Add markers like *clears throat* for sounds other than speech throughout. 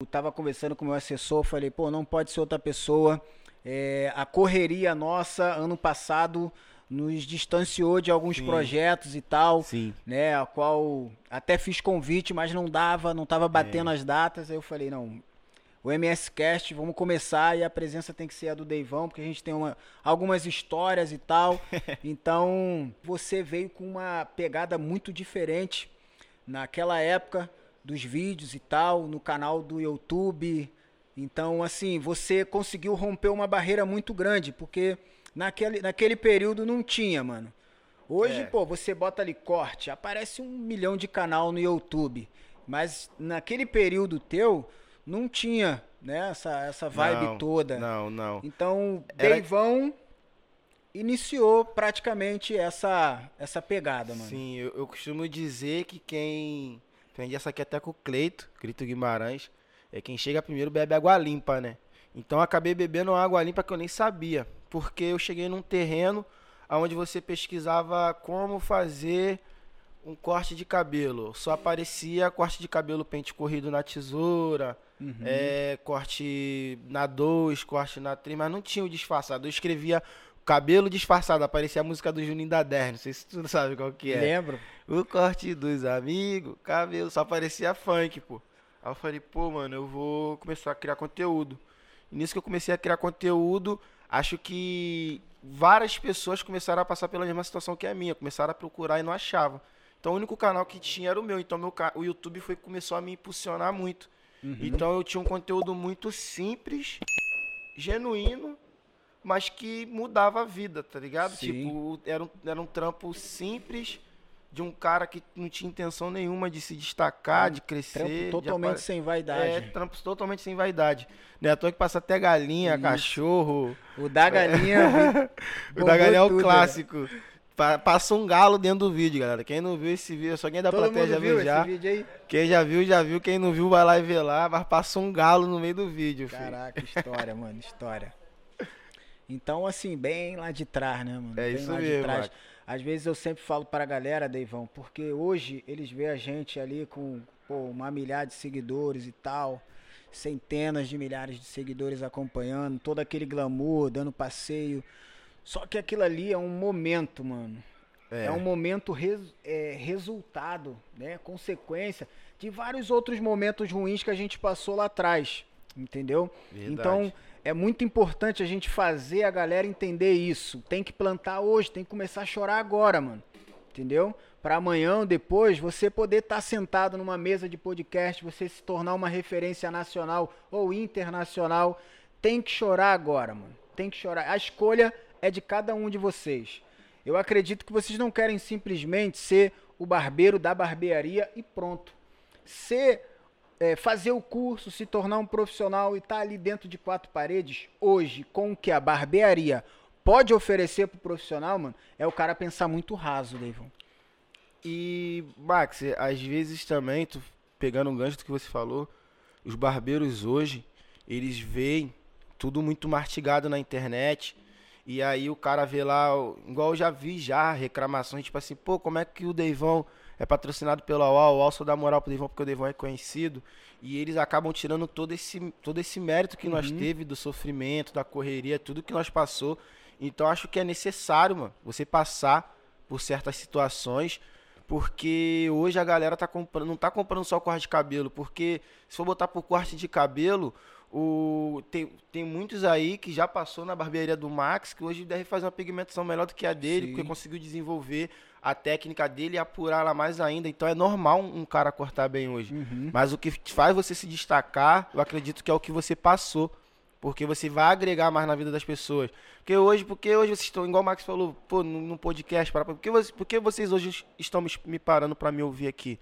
Eu tava conversando com o meu assessor, falei, pô, não pode ser outra pessoa. É, a correria nossa, ano passado, nos distanciou de alguns Sim. projetos e tal, Sim. né? A qual até fiz convite, mas não dava, não tava É. batendo as datas. Aí eu falei, não, o MS Cast, vamos começar e a presença tem que ser a do Deivão, porque a gente tem uma, algumas histórias e tal. *laughs* então, você veio com uma pegada muito diferente naquela época dos vídeos e tal, no canal do YouTube. Então, assim, você conseguiu romper uma barreira muito grande, porque naquele, naquele período não tinha, mano. Hoje, É. pô, você bota ali corte, aparece um milhão de canal no YouTube. Mas naquele período teu, não tinha, né, essa, essa vibe Não, toda. Não, não. Então, Era- Deivão iniciou praticamente essa, essa pegada, mano. Sim, eu, eu costumo dizer que quem. Aprendi essa aqui até com o Cleito, Cleito Guimarães. É quem chega primeiro bebe água limpa, né? Então acabei bebendo água limpa que eu nem sabia. Porque eu cheguei num terreno onde você pesquisava como fazer um corte de cabelo. Só aparecia corte de cabelo pente corrido na tesoura, Uhum. é, corte na 2, corte na 3, mas não tinha o disfarçado. Eu escrevia cabelo disfarçado, aparecia a música do Juninho da 10, não sei se tu sabe qual que é. Lembro? O corte dos amigos, cabelo, só aparecia funk, pô. Aí eu falei, pô, mano, eu vou começar a criar conteúdo. E nisso que eu comecei a criar conteúdo, acho que várias pessoas começaram a passar pela mesma situação que a minha, começaram a procurar e não achavam. Então o único canal que tinha era o meu, então meu, o YouTube foi começou a me impulsionar muito. Uhum. Então eu tinha um conteúdo muito simples, genuíno, mas que mudava a vida, tá ligado? Sim. Tipo, era um, era um trampo simples de um cara que não tinha intenção nenhuma de se destacar, de crescer. Trampo de totalmente apare- sem vaidade. É, trampos totalmente sem vaidade. Né? À toa que passa até galinha, Isso. cachorro. O da galinha. *laughs* O bombou da galinha é o tudo, né? clássico. Passa um galo dentro do vídeo, galera. Quem não viu esse vídeo, só quem da Todo plateia já viu já. Quem já viu, já viu. Quem não viu, vai lá e vê lá. Mas passa um galo no meio do vídeo, filho. Caraca, história, mano, história. *laughs* Então, assim, bem lá de trás, né, mano? É bem isso lá de mesmo, trás. Marco. Às vezes eu sempre falo pra galera, Deivão, porque hoje eles veem a gente ali com pô, uma milhar de seguidores e tal, centenas de milhares de seguidores acompanhando, todo aquele glamour, dando passeio. Só que aquilo ali é um momento, mano. É, um momento res- é, resultado, né? Consequência de vários outros momentos ruins que a gente passou lá atrás. Entendeu? Verdade. Então é muito importante a gente fazer a galera entender isso. Tem que plantar hoje, tem que começar a chorar agora, mano. Entendeu? Para amanhã depois você poder estar sentado numa mesa de podcast, você se tornar uma referência nacional ou internacional. Tem que chorar agora, mano. Tem que chorar. A escolha é de cada um de vocês. Eu acredito que vocês não querem simplesmente ser o barbeiro da barbearia e pronto. Ser, é, fazer o curso, se tornar um profissional e estar ali dentro de quatro paredes, hoje, com o que a barbearia pode oferecer pro profissional, mano, é o cara pensar muito raso, Deivon. E, Max, às vezes também, tu, pegando um gancho do que você falou, os barbeiros hoje, eles veem tudo muito mastigado na internet. E aí o cara vê lá, igual eu já vi já, reclamações, tipo assim, pô, como é que o Deivão é patrocinado pela UAU, o UAU só dá moral pro Deivão porque o Deivão é conhecido. E eles acabam tirando todo esse, todo esse mérito que nós Uhum. teve, do sofrimento, da correria, tudo que nós passou. Então acho que é necessário, mano, você passar por certas situações, porque hoje a galera tá comprando, não tá comprando só corte de cabelo, porque se for botar por corte de cabelo, o, tem, tem muitos aí que já passou na barbearia do Max, que hoje deve fazer uma pigmentação melhor do que a dele, Sim. porque conseguiu desenvolver a técnica dele e apurar ela mais ainda. Então é normal um, cara cortar bem hoje. Uhum. Mas o que faz você se destacar, eu acredito que é o que você passou. Porque você vai agregar mais na vida das pessoas. Porque hoje, porque hoje vocês estão, igual o Max falou, pô, num podcast, para, por, que vocês, por que vocês hoje estão me, me parando para me ouvir aqui?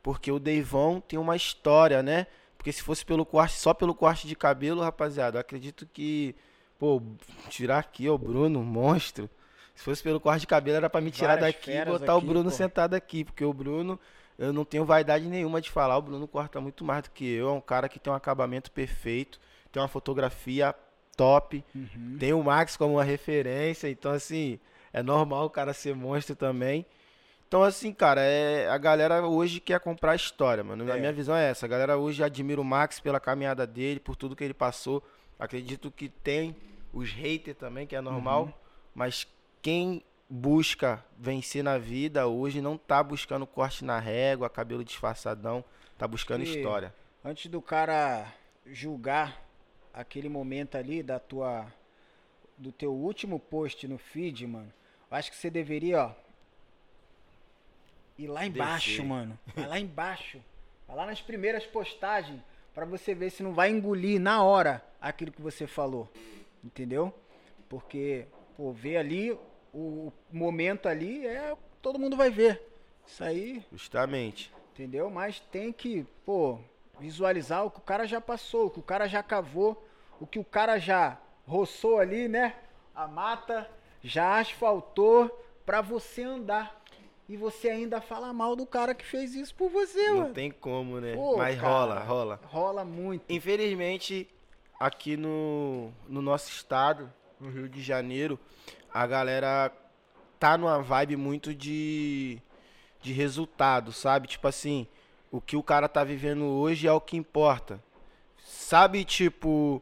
Porque o Deivão tem uma história, né? Porque se fosse pelo corte, só pelo corte de cabelo, rapaziada, eu acredito que, pô, tirar aqui, ó, o Bruno, monstro. Se fosse pelo corte de cabelo, era para me tirar Várias daqui e botar o aqui, Bruno pô. sentado aqui. Porque o Bruno, eu não tenho vaidade nenhuma de falar, o Bruno corta muito mais do que eu. É um cara que tem um acabamento perfeito, tem uma fotografia top, Uhum. tem o Max como uma referência, então assim, é normal o cara ser monstro também. Então, assim, cara, é, a galera hoje quer comprar história, mano. É. minha visão é essa. A galera hoje admira o Max pela caminhada dele, por tudo que ele passou. Acredito que tem os haters também, que é normal. Uhum. Mas quem busca vencer na vida hoje não tá buscando corte na régua, cabelo disfarçadão. Tá buscando Que- história. Antes do cara julgar aquele momento ali da tua do teu último post no feed, mano, eu acho que você deveria, ó, ir lá embaixo, Descer. mano. Vai lá embaixo. Vai lá nas primeiras postagens pra você ver se não vai engolir na hora aquilo que você falou. Entendeu? Porque, pô, ver ali o momento ali é todo mundo vai ver. Isso aí Justamente. Entendeu? Mas tem que, pô, visualizar o que o cara já passou, o que o cara já cavou, o que o cara já roçou ali, né? A mata, já asfaltou pra você andar. E você ainda fala mal do cara que fez isso por você, Não mano. tem como, né? Pô, Mas cara. rola, rola. Rola muito. Infelizmente, aqui no, no nosso estado, no Rio de Janeiro, a galera tá numa vibe muito de, de resultado, sabe? Tipo assim, o que o cara tá vivendo hoje é o que importa. Sabe, tipo,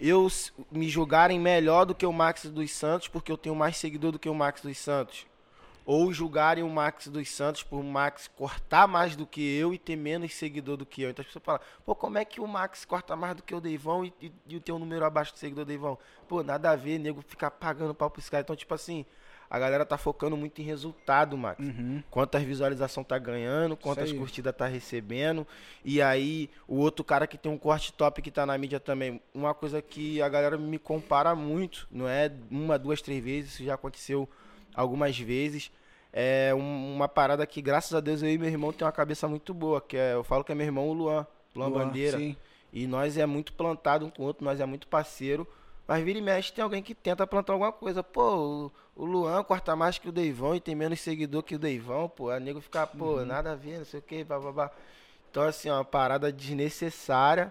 eu me julgarem melhor do que o Max dos Santos porque eu tenho mais seguidor do que o Max dos Santos. Ou julgarem o Max dos Santos por o Max cortar mais do que eu e ter menos seguidor do que eu. Então as pessoas falam, pô, como é que o Max corta mais do que o Deivão e, e, e o teu número abaixo do seguidor do Deivão? Pô, nada a ver, nego ficar pagando pau pra esse cara. Então, tipo assim, a galera tá focando muito em resultado, Max. Uhum. Quantas visualização tá ganhando, quantas curtidas tá recebendo. E aí, o outro cara que tem um corte top que tá na mídia também. Uma coisa que a galera me compara muito, não é uma, duas, três vezes, isso já aconteceu algumas vezes. É um- uma parada que, graças a Deus, eu e meu irmão tem uma cabeça muito boa, que é, eu falo que é meu irmão o Luan, Luan, Luan, Bandeira. sim. E nós é muito plantado um com o outro, nós é muito parceiro. Mas vira e mexe, tem alguém que tenta plantar alguma coisa. Pô, o, Luan corta mais que o Deivão e tem menos seguidor que o Deivão, pô. A nego fica, pô, nada a ver, não sei o que, babá. Então, assim, ó, uma parada desnecessária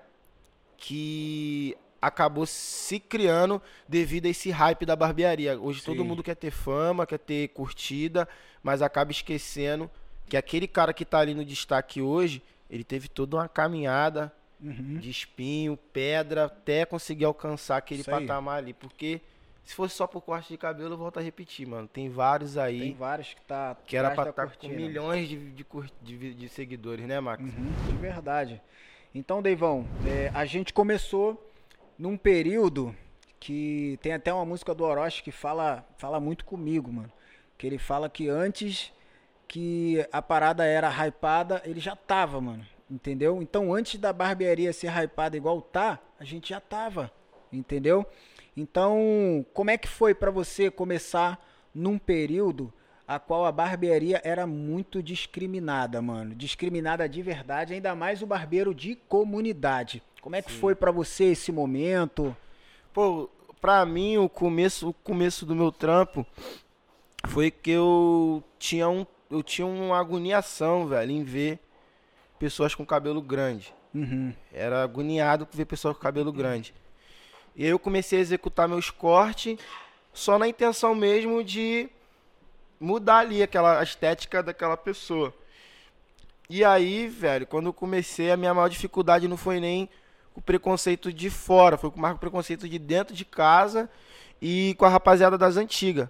que acabou se criando devido a esse hype da barbearia. Hoje todo Sim. mundo quer ter fama, quer ter curtida, mas acaba esquecendo que aquele cara que tá ali no destaque hoje, ele teve toda uma caminhada Uhum. de espinho, pedra, até conseguir alcançar aquele Isso aí. patamar ali. Porque se fosse só por corte de cabelo, eu volto a repetir, mano. Tem vários aí Tem vários que tá que era pra estar com cortina. milhões de, de, de de seguidores, né, Max? Uhum, de verdade. Então, Deivão, é, a gente começou num período que tem até uma música do Orochi que fala, fala muito comigo, mano. Que ele fala que antes que a parada era hypada, ele já tava, mano. Entendeu? Então, antes da barbearia ser hypada igual tá, a gente já tava. Entendeu? Então, como é que foi pra você começar num período a qual a barbearia era muito discriminada, mano? Discriminada de verdade, ainda mais o barbeiro de comunidade. Como é que foi pra você esse momento? Pô, pra mim, o começo, o começo do meu trampo foi que eu tinha, um, eu tinha uma agoniação, velho, em ver pessoas com cabelo grande. Uhum. Era agoniado por ver pessoas com cabelo grande. E aí eu comecei a executar meus cortes só na intenção mesmo de mudar ali aquela estética daquela pessoa. E aí, velho, quando eu comecei, a minha maior dificuldade não foi nem o preconceito de fora, foi mais o preconceito de dentro de casa e com a rapaziada das antigas.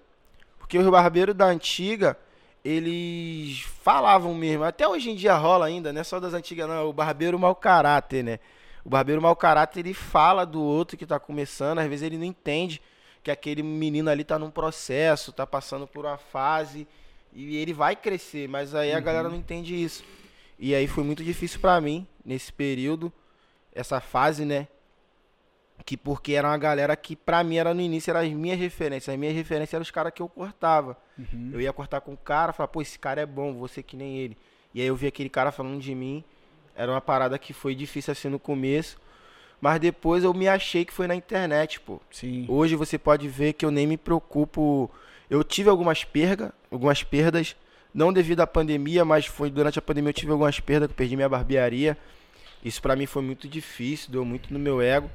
Porque os barbeiros da antiga, eles falavam mesmo, até hoje em dia rola ainda, não é só das antigas não, é o barbeiro mau caráter, né? O barbeiro mau caráter, ele fala do outro que tá começando, às vezes ele não entende que aquele menino ali tá num processo, tá passando por uma fase e ele vai crescer, mas aí a galera não entende isso. E aí foi muito difícil pra mim nesse período, essa fase, né? Que porque era uma galera que pra mim era no início eram as minhas referências, as minhas referências eram os caras que eu cortava. Uhum. Eu ia cortar com o cara, falar, pô, esse cara é bom, ser que nem ele. E aí eu vi aquele cara falando de mim, era uma parada que foi difícil assim no começo, mas depois eu me achei que foi na internet, pô. Sim. Hoje você pode ver que eu nem me preocupo. Eu tive algumas perdas, algumas perdas, não devido à pandemia, mas foi durante a pandemia eu tive algumas perdas, que eu perdi minha barbearia. Isso pra mim foi muito difícil, deu muito no meu ego.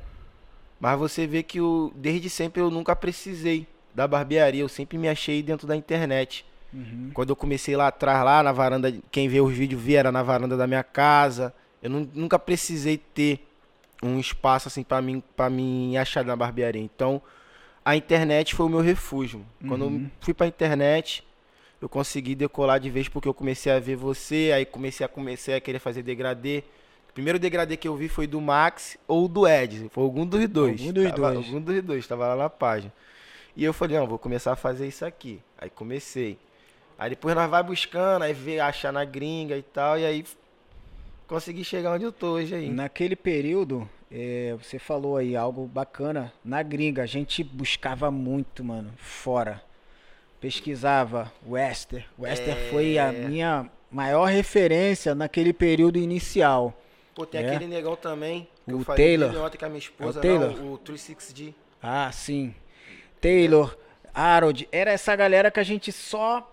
Mas você vê que eu, desde sempre eu nunca precisei da barbearia, eu sempre me achei dentro da internet. Uhum. Quando eu comecei lá atrás, lá na varanda, quem vê os vídeos vê, era na varanda da minha casa. Eu nu- nunca precisei ter um espaço assim pra mim, pra mim achar na barbearia. Então, a internet foi o meu refúgio. Quando Uhum. eu fui pra internet, eu consegui decolar de vez porque eu comecei a ver você, aí comecei a comecei a querer fazer degradê. O primeiro degradê que eu vi foi do Max ou do Ed, foi algum dos dois. Algum dos Tava- dois. Algum dos dois, tava lá na página. E eu falei, não, vou começar a fazer isso aqui. Aí comecei. Aí depois nós vai buscando, aí vê, achar na gringa e tal, e aí consegui chegar onde eu tô hoje aí. Naquele período, é, você falou aí algo bacana. Na gringa, a gente buscava muito, mano, fora. Pesquisava Wester. Wester É. foi a minha maior referência naquele período inicial. Pô, tem É. aquele negão também, que O eu falei Taylor. ontem com a minha esposa, Taylor? não, o 36D. Ah, sim. Taylor, Harold, era essa galera que a gente só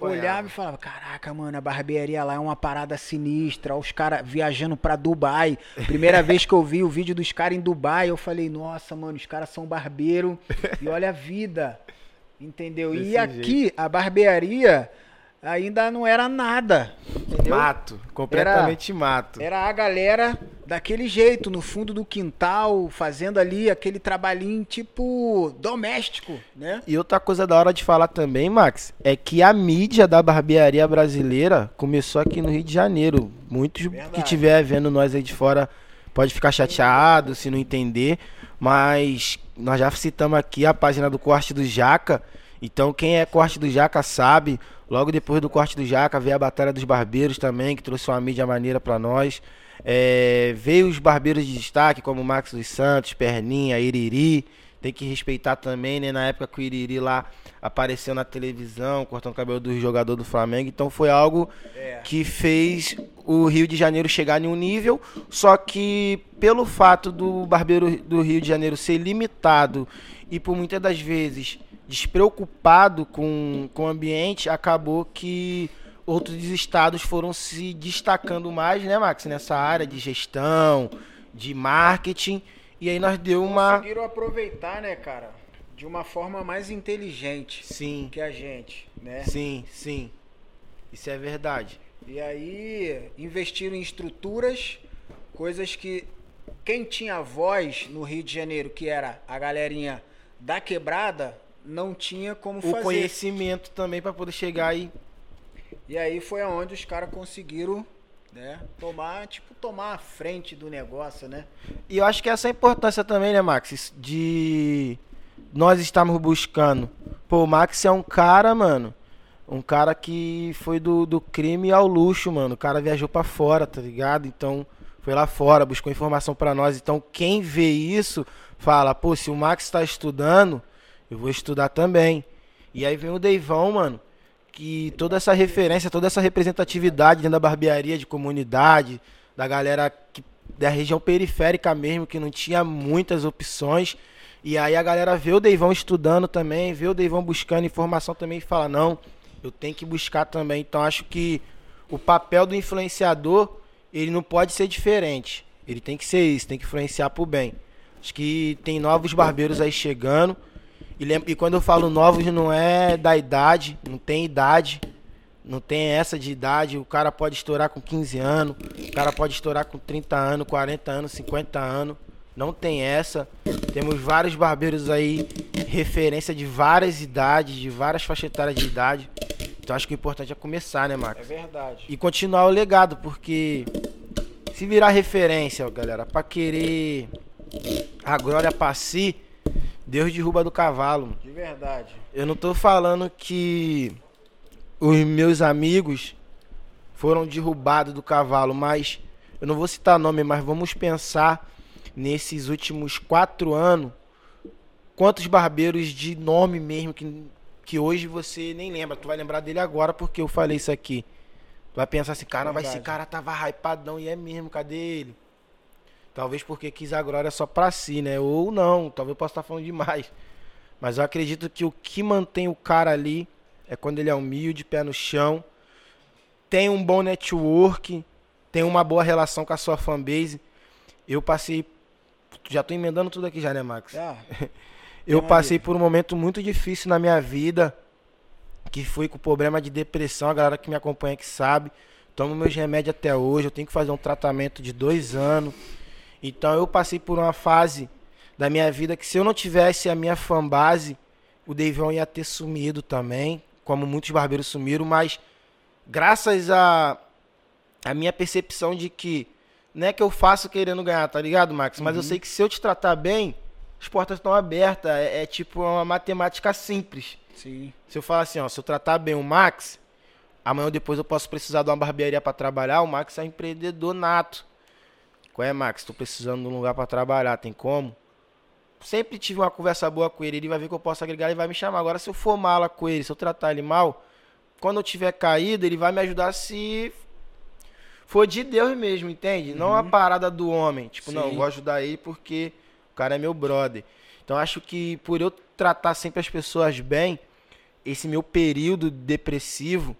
olhava e falava: Caraca, mano, a barbearia lá é uma parada sinistra. Os caras viajando pra Dubai. Primeira *laughs* vez que eu vi o vídeo dos caras em Dubai, eu falei: Nossa, mano, os caras são barbeiro *laughs* e olha a vida. Entendeu? Desse e aqui, a barbearia ainda não era nada. Entendeu? Mato, completamente mato. Era a galera daquele jeito, no fundo do quintal, fazendo ali aquele trabalhinho tipo doméstico, né? E outra coisa da hora de falar também, Max, é que a mídia da barbearia brasileira começou aqui no Rio de Janeiro. Muitos que Verdade. estiver vendo nós aí de fora pode ficar chateado se não entender, mas nós já citamos aqui a página do Corte do Jaca. Então quem é Corte do Jaca sabe. Logo depois do Corte do Jaca veio a Batalha dos Barbeiros também, que trouxe uma mídia maneira pra nós. É, veio os barbeiros de destaque, como Max dos Santos, Perninha, Iriri. Tem que respeitar também, né? Na época que o Iriri lá apareceu na televisão, cortando o cabelo do jogador do Flamengo. Então foi algo É. que fez o Rio de Janeiro chegar em um nível. Só que pelo fato do barbeiro do Rio de Janeiro ser limitado e por muitas das vezes despreocupado com, com o ambiente, acabou que outros estados foram se destacando mais, né, Max, nessa área de gestão, de marketing. E aí nós deu uma. Conseguiram aproveitar, né, cara? De uma forma mais inteligente Sim, que a gente, né? sim, sim. Isso é verdade. E aí investiram em estruturas, coisas que quem tinha voz no Rio de Janeiro, que era a galerinha da quebrada, não tinha como O fazer. conhecimento também para poder chegar e E aí foi aonde os caras conseguiram, né, tomar, tipo, tomar a frente do negócio, né? E eu acho que essa é a importância também, né, Max? De nós estarmos buscando. Pô, o Max é um cara, mano. Um cara que foi do, do crime ao luxo, mano. O cara viajou pra fora, tá ligado? Então, foi lá fora, buscou informação pra nós. Então, quem vê isso, fala, pô, se o Max tá estudando, eu vou estudar também. E aí vem o Deivão, mano. Que toda essa referência, toda essa representatividade dentro da barbearia, de comunidade, da galera que da região periférica mesmo, que não tinha muitas opções. E aí a galera vê o Deivão estudando também, vê o Deivão buscando informação também e fala, não, eu tenho que buscar também. Então acho que o papel do influenciador, ele não pode ser diferente. Ele tem que ser isso, tem que influenciar pro bem. Acho que tem novos barbeiros aí chegando. E, lem- e quando eu falo novos, não é da idade, não tem idade. Não tem essa de idade. O cara pode estourar com 15 anos, o cara pode estourar com 30 anos, 40 anos, 50 anos. Não tem essa. Temos vários barbeiros aí, referência de várias idades, de várias faixas etárias de idade. Então acho que o importante é começar, né, É Max? verdade. E continuar o legado, porque se virar referência, galera, pra querer a glória pra si, Deus derruba do cavalo. mano. De verdade. Eu não tô falando que os meus amigos foram derrubados do cavalo, mas eu não vou citar nome, mas vamos pensar nesses últimos quatro anos quantos barbeiros de nome mesmo que, que hoje você nem lembra. Tu vai lembrar dele agora porque eu falei isso aqui. Tu vai pensar assim, cara, mas esse cara tava hypadão e é mesmo, cadê ele? Talvez porque quis a glória só pra si, né? Ou não, talvez eu possa estar falando demais. Mas eu acredito que o que mantém o cara ali é quando ele é humilde, pé no chão, tem um bom network, tem uma boa relação com a sua fanbase. Eu passei. Já tô emendando tudo aqui já, né, Max? Ah, *laughs* Eu passei por um momento muito difícil na minha vida, que foi com problema de depressão, a galera que me acompanha que sabe. Tomo meus remédios até hoje, eu tenho que fazer um tratamento de dois anos. Então eu passei por uma fase da minha vida que se eu não tivesse a minha fanbase, o Deivão ia ter sumido também, como muitos barbeiros sumiram, mas graças a a minha percepção de que não é que eu faço querendo ganhar, tá ligado, Max? Mas eu Uhum. sei que se eu te tratar bem, as portas estão abertas. É, é tipo uma matemática simples. Sim. Se eu falar assim, ó, se eu tratar bem o Max, amanhã ou depois eu posso precisar de uma barbearia para trabalhar, o Max é um empreendedor nato. Qual é, Max? Tô precisando de um lugar para trabalhar, tem como? Sempre tive uma conversa boa com ele, ele vai ver que eu posso agregar e vai me chamar. Agora, se eu for mala com ele, se eu tratar ele mal, quando eu tiver caído, ele vai me ajudar se for de Deus mesmo, entende? Não a parada do homem. Tipo, não, eu Sim. vou ajudar ele porque o cara é meu brother. Então acho que por eu tratar sempre as pessoas bem, esse meu período depressivo,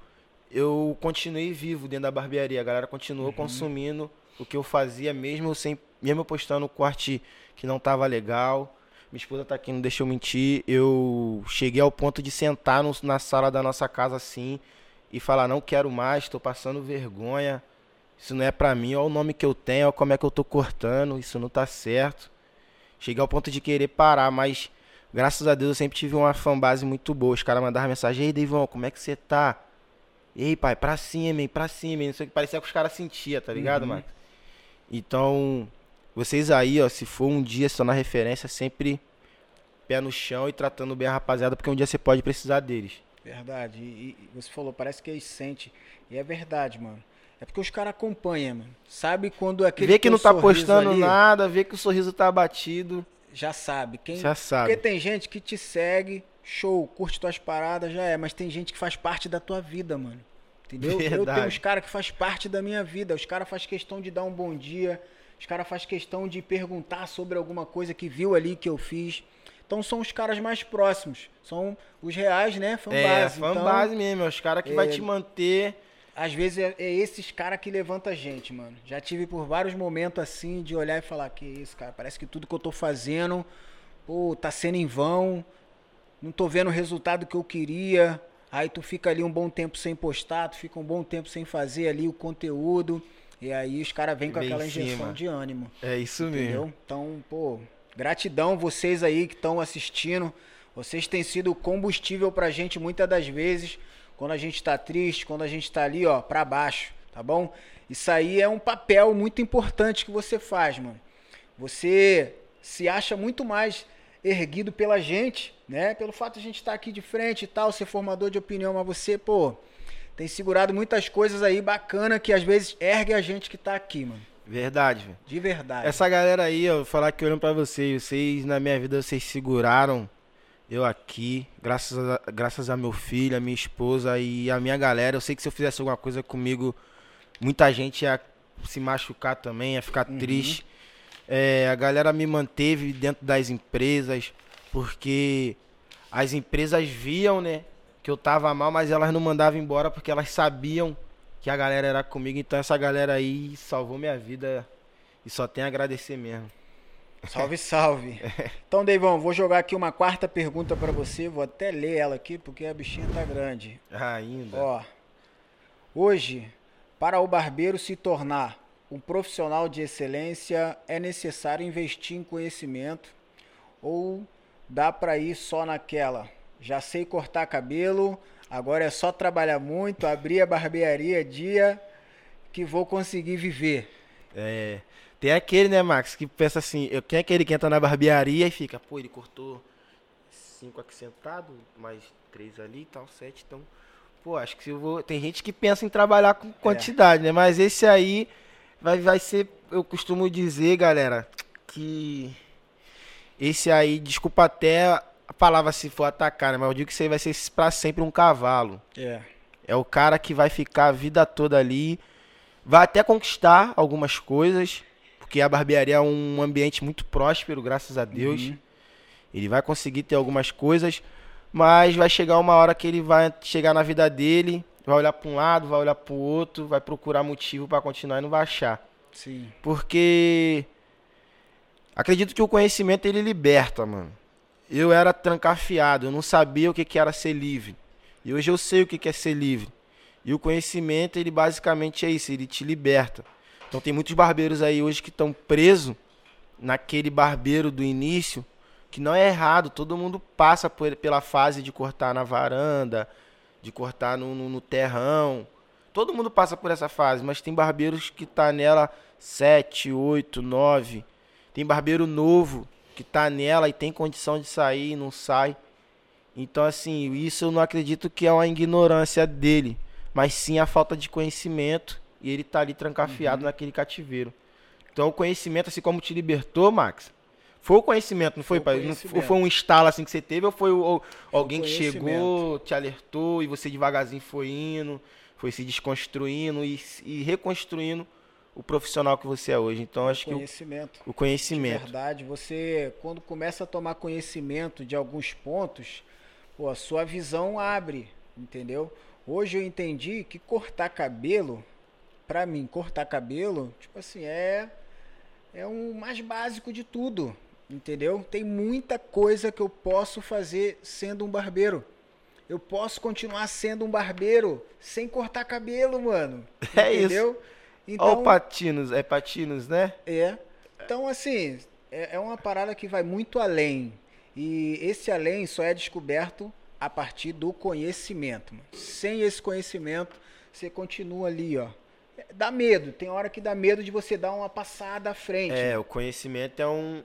eu continuei vivo dentro da barbearia. A galera continuou consumindo o que eu fazia, mesmo eu sem, mesmo postando corte que não tava legal. Minha esposa tá aqui, não deixa eu mentir. Eu cheguei ao ponto de sentar no- na sala da nossa casa assim e falar: não quero mais, tô passando vergonha. Isso não é pra mim, olha o nome que eu tenho, olha como é que eu tô cortando, isso não tá certo. Cheguei ao ponto de querer parar, mas graças a Deus eu sempre tive uma fanbase muito boa. Os caras mandavam mensagem, ei Deivão, como é que você tá? Ei, pai, pra cima, hein, pra cima, hein. Não sei o que parecia que os caras sentiam, tá ligado, Uhum. Max? Então, vocês aí, ó, se for um dia só na referência, sempre pé no chão e tratando bem a rapaziada, porque um dia você pode precisar deles. Verdade. E, e você falou, parece que eles sente. E é verdade, mano. É porque os caras acompanham, mano. Sabe quando aquele vê que não tá postando ali, nada, vê que o sorriso tá abatido, Já sabe. Quem... já sabe. Porque tem gente que te segue, show, curte tuas paradas, já é. Mas tem gente que faz parte da tua vida, mano. Entendeu? Eu Verdade. tenho uns caras que faz parte da minha vida. Os caras faz questão de dar um bom dia. Os caras faz questão de perguntar sobre alguma coisa que viu ali que eu fiz. Então são os caras mais próximos. São os reais, né? Fanbase. É, Então, fanbase mesmo, é os caras que vai é- te manter. às vezes é, é esses caras que levanta a gente, mano. Já tive por vários momentos assim de olhar e falar que isso, cara, parece que tudo que eu tô fazendo, pô, tá sendo em vão. Não tô vendo o resultado que eu queria. Aí tu fica ali um bom tempo sem postar, tu fica um bom tempo sem fazer ali o conteúdo. E aí os caras vêm com Vem em aquela injeção cima. de ânimo. É isso Entendeu? Então, pô, gratidão vocês aí que estão assistindo. Vocês têm sido combustível pra gente muitas das vezes, quando a gente tá triste, quando a gente tá ali, ó, pra baixo, tá bom? Isso aí é um papel muito importante que você faz, mano. Você se acha muito mais erguido pela gente, né? Pelo fato de a gente estar aqui de frente e tal, ser formador de opinião, mas você, pô, tem segurado muitas coisas aí bacana que às vezes ergue a gente que tá aqui, mano. Verdade, velho. De verdade. Essa galera aí, ó, vou falar que olhando pra vocês, vocês na minha vida vocês seguraram eu aqui, graças a, graças a meu filho, a minha esposa e a minha galera. Eu sei que se eu fizesse alguma coisa comigo, muita gente ia se machucar também, ia ficar triste. É, a galera me manteve dentro das empresas, porque as empresas viam, né, que eu tava mal, mas elas não mandavam embora porque elas sabiam que a galera era comigo. Então essa galera aí salvou minha vida e só tem a agradecer mesmo. Salve, salve. *laughs* Então, Deivão, vou jogar aqui uma quarta pergunta pra você. Vou até ler ela aqui porque a bichinha tá grande. Ainda. Ó. Hoje, para o barbeiro se tornar um profissional de excelência, é necessário investir em conhecimento ou dá pra ir só naquela? Já sei cortar cabelo, agora é só trabalhar muito, abrir a barbearia dia que vou conseguir viver. É, tem aquele, né, Max, que pensa assim, eu, quem é aquele que entra na barbearia e fica, pô, ele cortou cinco aqui sentado, mais três ali e tal, sete, então, pô, acho que se eu vou, tem gente que pensa em trabalhar com quantidade, né, mas esse aí vai, vai ser, eu costumo dizer, galera, que esse aí, desculpa até a palavra se for atacar, né, mas eu digo que isso aí vai ser pra sempre um cavalo. É. É o cara que vai ficar a vida toda ali, vai até conquistar algumas coisas, porque a barbearia é um ambiente muito próspero, graças a Deus. Uhum. Ele vai conseguir ter algumas coisas, mas vai chegar uma hora que ele vai chegar na vida dele, vai olhar para um lado, vai olhar para o outro, vai procurar motivo para continuar e não vai achar. Sim. Porque acredito que o conhecimento ele liberta, mano. Eu era trancafiado, eu não sabia o que, que era ser livre. E hoje eu sei o que é ser livre. E o conhecimento, ele basicamente é isso, ele te liberta. Então tem muitos barbeiros aí hoje que estão presos naquele barbeiro do início, que não é errado, todo mundo passa por, pela fase de cortar na varanda, de cortar no, no, no, terrão. Todo mundo passa por essa fase, mas tem barbeiros que tá nela 7, 8, 9. Tem barbeiro novo que tá nela e tem condição de sair e não sai. Então, assim, isso eu não acredito que é uma ignorância dele, mas sim a falta de conhecimento e ele tá ali trancafiado uhum. naquele cativeiro. Então, o conhecimento, assim como te libertou, Max, foi o conhecimento, não foi, foi pai? Não foi um estalo assim que você teve ou foi, ou, alguém que chegou, te alertou e você devagarzinho foi indo, foi se desconstruindo e, e reconstruindo o profissional que você é hoje. Então, acho que conhecimento. o conhecimento. De verdade, você quando começa a tomar conhecimento de alguns pontos, pô, a sua visão abre, entendeu? Hoje eu entendi que cortar cabelo, para mim, cortar cabelo, tipo assim, é é o mais básico de tudo, entendeu? Tem muita coisa que eu posso fazer sendo um barbeiro. Eu posso continuar sendo um barbeiro sem cortar cabelo, mano. *laughs* É entendeu? isso. Então, Olha o patinos, é patinos, né? É. Então, assim, é, é uma parada que vai muito além. E esse além só é descoberto a partir do conhecimento. Mano. Sem esse conhecimento, você continua ali, ó. Dá medo, tem hora que dá medo de você dar uma passada à frente. É, o conhecimento é um.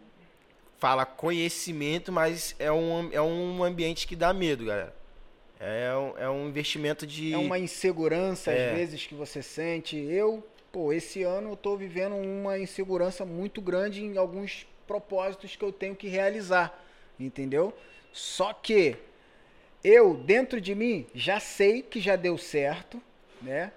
Fala conhecimento, mas é um, é um ambiente que dá medo, galera. É um, é um investimento de. É uma insegurança, é. às vezes, que você sente. Eu, pô, esse ano eu tô vivendo uma insegurança muito grande em alguns propósitos que eu tenho que realizar. Entendeu? Só que eu, dentro de mim, já sei que já deu certo, né?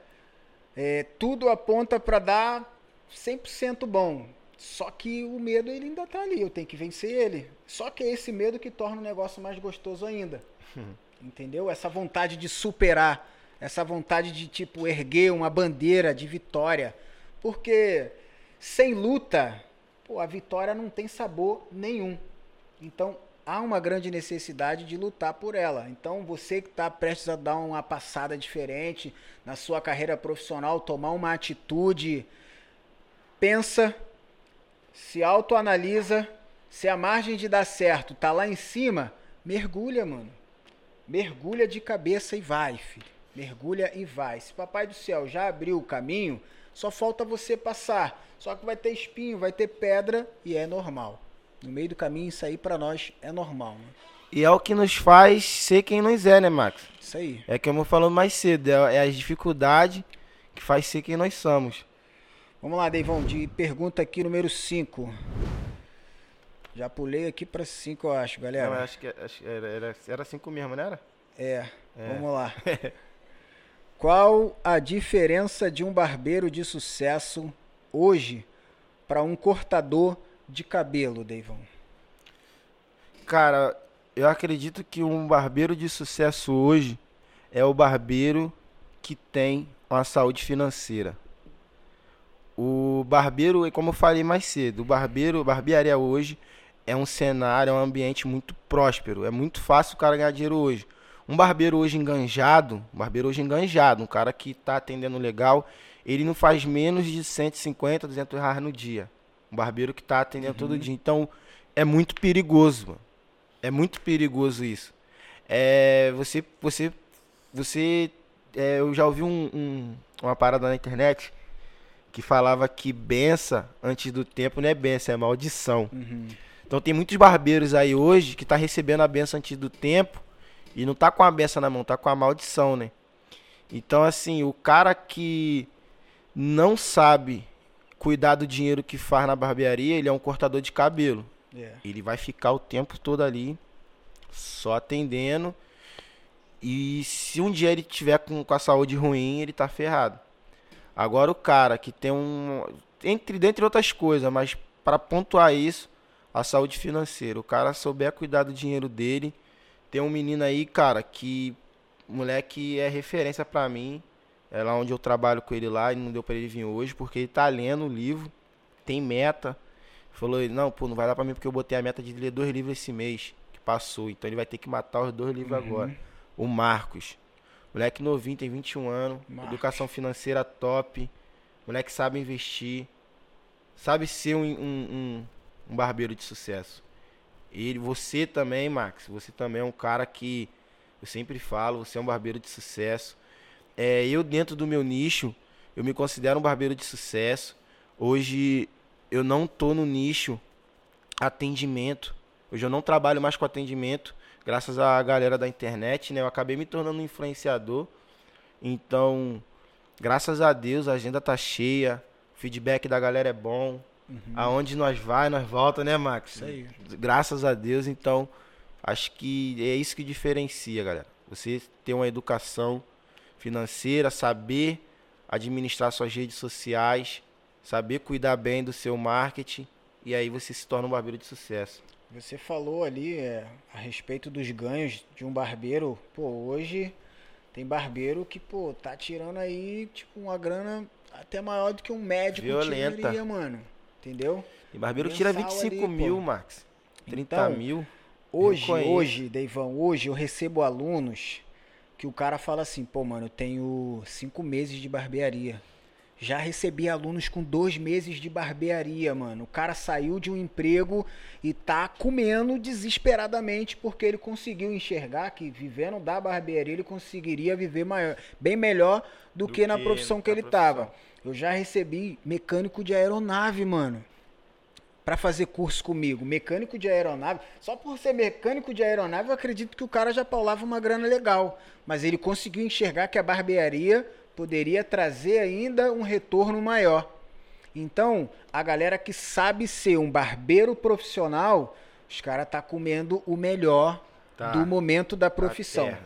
É, tudo aponta para dar 100% bom. Só que o medo ele ainda tá ali, eu tenho que vencer ele. Só que é esse medo que torna o negócio mais gostoso ainda. Hum. Entendeu? Essa vontade de superar, essa vontade de tipo erguer uma bandeira de vitória. Porque sem luta, pô, a vitória não tem sabor nenhum. Então, há uma grande necessidade de lutar por ela. Então, você que está prestes a dar uma passada diferente na sua carreira profissional, tomar uma atitude, pensa, se autoanalisa, se a margem de dar certo tá lá em cima, mergulha, mano. Mergulha de cabeça e vai, filho. Mergulha e vai. Se Papai do Céu já abriu o caminho, só falta você passar. Só que vai ter espinho, vai ter pedra e é normal. No meio do caminho, isso aí para nós é normal. Né? E é o que nos faz ser quem nós é, né, Max? Isso aí. É como eu falando mais cedo, é, é a dificuldade que faz ser quem nós somos. Vamos lá, Deivão, de pergunta aqui número 5. Já pulei aqui para 5, eu acho, galera. Não, acho que, acho que era 5 mesmo, não era? É, é. vamos lá. *laughs* Qual a diferença de um barbeiro de sucesso hoje para um cortador de cabelo, Deivão? Cara, eu acredito que um barbeiro de sucesso hoje é o barbeiro que tem uma saúde financeira. O barbeiro, como eu falei mais cedo, o barbeiro, barbearia hoje é um cenário, é um ambiente muito próspero. É muito fácil o cara ganhar dinheiro hoje. Um barbeiro hoje enganjado, um barbeiro hoje enganjado, um cara que está atendendo legal, ele não faz menos de 150, 200 reais no dia. Um barbeiro que está atendendo uhum. todo dia. Então, é muito perigoso, mano. É muito perigoso isso. É, você, você, você, é, eu já ouvi um, um, uma parada na internet que falava que benção antes do tempo não é benção, é maldição. Uhum. Então tem muitos barbeiros aí hoje que tá recebendo a benção antes do tempo e não tá com a benção na mão, tá com a maldição, né? Então assim, o cara que não sabe cuidar do dinheiro que faz na barbearia, ele é um cortador de cabelo. Yeah. É. Ele vai ficar o tempo todo ali só atendendo. E se um dia ele tiver com, com a saúde ruim, ele tá ferrado. Agora o cara que tem um entre dentre outras coisas, mas para pontuar isso, a saúde financeira. O cara souber cuidar do dinheiro dele. Tem um menino aí, cara, que moleque é referência para mim. É lá onde eu trabalho com ele lá e não deu para ele vir hoje, porque ele tá lendo o livro, tem meta. Falou, não, pô, não vai dar pra mim porque eu botei a meta de ler dois livros esse mês, que passou. Então ele vai ter que matar os dois livros uhum. agora. O Marcos. Moleque novinho, tem 21 anos. Marcos. Educação financeira top. Moleque sabe investir. Sabe ser um, um, um, um barbeiro de sucesso. Ele, você também, Max. Você também é um cara que eu sempre falo, você é um barbeiro de sucesso. É, eu, dentro do meu nicho, eu me considero um barbeiro de sucesso. Hoje eu não tô no nicho atendimento. Hoje eu não trabalho mais com atendimento, graças à galera da internet, né? Eu acabei me tornando um influenciador. Então, graças a Deus, a agenda tá cheia, feedback da galera é bom. Aonde nós vai, nós volta, né, Max? Isso aí. Graças a Deus, então, acho que é isso que diferencia, galera. Você ter uma educação financeira, saber administrar suas redes sociais, saber cuidar bem do seu marketing, e aí você se torna um barbeiro de sucesso. Você falou ali é, a respeito dos ganhos de um barbeiro. Pô, hoje tem barbeiro que, pô, tá tirando aí, tipo, uma grana até maior do que um médico Violenta. tiraria, mano. Entendeu? E barbeiro que tira Mensal 25 ali, mil, pô. Max. 30 Então, mil. Hoje, hoje, Deivão, hoje eu recebo alunos que o cara fala assim, pô, mano, eu tenho cinco meses de barbearia. Já recebi alunos com dois meses de barbearia, mano. O cara saiu de um emprego e tá comendo desesperadamente porque ele conseguiu enxergar que vivendo da barbearia ele conseguiria viver maior, bem melhor do, Do que na que profissão que na ele profissão. tava. Eu já recebi mecânico de aeronave, mano para fazer curso comigo, mecânico de aeronave. Só por ser mecânico de aeronave, eu acredito que o cara já paulava uma grana legal. Mas ele conseguiu enxergar que a barbearia poderia trazer ainda um retorno maior. Então, a galera que sabe ser um barbeiro profissional, os caras tá comendo o melhor Tá. do momento da profissão. terra.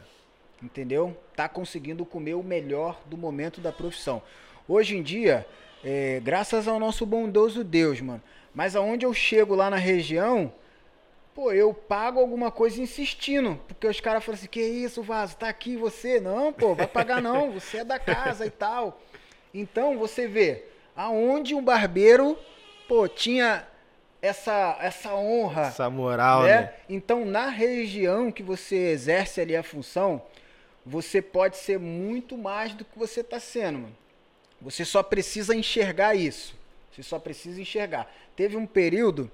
Entendeu? Tá conseguindo comer o melhor do momento da profissão. Hoje em dia, é, graças ao nosso bondoso Deus, mano. Mas aonde eu chego lá na região, pô, eu pago alguma coisa insistindo. Porque os caras falam assim, que isso, Vaso, tá aqui você? Não, pô, vai pagar não, *laughs* você é da casa e tal. Então, você vê, aonde um barbeiro, pô, tinha essa, essa honra Essa moral, né? né? Então, na região que você exerce ali a função, você pode ser muito mais do que você está sendo, mano. Você só precisa enxergar isso. Você só precisa enxergar. Teve um período,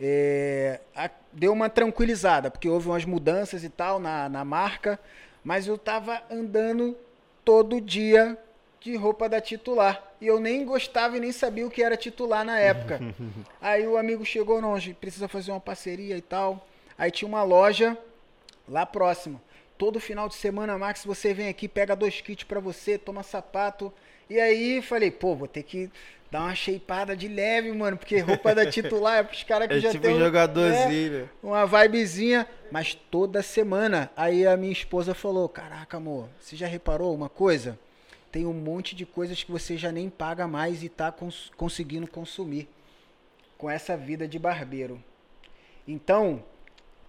é, a- deu uma tranquilizada, porque houve umas mudanças e tal na, na marca, mas eu tava andando todo dia de roupa da titular. E eu nem gostava e nem sabia o que era titular na época. *laughs* Aí o amigo chegou, gente precisa fazer uma parceria e tal. Aí tinha uma loja lá próxima. Todo final de semana, Max, você vem aqui, pega dois kits pra você, toma sapato. E aí falei, pô, vou ter que dar uma shapeada de leve, mano, porque roupa da titular é pros *laughs* caras que É já tipo tem um jogadorzinho, né? uma vibezinha, mas toda semana. Aí a minha esposa falou: Caraca, amor, você já reparou uma coisa? Tem um monte de coisas que você já nem paga mais e tá cons- conseguindo consumir com essa vida de barbeiro. Então,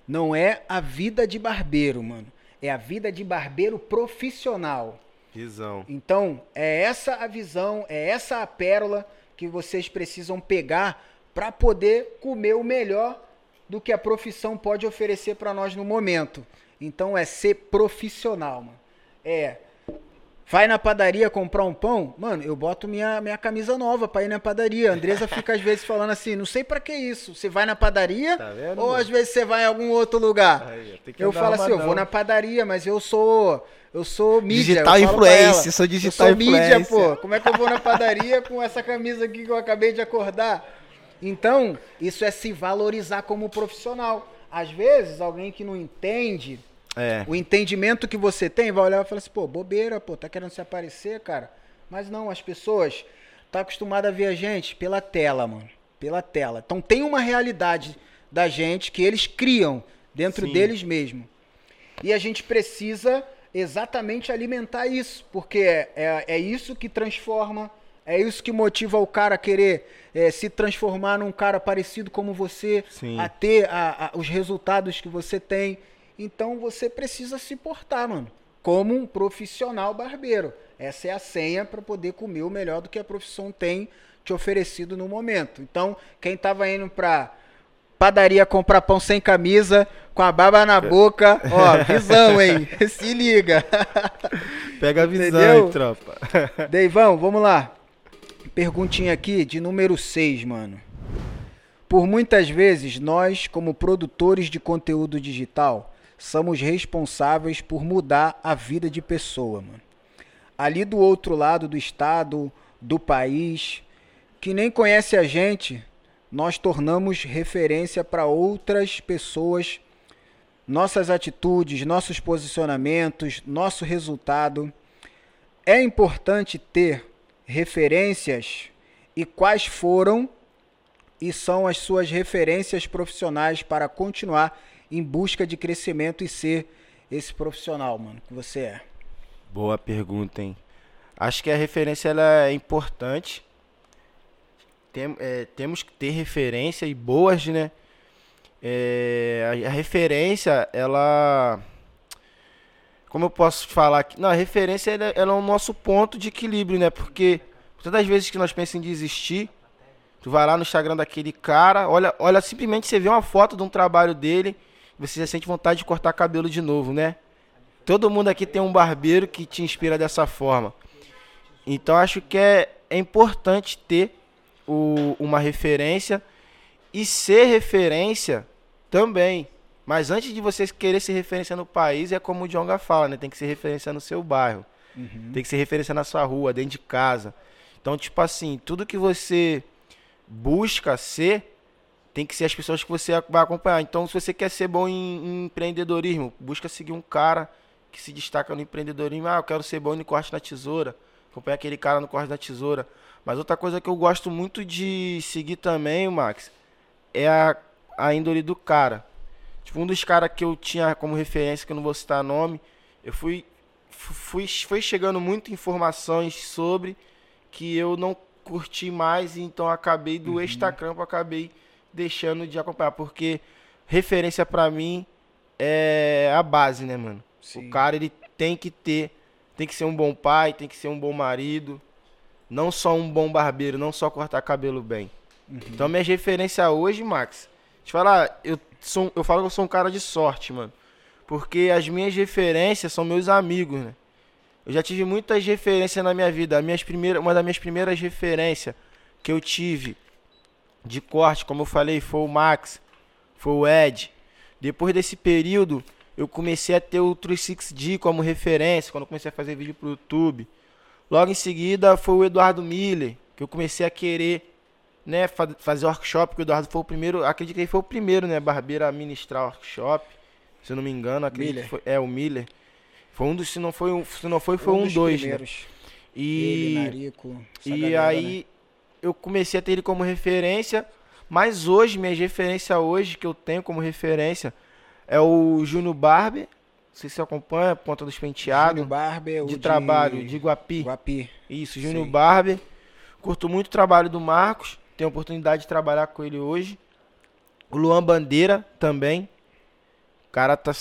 não é a vida de barbeiro, mano. É a vida de barbeiro profissional. Visão. Então, é essa a visão, é essa a pérola que vocês precisam pegar para poder comer o melhor do que a profissão pode oferecer para nós no momento. Então, é ser profissional, mano. É. Vai na padaria comprar um pão? Mano, eu boto minha, minha camisa nova pra ir na padaria. A Andresa fica às vezes falando assim: não sei pra que isso. Você vai na padaria Tá vendo, ou mano? às vezes você vai em algum outro lugar? Aí, eu andar falo assim: eu vou na padaria, mas eu sou. Eu sou mídia. Digital ela, sou digital eu sou mídia, influencer. pô. Como é que eu vou na padaria com essa camisa aqui que eu acabei de acordar? Então, isso é se valorizar como profissional. Às vezes, alguém que não entende É. o entendimento que você tem vai olhar e falar assim, pô, bobeira, pô, tá querendo se aparecer, cara. Mas não, as pessoas tá acostumada a ver a gente pela tela, mano. Pela tela. Então tem uma realidade da gente que eles criam dentro Sim. deles mesmo. E a gente precisa exatamente alimentar isso, porque é, é, é isso que transforma, é isso que motiva o cara a querer é, se transformar num cara parecido como você, Sim. a ter a- a- os resultados que você tem. Então você precisa se portar, mano, como um profissional barbeiro. Essa é a senha para poder comer o melhor do que a profissão tem te oferecido no momento. Então, quem estava indo para padaria comprar pão sem camisa, com a baba na boca. Ó, *laughs* visão, hein? *laughs* Se liga. *laughs* Pega a visão, Entendeu? tropa. Deivão, vamos lá. Perguntinha aqui de número 6, mano. Por muitas vezes, nós, como produtores de conteúdo digital, somos responsáveis por mudar a vida de pessoa, mano. Ali do outro lado do estado, do país, que nem conhece a gente, nós tornamos referência para outras pessoas, nossas atitudes, nossos posicionamentos, nosso resultado. É importante ter referências e quais foram e são as suas referências profissionais para continuar em busca de crescimento e ser esse profissional, mano, que você é? Boa pergunta, hein? Acho que a referência ela é importante. Tem, é, temos que ter referência e boas, né? É, a, a, referência, ela. Como eu posso falar aqui? Não, a referência ela, ela é o nosso ponto de equilíbrio, né? Porque todas as vezes que nós pensamos em desistir, Tu vai lá no Instagram daquele cara, olha, olha simplesmente você vê uma foto de um trabalho dele, você já sente vontade de cortar cabelo de novo, né? Todo mundo aqui tem um barbeiro que te inspira dessa forma. Então acho que é, é importante ter o, uma referência e ser referência também. Mas antes de você querer ser referência no país, é como o Jonga fala, né? Tem que ser referência no seu bairro. Uhum. Tem que ser referência na sua rua, dentro de casa. Então, tipo assim, tudo que você busca ser, tem que ser as pessoas que você vai acompanhar. Então, se você quer ser bom em, em empreendedorismo, busca seguir um cara que se destaca no empreendedorismo. Ah, eu quero ser bom no corte na tesoura. Acompanha aquele cara no corte da tesoura. Mas outra coisa que eu gosto muito de seguir também, Max, é a, a índole do cara. Tipo, um dos caras que eu tinha como referência, que eu não vou citar nome, eu fui, fui, foi chegando muitas informações sobre que eu não curti mais, então acabei do uhum. extracampo, acabei deixando de acompanhar, porque referência para mim é a base, né, mano? Sim. O cara ele tem que ter, tem que ser um bom pai, tem que ser um bom marido, não só um bom barbeiro, não só cortar cabelo bem. Uhum. Então minha referência hoje, Max, te falar, eu sou, eu falo que eu sou um cara de sorte, mano. Porque as minhas referências são meus amigos, né? Eu já tive muitas referências na minha vida. Minhas primeiras, uma das minhas primeiras referências que eu tive de corte, como eu falei, foi o Max, foi o Ed. Depois desse período, eu comecei a ter o 36D como referência, quando eu comecei a fazer vídeo pro YouTube. Logo em seguida foi o Eduardo Miller, que eu comecei a querer né, fazer workshop, que o Eduardo foi o primeiro, acredito que ele foi o primeiro, né, barbeiro a ministrar workshop, se eu não me engano, acredito Miller. que foi, é o Miller. Foi um dos, se não foi um, se não foi, foi um, um dois, né? E, ele, Narico, e galera, aí né? eu comecei a ter ele como referência, mas hoje, minha referência hoje, que eu tenho como referência, é o Júnior Barber, não sei se você acompanha, Ponta dos Penteados. Júnior Barber, de trabalho, de, de Guapi. Guapi. Isso, Júnior Barber. Curto muito o trabalho do Marcos, tenho a oportunidade de trabalhar com ele hoje. O Luan Bandeira também. O cara tá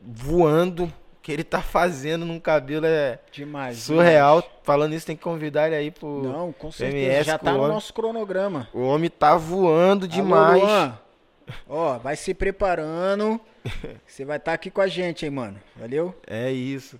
voando, que ele tá fazendo num cabelo é demais, surreal. Demais. Falando isso, tem que convidar ele aí pro Não, com certeza. Já tá no nosso cronograma. O homem tá voando demais. Alô, Ó, vai se preparando. Você vai estar tá aqui com a gente, hein, mano. Valeu? É isso.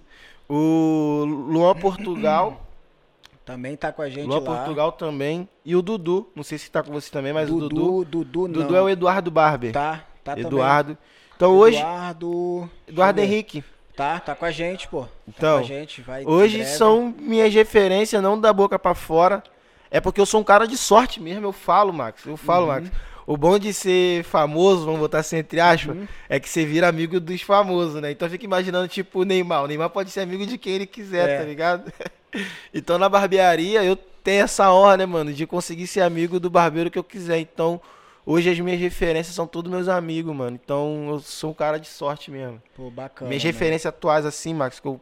O Luan Portugal *clears throat* também tá com a gente Luan lá. Portugal também. E o Dudu, não sei se tá com você também, mas Dudu, o Dudu. Dudu, não. Dudu é o Eduardo Barber. Tá, tá Eduardo. Também. Então hoje. Eduardo. Eduardo Henrique. Tá, tá com a gente, pô. Tá então, a gente, vai hoje são minhas referências, não da boca para fora. É porque eu sou um cara de sorte mesmo, eu falo, Max. Eu falo, uhum. Max. O bom de ser famoso, vamos botar assim entre aspas, uhum. é que você vira amigo dos famosos, né? Então fica imaginando, tipo, o Neymar. O Neymar pode ser amigo de quem ele quiser, é. tá ligado? *laughs* então na barbearia eu tenho essa honra, né, mano, de conseguir ser amigo do barbeiro que eu quiser. Então Hoje as minhas referências são todos meus amigos, mano. Então eu sou um cara de sorte mesmo. Pô, bacana. Minhas mano. referências atuais, assim, Max, que eu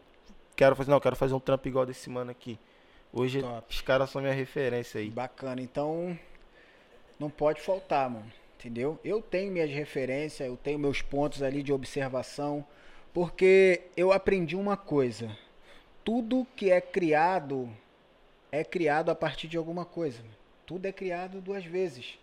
quero fazer. Não, eu quero fazer um trampo igual desse mano aqui. Hoje Top. os caras são minha referência aí. Bacana. Então não pode faltar, mano. Entendeu? Eu tenho minhas referências, eu tenho meus pontos ali de observação. Porque eu aprendi uma coisa. Tudo que é criado é criado a partir de alguma coisa. Tudo é criado duas vezes.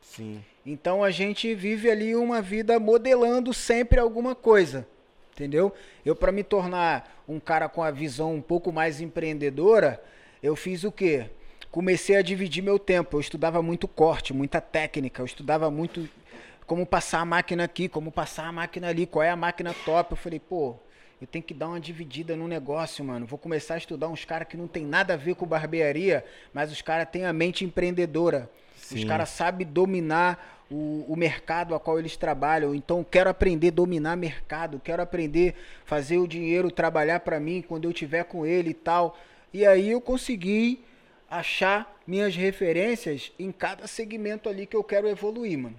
Sim. Então a gente vive ali uma vida modelando sempre alguma coisa. Entendeu? Eu, para me tornar um cara com a visão um pouco mais empreendedora, eu fiz o quê? Comecei a dividir meu tempo. Eu estudava muito corte, muita técnica. Eu estudava muito como passar a máquina aqui, como passar a máquina ali, qual é a máquina top. Eu falei, pô, eu tenho que dar uma dividida no negócio, mano. Vou começar a estudar uns caras que não tem nada a ver com barbearia, mas os caras têm a mente empreendedora. Sim. Os caras sabem dominar o, o, mercado a qual eles trabalham. Então, quero aprender a dominar mercado, quero aprender a fazer o dinheiro trabalhar para mim quando eu tiver com ele e tal. E aí eu consegui achar minhas referências em cada segmento ali que eu quero evoluir, mano.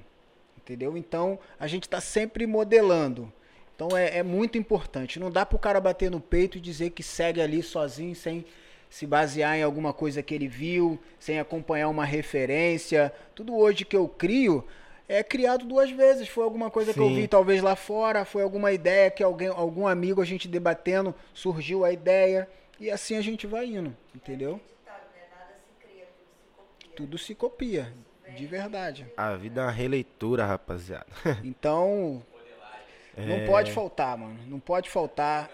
Entendeu? Então, a gente está sempre modelando. Então, é, é muito importante. Não dá para o cara bater no peito e dizer que segue ali sozinho, sem se basear em alguma coisa que ele viu, sem acompanhar uma referência. Tudo hoje que eu crio, é criado duas vezes. Foi alguma coisa Sim. que eu vi talvez lá fora, foi alguma ideia que alguém, algum amigo a gente debatendo, surgiu a ideia e assim a gente vai indo, entendeu? Tudo se copia, de verdade. A vida é uma releitura, rapaziada. *laughs* Então, não é... pode faltar, mano. Não pode faltar.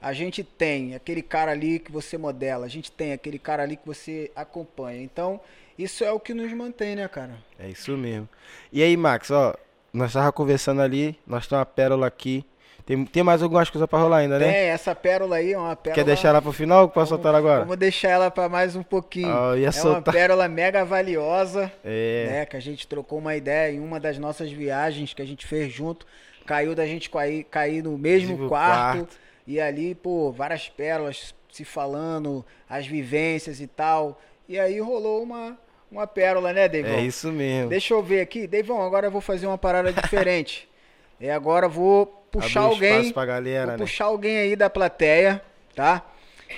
A gente tem aquele cara ali que você modela, a gente tem aquele cara ali que você acompanha. Então, isso é o que nos mantém, né, cara? É isso mesmo. E aí, Max, ó, nós tava conversando ali, nós temos uma pérola aqui. Tem, tem mais algumas coisas pra rolar ainda, né? Tem, essa pérola aí é uma pérola. Quer deixar ela pro final ou posso soltar agora? Vamos deixar ela pra mais um pouquinho. Oh, é soltar. uma pérola mega valiosa. É. Né, que a gente trocou uma ideia em uma das nossas viagens que a gente fez junto. Caiu da gente cair, cair no mesmo quarto, quarto. E ali, pô, várias pérolas se falando, as vivências e tal. E aí rolou uma, uma pérola, né, Deivão? É isso mesmo. Deixa eu ver aqui. Deivão, agora eu vou fazer uma parada *laughs* diferente. É, agora vou puxar Abrir alguém. Pra galera, vou né? puxar alguém aí da plateia, tá?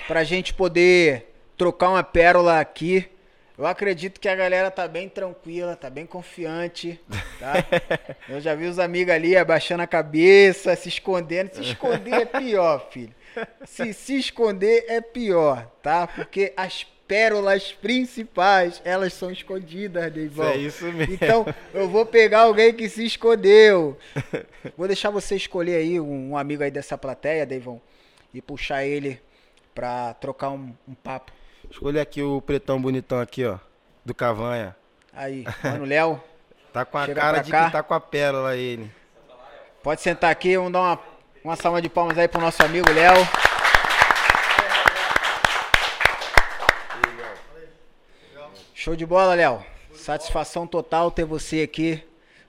Pra gente poder trocar uma pérola aqui. Eu acredito que a galera tá bem tranquila, tá bem confiante, tá? *laughs* Eu já vi os amigos ali abaixando a cabeça, se escondendo. Se esconder é pior, filho. Se se esconder é pior, tá? Porque as pérolas principais, elas são escondidas, Deivão. É isso mesmo. Então, eu vou pegar alguém que se escondeu. *laughs* Vou deixar você escolher aí um, um amigo aí dessa plateia, Deivão, e puxar ele pra trocar um, um papo. Escolha aqui o pretão bonitão aqui, ó, do Cavanha. Aí, *laughs* mano, Léo. tá com a cara de cá. que tá com a pérola ele. Pode sentar aqui, vamos dar uma, uma salva de palmas aí pro nosso amigo Léo. Show de bola, Léo. Satisfação total ter você aqui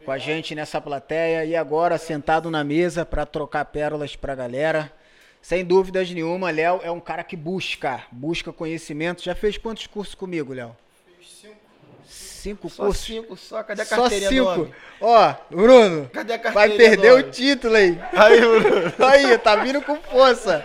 com a gente nessa plateia e agora sentado na mesa para trocar pérolas para a galera. Sem dúvidas nenhuma, Léo é um cara que busca, busca conhecimento. Já fez quantos cursos comigo, Léo? Fiz cinco. Cinco só cursos? cinco só, cadê a carteirinha Só cinco. Ó, Bruno, cadê a carteirinha vai perder o título aí. Aí, Bruno. Aí, tá vindo com força.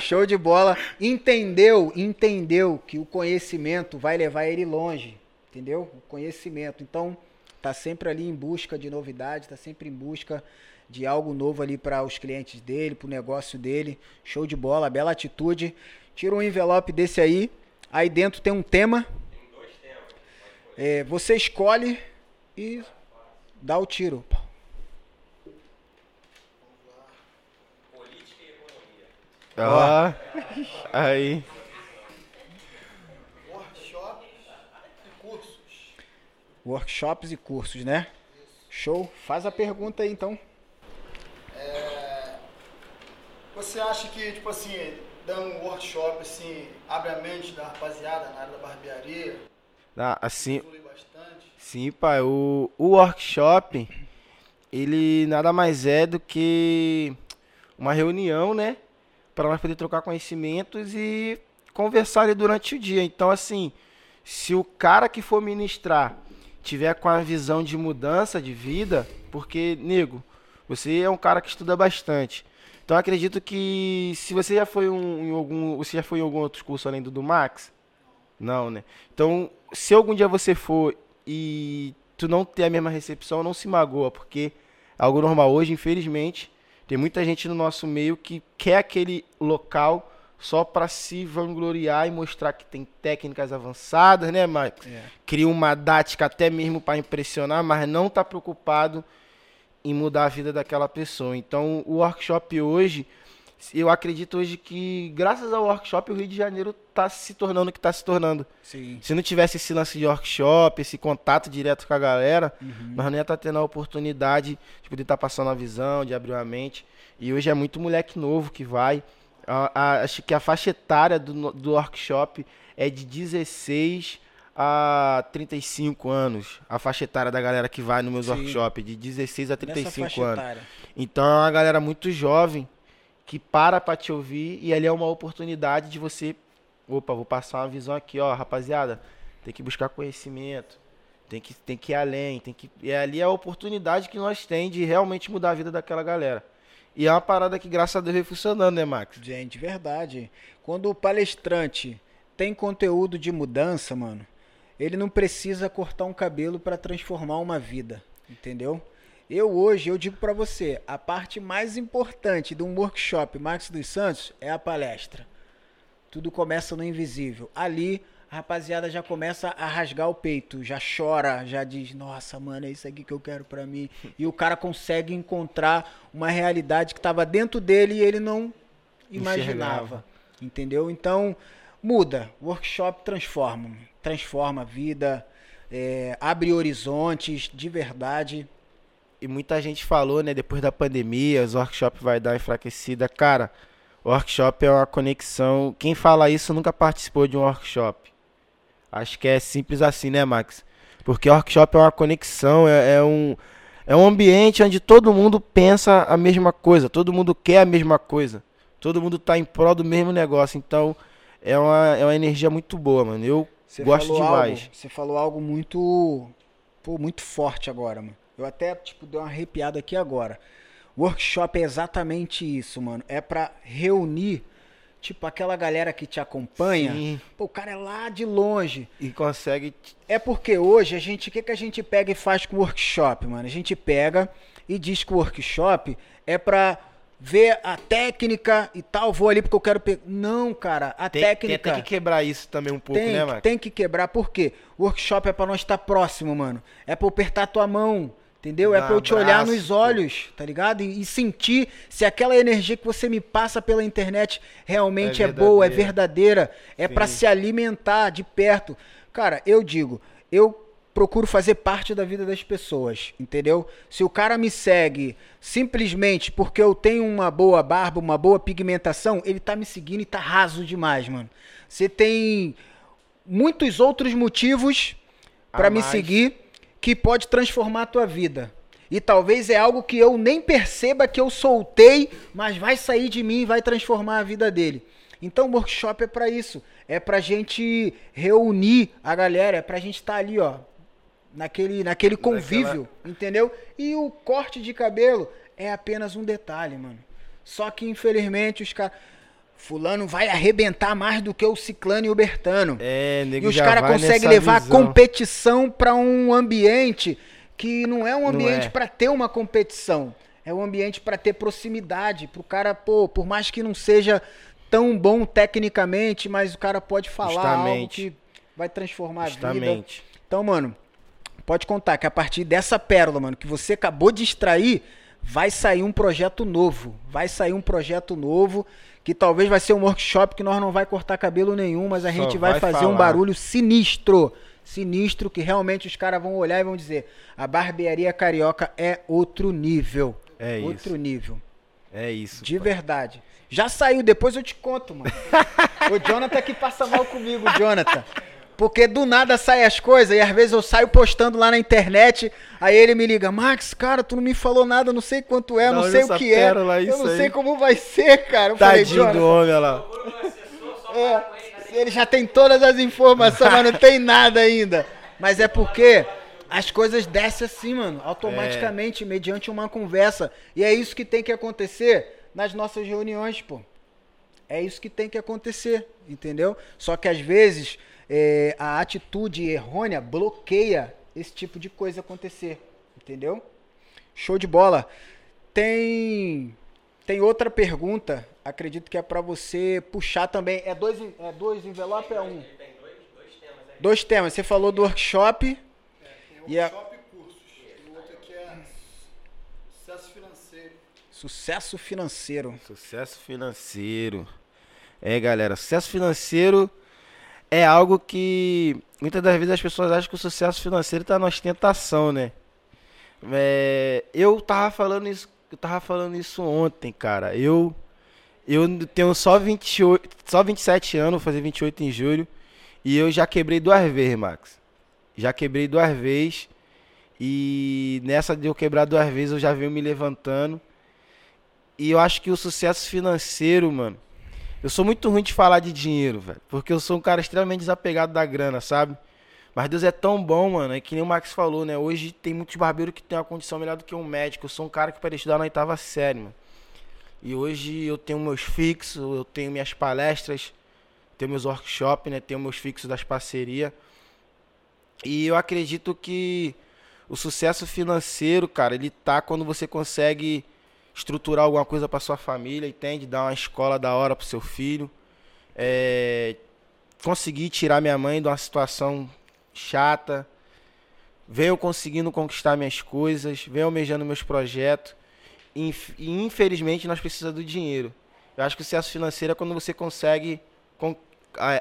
Show de bola. Entendeu, entendeu que o conhecimento vai levar ele longe. Entendeu? O conhecimento. Então, tá sempre ali em busca de novidades, tá sempre em busca de algo novo ali para os clientes dele, para o negócio dele. Show de bola, bela atitude. Tira um envelope desse aí. Aí dentro tem um tema. Tem dois temas. É, você escolhe e dá o tiro. Ó. Aí. Workshops e cursos. Workshops e cursos, né? Show. Faz a pergunta aí então. É, você acha que, tipo assim, dando um workshop, assim, abre a mente da rapaziada na área da barbearia? Ah, assim. Sim, pai. O, o workshop, ele nada mais é do que uma reunião, né? Para nós poder trocar conhecimentos e conversar ali durante o dia. Então, assim, se o cara que for ministrar tiver com a visão de mudança de vida, porque, nego, você é um cara que estuda bastante. Então, acredito que se você já foi um, em algum, você já foi em algum outro curso além do do Max, não, né? Então, se algum dia você for e tu não ter a mesma recepção, não se magoa, porque é algo normal hoje, infelizmente, tem muita gente no nosso meio que quer aquele local só para se vangloriar e mostrar que tem técnicas avançadas, né, Marcos? É. Cria uma dática até mesmo para impressionar, mas não está preocupado em mudar a vida daquela pessoa. Então, o workshop hoje, eu acredito hoje que, graças ao workshop, o Rio de Janeiro está se tornando o que está se tornando. Sim. Se não tivesse esse lance de workshop, esse contato direto com a galera, Uhum. nós não ia estar tendo a oportunidade de poder estar passando a visão, de abrir a mente. E hoje é muito moleque novo que vai. A- a- acho que a faixa etária do, do workshop é de 16 a 35 anos. A faixa etária da galera que vai no meus Sim. workshops, de 16 a Nessa 35 faixa anos. etária. Então é uma galera muito jovem que para pra te ouvir e ali é uma oportunidade de você, opa, vou passar uma visão aqui, ó, rapaziada, tem que buscar conhecimento, tem que, tem que ir além, tem que e ali é a oportunidade que nós tem de realmente mudar a vida daquela galera. E é uma parada que graças a Deus vem funcionando, né, Max? Gente, verdade. Quando o palestrante tem conteúdo de mudança, mano, ele não precisa cortar um cabelo para transformar uma vida, entendeu? Eu hoje, eu digo para você, a parte mais importante de um workshop Max dos Santos é a palestra. Tudo começa no invisível. Ali, a rapaziada já começa a rasgar o peito, já chora, já diz: "Nossa, mano, é isso aqui que eu quero pra mim". E o cara consegue encontrar uma realidade que estava dentro dele e ele não imaginava. Enxergava. Entendeu? Então, muda. Workshop transforma. Transforma a vida, é, abre horizontes de verdade. E muita gente falou, né, depois da pandemia, os workshops vai dar enfraquecida. Cara, workshop é uma conexão. Quem fala isso nunca participou de um workshop. Acho que é simples assim, né, Max? Porque workshop é uma conexão, é, é um, é um ambiente onde todo mundo pensa a mesma coisa, todo mundo quer a mesma coisa, todo mundo tá em prol do mesmo negócio. Então, é uma, é uma energia muito boa, mano. Eu Você gosto demais. Algo, você falou algo muito, pô, muito forte agora, mano. Eu até tipo dei uma arrepiada aqui agora. Workshop é exatamente isso, mano. É pra reunir tipo aquela galera que te acompanha. Sim, Pô, o cara é lá de longe. e consegue É porque hoje a gente, o que, que a gente pega e faz com o workshop, mano? A gente pega e diz que o workshop é pra ver a técnica e tal. Vou ali porque eu quero pegar. Não, cara, a tem, técnica. tem, tem que quebrar isso também um pouco, tem, né, Max? tem que quebrar, por quê? Workshop é pra nós estar próximo, mano. É pra eu apertar tua mão, entendeu? É Dar pra eu te olhar abraço, nos pô. olhos, tá ligado? E, e sentir se aquela energia que você me passa pela internet realmente É é, boa, é verdadeira. é Sim. se alimentar de perto. Cara, eu digo, eu procuro fazer parte da vida das pessoas, entendeu? Se o cara me segue simplesmente porque eu tenho uma boa barba, uma boa pigmentação, ele tá me seguindo e tá raso demais, mano. Você tem muitos outros motivos A pra me mais. seguir que pode transformar a tua vida. E talvez é algo que eu nem perceba que eu soltei, mas vai sair de mim e vai transformar a vida dele. Então o workshop é pra isso, é pra gente reunir a galera, é pra gente estar ali, ó, naquele naquele convívio, entendeu? E o corte de cabelo é apenas um detalhe, mano. Só que infelizmente os caras fulano vai arrebentar mais do que o Ciclano e o Bertano. É, nego E os caras conseguem levar a visão. competição pra um ambiente que não é um ambiente é. pra ter uma competição. É um ambiente pra ter proximidade. Pro cara, pô, por mais que não seja tão bom tecnicamente, mas o cara pode falar algo Justamente. que vai transformar a vida. Justamente. Então, mano, pode contar que a partir dessa pérola, mano, que você acabou de extrair, vai sair um projeto novo. Vai sair um projeto novo que talvez vai ser um workshop que nós não vai cortar cabelo nenhum, mas a Só gente vai, vai fazer um falar. barulho sinistro. Sinistro que realmente os caras vão olhar e vão dizer: a barbearia carioca é outro nível. É outro isso. nível. É isso. De pai. verdade. Já saiu, depois eu te conto, mano. *laughs* o Jonathan que passa mal comigo, Jonathan. Porque do nada saem as coisas e às vezes eu saio postando lá na internet, aí ele me liga, Max, cara, tu não me falou nada, não sei quanto é, não onde sei o que é. pérola, Eu não aí? sei como vai ser, cara. Eu falei, Tadinho do Jonathan, homem, olha lá. é, ele já tem todas as informações, mas não tem nada ainda. Mas é porque as coisas descem assim, mano, automaticamente, mediante uma conversa. E é isso que tem que acontecer nas nossas reuniões, pô. É isso que tem que acontecer, entendeu? Só que às vezes é, a atitude errônea bloqueia esse tipo de coisa acontecer, entendeu? Show de bola. Tem tem outra pergunta, acredito que é pra você puxar também. É dois, é dois envelopes é um? Dois temas. Você falou do workshop. Tem E a- workshop e cursos. E o outro aqui é sucesso financeiro. Sucesso financeiro. Sucesso financeiro. É, galera, sucesso financeiro é algo que muitas das vezes as pessoas acham que o sucesso financeiro tá na ostentação, né? É, eu tava falando isso, eu tava falando isso ontem, cara. Eu eu tenho só 28, só 27 anos, vou fazer 28 em julho, e eu já quebrei duas vezes, Max. Já quebrei duas vezes. E nessa de eu quebrar duas vezes eu já venho me levantando. E eu acho que o sucesso financeiro, mano. Eu sou muito ruim de falar de dinheiro, velho. Porque eu sou um cara extremamente desapegado da grana, sabe? Mas Deus é tão bom, mano. É que nem o Max falou, né? Hoje tem muitos barbeiros que têm uma condição melhor do que um médico. Eu sou um cara que parei estudar na oitava série, mano. E hoje eu tenho meus fixos, eu tenho minhas palestras, tenho meus workshops, né? Tenho meus fixos das parcerias. E eu acredito que o sucesso financeiro, cara, ele tá quando você consegue estruturar alguma coisa para sua família, entende? Dar uma escola da hora pro seu filho. É, conseguir tirar minha mãe de uma situação chata. Venho conseguindo conquistar minhas coisas, venho almejando meus projetos. E infelizmente nós precisamos do dinheiro. Eu acho que o sucesso financeiro é quando você consegue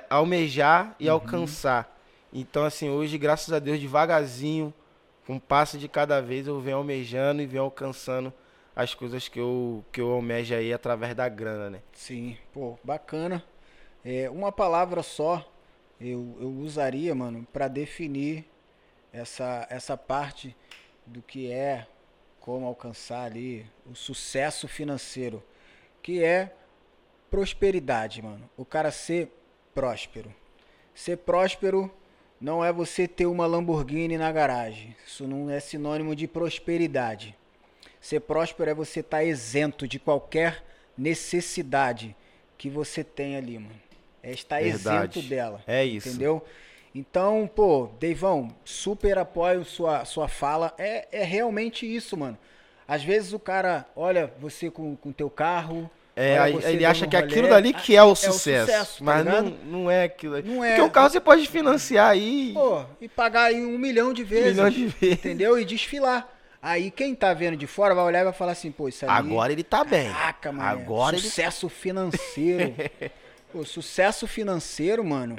almejar e alcançar. Então, assim, hoje, graças a Deus, devagarzinho, com um passo de cada vez, eu venho almejando e venho alcançando as coisas que eu, que eu almejo aí através da grana, né? Sim, pô, bacana. É, uma palavra só eu, eu usaria, mano, pra definir essa, essa parte do que é como alcançar ali o sucesso financeiro, que é prosperidade, mano. O cara ser próspero. Ser próspero não é você ter uma Lamborghini na garagem. Isso não é sinônimo de prosperidade. Ser próspero é você estar isento de qualquer necessidade que você tem ali, mano. É estar Verdade. isento dela. É isso. Entendeu? Então, pô, Deivão, super apoio sua, sua fala. É, é realmente isso, mano. Às vezes o cara olha você com o teu carro. É, aí ele acha um que é rolê, aquilo dali que é o é sucesso. tá mas não, ligado? não é aquilo ali. Não é. Porque o carro você pode financiar aí Pô, e pagar aí um milhão de um vezes. milhão de vezes. Entendeu? E desfilar. Aí quem tá vendo de fora vai olhar e vai falar assim, pô, isso ali. Agora ele tá bem. Caraca, mano. Agora ele sucesso financeiro. *laughs* Pô, sucesso financeiro, mano.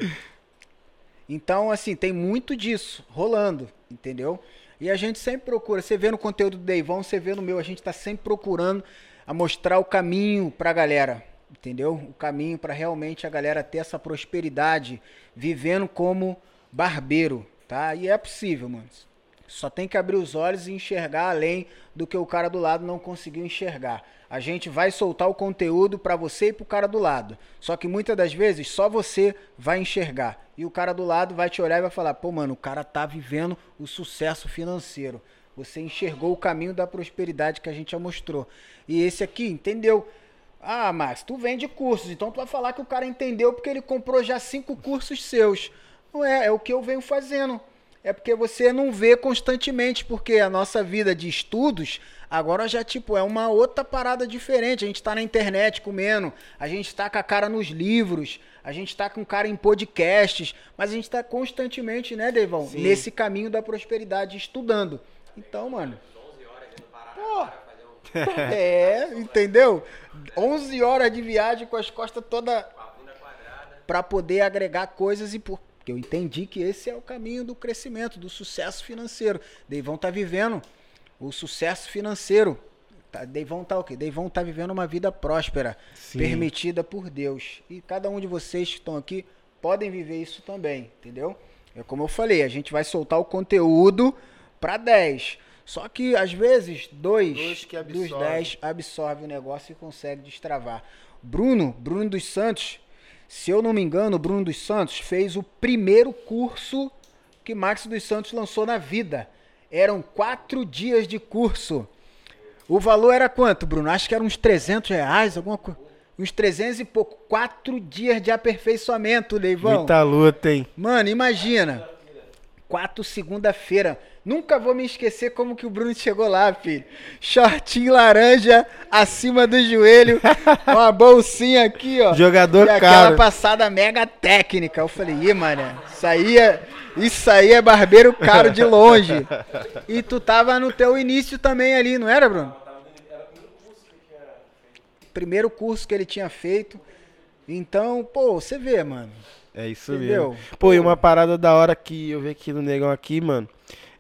Então, assim, tem muito disso rolando, entendeu? E a gente sempre procura, você vê no conteúdo do Deivão, você vê no meu, a gente tá sempre procurando a mostrar o caminho pra galera, entendeu? O caminho pra realmente a galera ter essa prosperidade, vivendo como barbeiro, tá? E é possível, mano. Só tem que abrir os olhos e enxergar além do que o cara do lado não conseguiu enxergar. A gente vai soltar o conteúdo para você e pro cara do lado. Só que muitas das vezes só você vai enxergar. E o cara do lado vai te olhar e vai falar: pô, mano, o cara tá vivendo o sucesso financeiro. Você enxergou o caminho da prosperidade que a gente já mostrou. E esse aqui, entendeu? Ah, Max, tu vende cursos, então tu vai falar que o cara entendeu porque ele comprou já cinco cursos seus. Não é, é o que eu venho fazendo. É porque você não vê constantemente, porque a nossa vida de estudos agora já tipo é uma outra parada diferente. A gente tá na internet comendo, a gente tá com a cara nos livros, a gente tá com cara em podcasts, mas a gente tá constantemente, né, Deivão, Sim. nesse caminho da prosperidade estudando. Então, mano, Pô, *laughs* é, entendeu? 11 horas de viagem com as costas toda para poder agregar coisas e por porque eu entendi que esse é o caminho do crescimento, do sucesso financeiro. Deivão tá vivendo o sucesso financeiro. Tá, Deivão tá o quê? Deivão tá vivendo uma vida próspera, Sim. permitida por Deus. E cada um de vocês que estão aqui podem viver isso também, entendeu? É como eu falei, a gente vai soltar o conteúdo para 10. Só que às vezes dois, Dois dos absorve. 10 absorve o negócio e consegue destravar. Bruno, Bruno dos Santos, se eu não me engano, o Bruno dos Santos fez o primeiro curso que Max dos Santos lançou na vida. Eram quatro dias de curso. O valor era quanto, Bruno? Acho que era uns 300 reais, alguma coisa. Uns 300 e pouco. Quatro dias de aperfeiçoamento, Leivão. Muita luta, hein? Mano, imagina. 4, segunda-feira. Nunca vou me esquecer como que o Bruno chegou lá, filho. Shortinho laranja, acima do joelho, *laughs* uma bolsinha aqui, ó. Jogador e aquela caro. passada mega técnica. Eu falei, ih, mané, isso aí é, isso aí é barbeiro caro de longe. *laughs* E tu tava no teu início também ali, não era, Bruno? Primeiro curso que ele tinha feito. Então, pô, você vê, mano. É isso Entendeu? mesmo. Pô, e uma parada da hora que eu vi aqui no Negão aqui, mano,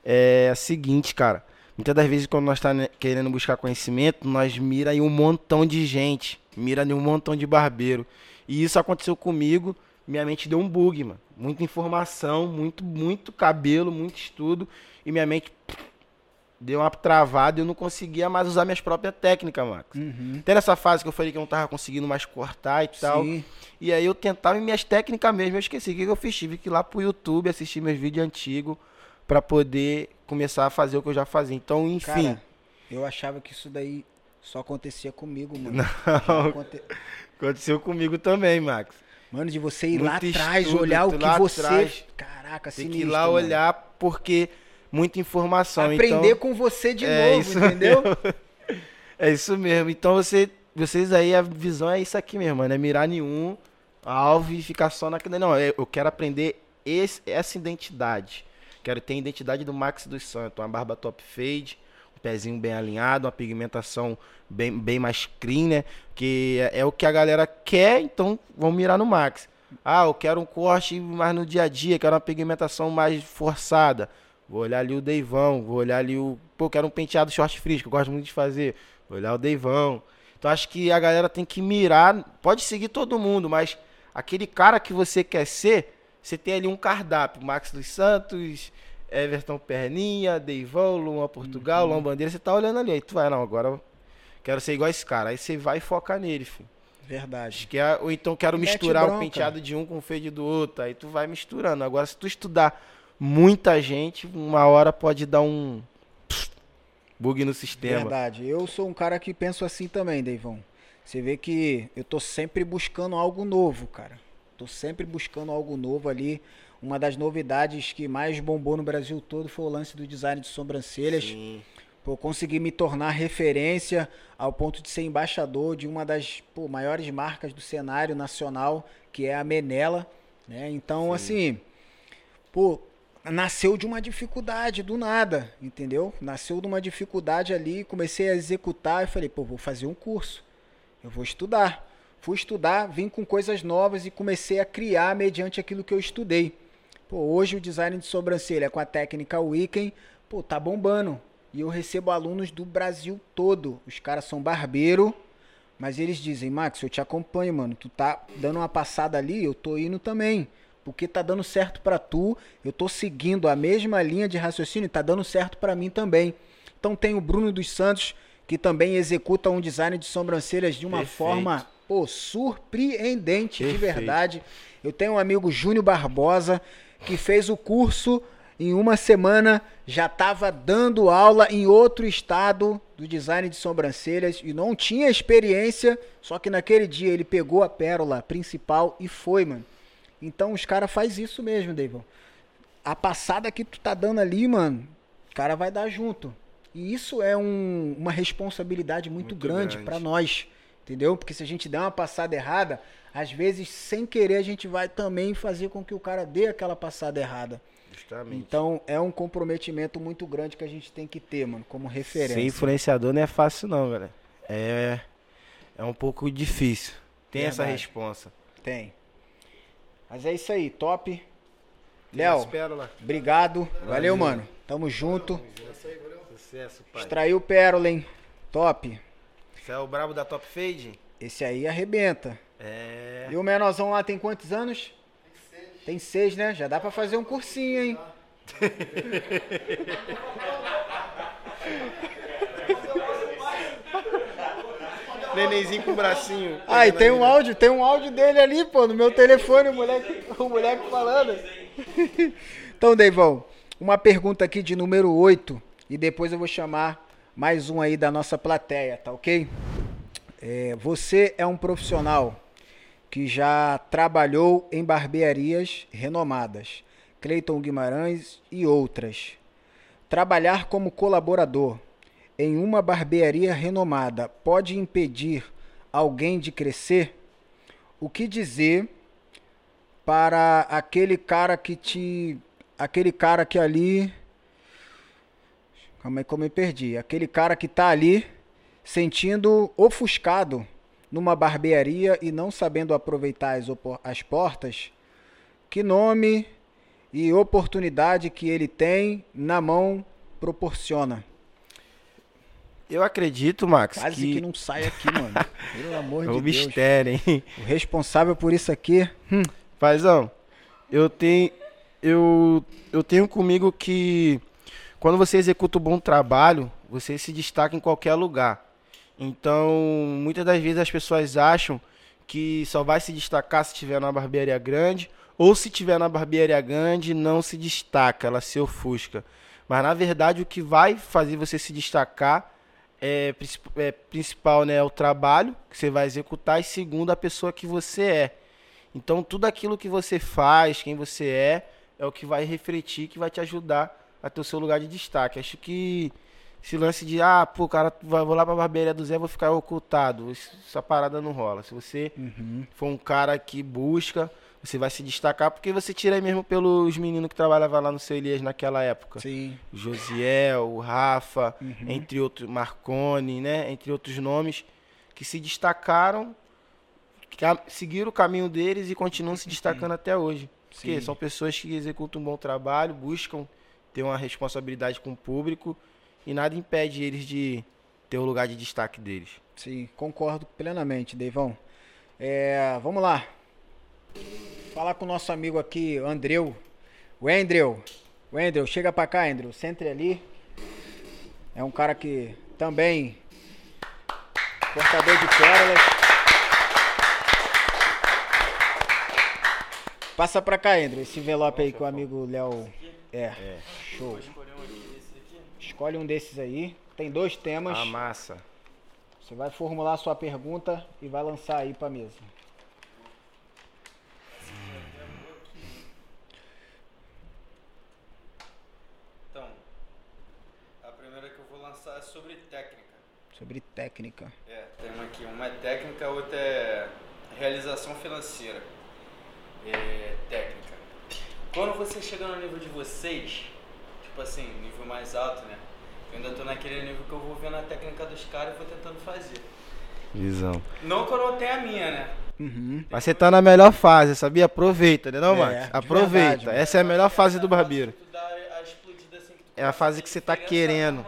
é a seguinte, cara. Muitas das vezes quando nós tá querendo buscar conhecimento, nós mira em um montão de gente. Mira em um montão de barbeiro. E isso aconteceu comigo. Minha mente deu um bug, mano. Muita informação, muito, muito cabelo, muito estudo. E minha mente deu uma travada e eu não conseguia mais usar minhas próprias técnicas, Max. Uhum. Até nessa fase que eu falei que eu não tava conseguindo mais cortar e tal. Sim. E aí eu tentava em minhas técnicas mesmo, eu esqueci. O que eu fiz? Tive que ir lá pro YouTube assistir meus vídeos antigos pra poder começar a fazer o que eu já fazia. Então, enfim. Cara, eu achava que isso daí só acontecia comigo, mano. Não, aconte- aconteceu comigo também, Max. Mano, de você ir lá Muito atrás, estudo, olhar o que lá você. atrás. Caraca, Tem sinistro. que ir lá mano. olhar porque muita informação. Aprender então, com você de é novo, entendeu? *laughs* É isso mesmo. Então você, vocês aí, a visão é isso aqui mesmo, mano. É mirar nenhum alvo e ficar só naquele. Não, é- eu quero aprender esse- essa identidade. Quero ter a identidade do Max dos Santos. Uma barba top fade, um pezinho bem alinhado, uma pigmentação bem, bem mais clean, né? Que é, é o que a galera quer, então vamos mirar no Max. Ah, eu quero um corte mais no dia a dia, quero uma pigmentação mais forçada. Vou olhar ali o Deivão, vou olhar ali o. Pô, quero um penteado short que eu gosto muito de fazer. Vou olhar o Deivão. Então acho que a galera tem que mirar. Pode seguir todo mundo, mas aquele cara que você quer ser, você tem ali um cardápio. Max dos Santos, Everton Perninha, Deivão, Luan Portugal, Luan Bandeira. Você tá olhando ali. Aí tu vai, não, agora quero ser igual esse cara. Aí você vai focar nele, filho. Verdade. Que é- ou então quero Mete misturar bronca. o penteado de um com o fade do outro. Aí tu vai misturando. Agora, se tu estudar muita gente, uma hora pode dar um bug no sistema. Verdade. Eu sou um cara que penso assim também, Deivão. Você vê que eu tô sempre buscando algo novo, cara. Tô sempre buscando algo novo ali. Uma das novidades que mais bombou no Brasil todo foi o lance do design de sobrancelhas. Sim. Pô, consegui me tornar referência ao ponto de ser embaixador de uma das pô, maiores marcas do cenário nacional, que é a Menela, né? Então, assim, pô, nasceu de uma dificuldade do nada, entendeu? Nasceu de uma dificuldade ali, comecei a executar e falei, pô, vou fazer um curso. Eu vou estudar. Fui estudar, vim com coisas novas e comecei a criar mediante aquilo que eu estudei. Pô, hoje o design de sobrancelha com a técnica Weekend, pô, tá bombando. E eu recebo alunos do Brasil todo. Os caras são barbeiro, mas eles dizem, Max, eu te acompanho, mano. Tu tá dando uma passada ali, eu tô indo também. Porque tá dando certo pra tu, eu tô seguindo a mesma linha de raciocínio e tá dando certo pra mim também. Então tem o Bruno dos Santos, que também executa um design de sobrancelhas de uma Perfeito. forma, pô, surpreendente de Perfeito. verdade. Eu tenho um amigo Júnior Barbosa, que fez o curso em uma semana, já estava dando aula em outro estado do design de sobrancelhas e não tinha experiência, só que naquele dia ele pegou a pérola principal e foi, mano. Então os caras faz isso mesmo, Deivão. A passada que tu tá dando ali, mano, o cara vai dar junto. E isso é um- uma responsabilidade muito, Muito grande grande. pra nós, entendeu? Porque se a gente der uma passada errada, às vezes sem querer a gente vai também fazer com que o cara dê aquela passada errada. Justamente. Então é um comprometimento muito grande que a gente tem que ter, mano, como referência. Ser influenciador não é fácil não, galera. É, é um pouco difícil. Tem essa Verdade. responsa. Tem. Mas é isso aí, top. Léo, obrigado. Valeu, mano. Tamo junto. Sucesso, pai. Extraiu pérola, hein? Top. Você é o brabo da Top Fade? Esse aí arrebenta. É. E o menorzão lá tem quantos anos? Tem seis, né? Já dá pra fazer um cursinho, hein? *laughs* Nenenzinho com o bracinho. Ah, e tem um áudio, tem um áudio dele ali, pô, no meu telefone, o moleque, *laughs* o moleque falando. *laughs* Então, Deivão, uma pergunta aqui de número 8 e depois eu vou chamar mais um aí da nossa plateia, tá ok? É, você é um profissional que já trabalhou em barbearias renomadas. Cleiton Guimarães e outras. Trabalhar como colaborador em uma barbearia renomada pode impedir alguém de crescer? O que dizer para aquele cara que te. aquele cara que ali. Calma aí, como eu perdi. Aquele cara que tá ali sentindo ofuscado numa barbearia e não sabendo aproveitar as, as portas. Que nome e oportunidade que ele tem na mão proporciona. Eu acredito, Max. Quase que, que não sai aqui, *laughs* mano. Pelo amor de é Deus. mistério, hein? O responsável por isso aqui. Hum. Paizão, eu tenho. Eu, eu tenho comigo que quando você executa um bom trabalho, você se destaca em qualquer lugar. Então, muitas das vezes as pessoas acham que só vai se destacar se tiver numa barbearia grande, ou se tiver na barbearia grande, não se destaca, ela se ofusca. Mas na verdade o que vai fazer você se destacar é, é, principal né, é o trabalho que você vai executar e segundo a pessoa que você é. Então tudo aquilo que você faz, quem você é, é o que vai refletir, que vai te ajudar a ter o seu lugar de destaque. Acho que esse lance de, ah, pô, cara, vou lá pra barbearia do Zé, vou ficar ocultado. Essa parada não rola. Se você uhum. for um cara que busca, você vai se destacar, porque você tira mesmo pelos meninos que trabalhavam lá no seu Elias naquela época. Sim. Josiel, o Rafa, uhum. entre outros, Marconi, né? Entre outros nomes, que se destacaram, que seguiram o caminho deles e continuam se destacando até hoje. Porque Sim. são pessoas que executam um bom trabalho, buscam ter uma responsabilidade com o público e nada impede eles de ter o lugar de destaque deles. Sim, concordo plenamente, Deivão. É, vamos lá. Falar com o nosso amigo aqui, Andreu. O Andrew. O Andrew, chega pra cá, Andrew. Centre ali. É um cara que também. Portador de pérolas. Passa pra cá, Andrew. Esse envelope aí que o amigo Léo. É. é. Show. Escolhe um desses aí. Tem dois temas. A massa. Você vai formular a sua pergunta e vai lançar aí pra mesa. sobre técnica. Sobre técnica. É, tem uma aqui. Uma é técnica, a outra é realização financeira. É, técnica. Quando você chega no nível de vocês, tipo assim, nível mais alto, né? Eu ainda tô naquele nível que eu vou vendo a técnica dos caras e vou tentando fazer. Visão. Não que eu não tenha a minha, né? Uhum. Mas você tá na melhor fase, sabia? Aproveita, né não, é, Max? Aproveita. Verdade, Essa é a melhor fase do barbeiro. Assim, é a fase que você tá querendo.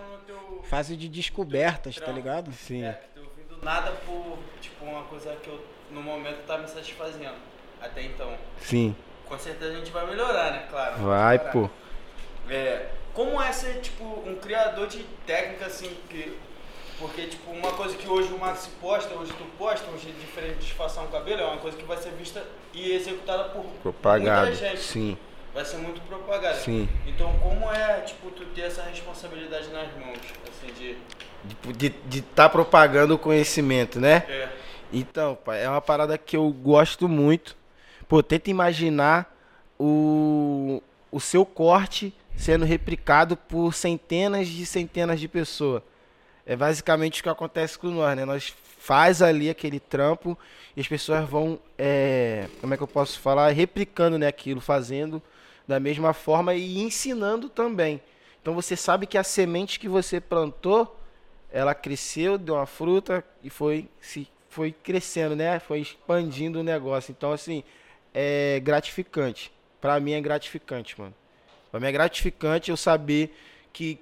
Fase de descobertas, tá ligado? Sim. É, que tô ouvindo nada por, tipo, uma coisa que eu, no momento, tá me satisfazendo. Até então. Sim. Com certeza a gente vai melhorar, né? Claro. Vai, pô. É, como é ser, tipo, um criador de técnica, assim, que... Porque, tipo, uma coisa que hoje o Max posta, hoje tu posta, hoje é diferente de disfarçar um cabelo, é uma coisa que vai ser vista e executada por Propagado. muita gente. Sim vai ser muito propagada. Sim. Então, como é, tipo, tu ter essa responsabilidade nas mãos, assim, de... De estar de, tá propagando o conhecimento, né? É. Então, pai, é uma parada que eu gosto muito. Pô, tenta imaginar o, o seu corte sendo replicado por centenas de centenas de pessoas. É basicamente o que acontece com nós, né? Nós faz ali aquele trampo e as pessoas vão, é, como é que eu posso falar, replicando né, aquilo, fazendo da mesma forma e ensinando também. Então você sabe que a semente que você plantou, ela cresceu, deu uma fruta e foi se foi crescendo, né? Foi expandindo o negócio. Então assim, é gratificante. Para mim é gratificante, mano. Para mim é gratificante eu saber que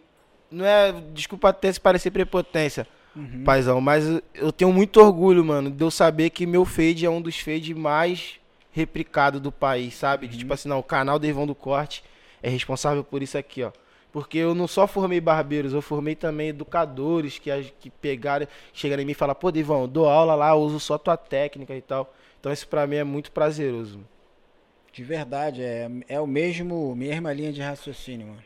não é, desculpa até se parecer prepotência, uhum. paizão, mas eu tenho muito orgulho, mano, de eu saber que meu fade é um dos fades mais replicado do país, sabe? Uhum. De, tipo assim, não, o canal do Ivão do Corte é responsável por isso aqui, ó. Porque eu não só formei barbeiros, eu formei também educadores que, que pegaram, chegaram em mim e falaram, pô, Ivão, dou aula lá, uso só tua técnica e tal. Então isso pra mim é muito prazeroso. De verdade, é, é o mesmo, mesma linha de raciocínio, mano.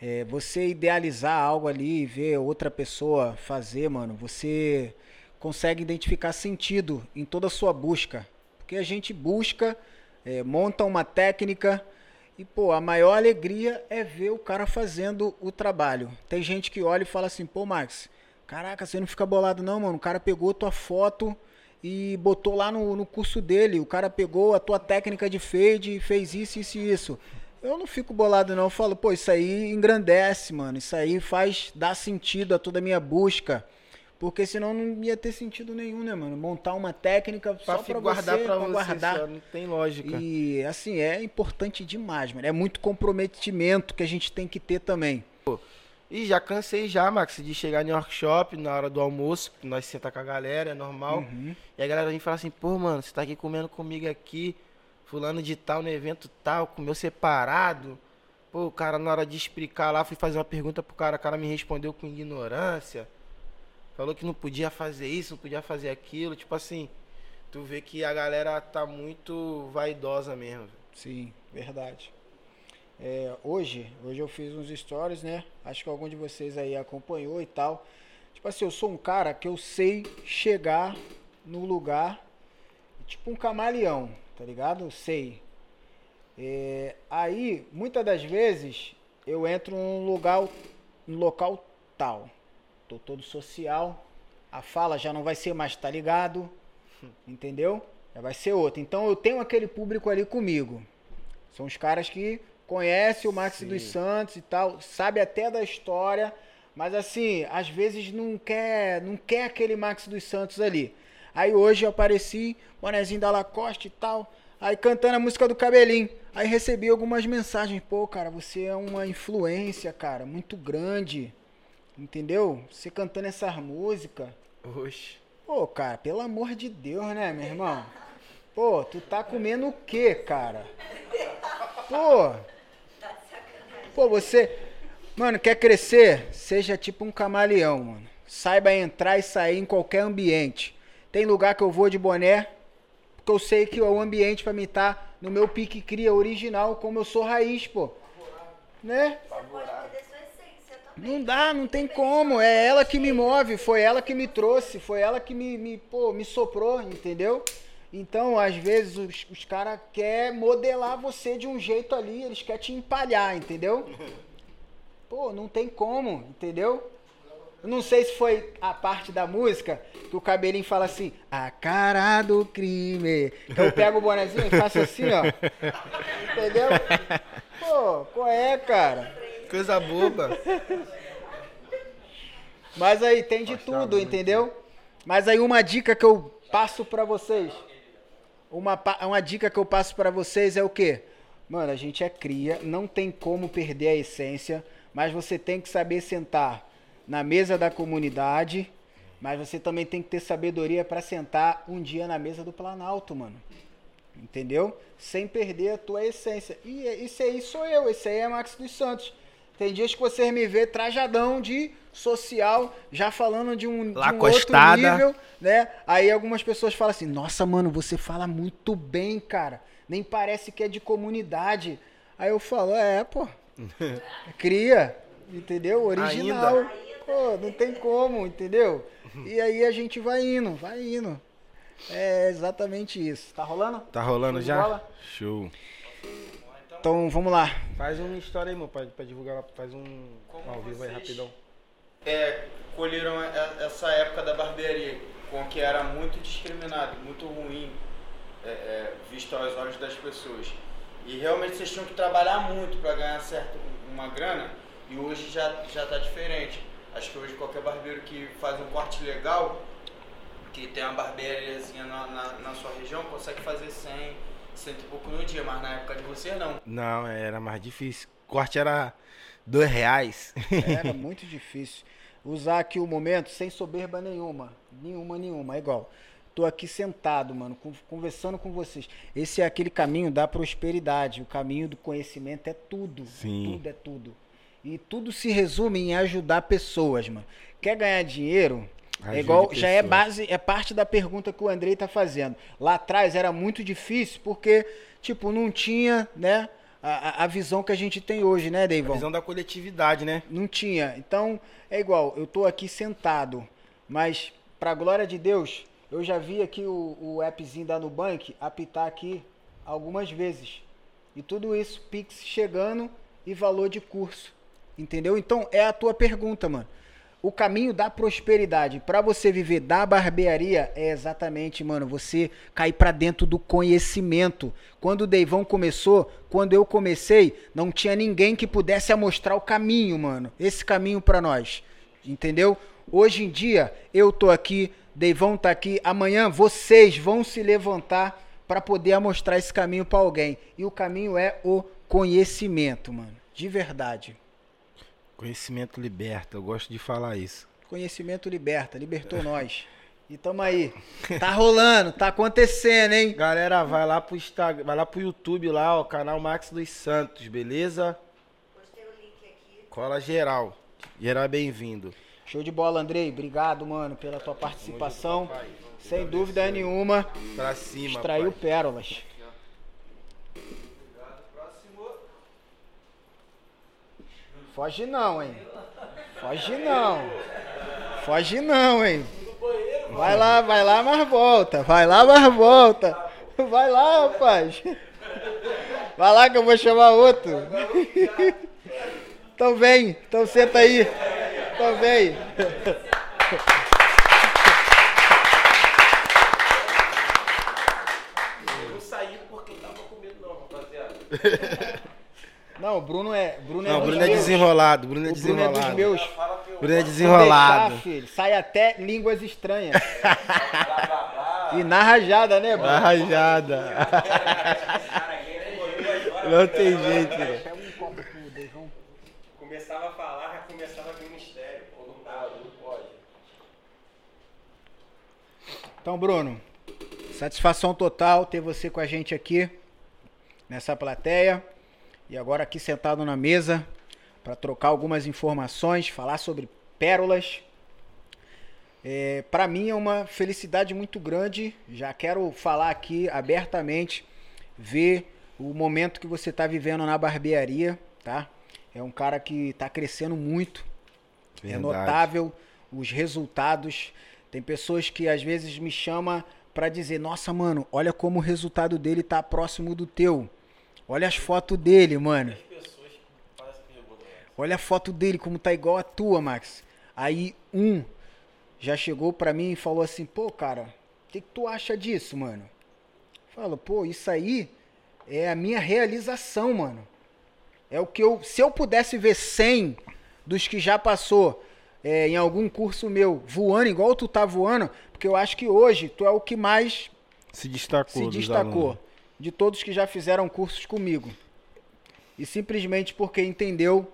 É, você idealizar algo ali e ver outra pessoa fazer, mano, você consegue identificar sentido em toda a sua busca. Porque a gente busca, é, monta uma técnica E, pô, a maior alegria é ver o cara fazendo o trabalho. Tem gente que olha e fala assim, pô, Max, caraca, você não fica bolado não, mano. O cara pegou tua foto e botou lá no, no curso dele. O cara pegou a tua técnica de fade e fez isso, isso e isso. Eu não fico bolado não, eu falo, pô, isso aí engrandece, mano. Isso aí faz, dá sentido a toda a minha busca. Porque senão não ia ter sentido nenhum, né, mano? Montar uma técnica Pra só pra guardar você, pra pra você, guardar. só, não tem lógica. E assim, é importante demais, mano. É muito comprometimento que a gente tem que ter também. E já cansei já, Max, de chegar no workshop na hora do almoço, nós senta com a galera, é normal. Uhum. E a galera vem falar assim, pô, mano, você tá aqui comendo comigo aqui, fulano de tal, no evento tal, comeu separado. Pô, o cara na hora de explicar lá, fui fazer uma pergunta pro cara, o cara me respondeu com ignorância. Falou que não podia fazer isso, não podia fazer aquilo. Tipo assim, tu vê que a galera tá muito vaidosa mesmo. Sim, verdade. É, hoje, hoje eu fiz uns stories, né? Acho que algum de vocês aí acompanhou e tal. Tipo assim, eu sou um cara que eu sei chegar no lugar, tipo um camaleão, tá ligado? Eu sei. É, aí, muitas das vezes, eu entro num lugar, num local tal. Tô todo social. A fala já não vai ser mais, tá ligado? Entendeu? Já vai ser outra. Então eu tenho aquele público ali comigo. São os caras que conhecem o Max Sim. dos Santos e tal, sabe até da história, mas assim, às vezes não quer, não quer aquele Max dos Santos ali. Aí hoje eu apareci, bonezinho da Lacoste e tal, aí cantando a música do Cabelinho. Aí recebi algumas mensagens, pô, cara, você é uma influência, cara, muito grande. Entendeu? Você cantando essas músicas. Oxe. Pô, cara, pelo amor de Deus, né, meu irmão? Pô, tu tá comendo o quê, cara? Pô. Pô, você. Mano, quer crescer? Seja tipo um camaleão, mano. Saiba entrar e sair em qualquer ambiente. Tem lugar que eu vou de boné, porque eu sei que o ambiente pra mim tá no meu pique cria original, como eu sou raiz, pô. Né? Você pode perder sua essência também. Não dá, não tem como. É ela que me move, foi ela que me trouxe, foi ela que me, me, pô, me soprou, entendeu? Então, às vezes, os, os caras querem modelar você de um jeito ali, eles querem te empalhar, entendeu? Pô, não tem como, entendeu? Eu não sei se foi a parte da música que o cabelinho fala assim, a cara do crime. Então eu pego o bonezinho e faço assim, ó. Entendeu? Pô, qual é, cara? Coisa boba. Mas aí tem de tudo, entendeu? Mas aí uma dica que eu passo pra vocês. Uma, uma dica que eu passo pra vocês é o quê? Mano, a gente é cria, não tem como perder a essência, mas você tem que saber sentar na mesa da comunidade, mas você também tem que ter sabedoria pra sentar um dia na mesa do Planalto, mano. Entendeu? Sem perder a tua essência. E isso aí sou eu, esse aí é Max dos Santos. Tem dias que vocês me vê trajadão de social, já falando de um, de um outro nível, né? Aí algumas pessoas falam assim: Nossa, mano, você fala muito bem, cara. Nem parece que é de comunidade. Aí eu falo: É, pô. *laughs* Cria, entendeu? Original. Ainda. Pô, não tem como, entendeu? E aí a gente vai indo, vai indo. É exatamente isso. Tá rolando? Tá rolando já? bola? Show. Então vamos lá. Faz uma história aí, mano, pra, pra divulgar. Faz um Como ao vivo aí, rapidão. é, colheram essa época da barbearia, com que era muito discriminado, muito ruim, é, é, visto aos olhos das pessoas. E realmente vocês tinham que trabalhar muito para ganhar certo uma grana, e hoje já, já tá diferente. Acho que hoje qualquer barbeiro que faz um corte legal, que tem uma barbeariazinha na, na, na sua região, consegue fazer 100, 100 e pouco no dia, mas na época de vocês não. Não, era mais difícil. Corte era dois reais. Era *laughs* muito difícil. Usar aqui o momento sem soberba nenhuma. Nenhuma, nenhuma. É igual. Tô aqui sentado, mano, con- conversando com vocês. Esse é aquele caminho da prosperidade. O caminho do conhecimento é tudo. Sim. Tudo é tudo. E tudo se resume em ajudar pessoas, mano. Quer ganhar dinheiro? É igual, já é base, é parte da pergunta que o Andrei tá fazendo. Lá atrás era muito difícil porque, tipo, não tinha, né, a, a- a visão que a gente tem hoje, né, A Deivão? visão da coletividade, né? Não tinha. Então, é igual, eu tô aqui sentado, mas pra glória de Deus, eu já vi aqui o, o appzinho da Nubank apitar aqui algumas vezes. E tudo isso, Pix chegando e valor de curso. Entendeu? Então é a tua pergunta, mano. O caminho da prosperidade para você viver da barbearia é exatamente, mano, você cair para dentro do conhecimento. Quando o Deivão começou, quando eu comecei, não tinha ninguém que pudesse mostrar o caminho, mano. Esse caminho para nós. Entendeu? Hoje em dia, eu tô aqui, Deivão tá aqui, amanhã vocês vão se levantar para poder mostrar esse caminho para alguém. E o caminho é o conhecimento, mano. De verdade. Conhecimento liberta, eu gosto de falar isso. Conhecimento liberta, libertou nós. E tamo aí. Tá rolando, tá acontecendo, hein? Galera, vai lá pro Instagram, vai lá pro YouTube lá, ó, canal Max dos Santos, beleza? Postei o link aqui. Cola geral. Geral é bem-vindo. Show de bola, Andrei. Obrigado, mano, pela tua participação. Sem dúvida nenhuma, Pra cima, extraiu pai. pérolas. Foge não, hein? Foge não. Foge não, hein? Vai lá, vai lá, mas volta. Vai lá, mas volta. Vai lá, rapaz. Vai lá que eu vou chamar outro. Então vem, então senta aí. Então vem. Eu não saí porque tava com medo não, rapaziada. *laughs* Não, o Bruno é. Bruno é Não, dos Bruno é meus. desenrolado, Bruno é O Bruno é dos desenrolado. meus. Bruno é Se desenrolado. deixar, filho, sai até línguas estranhas. e na rajada, né, Bruno? Na rajada. Não tem jeito, né? Pega copo pro Deivão. Começava a falar, já começava a vir mistério. Pô, não pode, não pode. Então, Bruno, satisfação total ter você com a gente aqui nessa plateia e agora aqui sentado na mesa para trocar algumas informações, falar sobre pérolas. É, para mim é uma felicidade muito grande. Já quero falar aqui abertamente, ver o momento que você está vivendo na barbearia, tá? É um cara que está crescendo muito. É Verdade. notável os resultados. Tem pessoas que às vezes me chamam pra dizer: "Nossa, mano, olha como o resultado dele tá próximo do teu. Olha as fotos dele, mano. Olha a foto dele como tá igual a tua, Max". Aí um já chegou pra mim e falou assim: "Pô, cara, o que, que tu acha disso, mano?" Falo: "Pô, isso aí é a minha realização, mano. É o que eu, se eu pudesse ver 100 dos que já passou é, em algum curso meu voando igual tu tá voando, porque eu acho que hoje tu é o que mais Se destacou. se dos destacou alunos. De todos que já fizeram cursos comigo. E simplesmente porque entendeu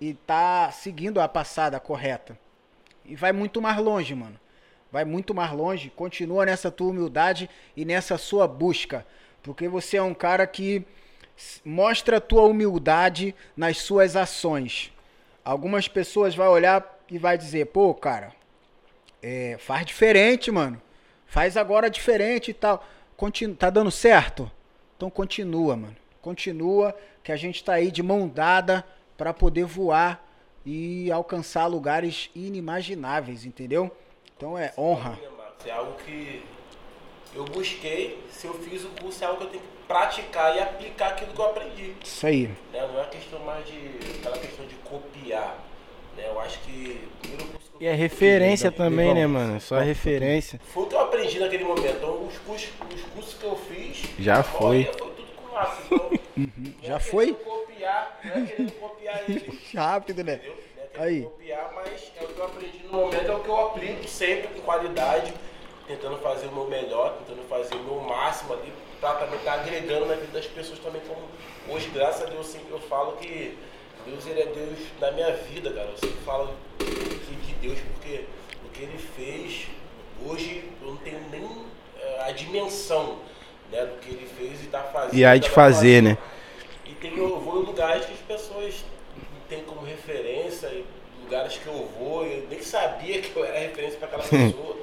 e tá seguindo a passada correta. E vai muito mais longe, mano. Vai muito mais longe. Continua nessa tua humildade e nessa sua busca. Porque você é um cara que mostra a tua humildade nas suas ações. Algumas pessoas vão olhar e vai dizer, pô, cara, é, faz diferente, mano. Faz agora diferente e tal. Continu tá dando certo? Então continua, mano. Continua que a gente tá aí de mão dada para poder voar e alcançar lugares inimagináveis, entendeu? Então é honra. É algo que eu busquei, se eu fiz o curso, é algo que eu tenho que praticar e aplicar aquilo que eu aprendi. Isso aí. Né? Não é questão mais de aquela questão de copiar. Né? Eu acho que o primeiro curso E é referência também, né, mano? Só é referência. foi o que eu aprendi naquele momento. Então os cursos, os cursos que eu fiz, Já foi. foi tudo com laço. Então, *laughs* não é Já foi? querendo copiar, não é querendo copiar *laughs* ele. Rápido, né? Entendeu? Não é querendo Aí. copiar, mas é o que eu aprendi no momento, é o que eu aplico sempre com qualidade, tentando fazer o meu melhor, tentando fazer o meu máximo ali, pra também estar agregando na vida das pessoas também, como hoje, graças a Deus, sempre eu falo que Deus ele é Deus da minha vida, cara. Eu sempre falo de, de Deus porque o que ele fez, hoje eu não tenho nem eh, a dimensão né, do que ele fez e tá fazendo. E há de fazer, né? e tem, eu vou em lugares que as pessoas têm como referência, lugares que eu vou, eu nem sabia que eu era referência para aquela *laughs* pessoa.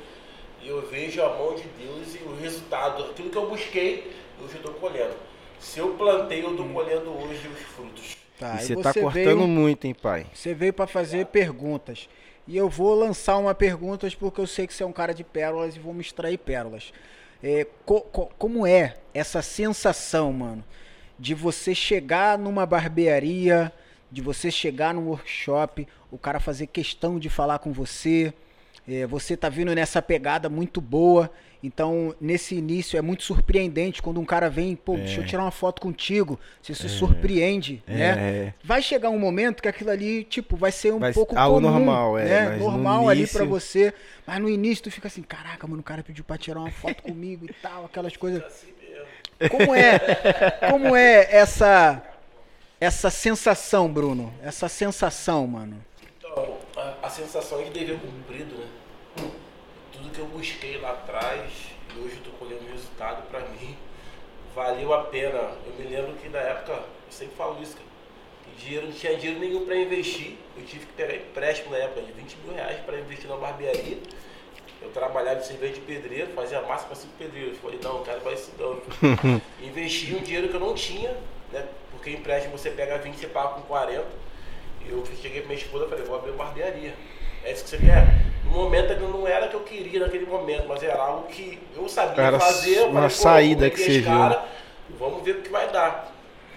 e eu vejo a mão de Deus e o resultado, aquilo que eu busquei, hoje eu estou colhendo. Se eu plantei, eu estou colhendo hoje os frutos. Tá, E você tá veio- cortando muito, hein, pai? Você veio para fazer perguntas. E eu vou lançar uma pergunta porque eu sei que você é um cara de pérolas e vou me extrair pérolas. É, co- co- como é essa sensação, mano, de você chegar numa barbearia, de você chegar num workshop, o cara fazer questão de falar com você. É, você tá vindo nessa pegada muito boa. Então, nesse início é muito surpreendente quando um cara vem, pô, deixa eu tirar uma foto contigo. Você se surpreende, É. né? Vai chegar um momento que aquilo ali, tipo, vai ser um Vai- pouco algo comum, normal, é, né? mas no Normal ali início- pra você. Mas no início tu fica assim, caraca, mano, o cara pediu pra tirar uma foto comigo e tal, aquelas coisas. Assim mesmo. Como é, como é essa essa sensação, Bruno? Essa sensação, mano. Então, a, a sensação é de dever cumprido, né? Que eu busquei lá atrás, e hoje eu tô colhendo resultado pra mim, valeu a pena. Eu me lembro que na época, eu sempre falo isso, cara, que dinheiro, não tinha dinheiro nenhum pra investir. Eu tive que pegar empréstimo na época de 20 mil reais pra investir na barbearia. Eu trabalhava de cerveja de pedreiro, fazia massa para cinco pedreiros. Falei, não, cara, vai se dando. Investi um dinheiro que eu não tinha, né? Porque empréstimo você pega 20, você paga com 40. Eu cheguei pra minha esposa e falei, vou abrir uma barbearia. É isso que você quer? No momento ainda não era o que eu queria naquele momento, mas era algo que eu sabia Era fazer. Uma saída que você viu. cara, Vamos ver o que vai dar.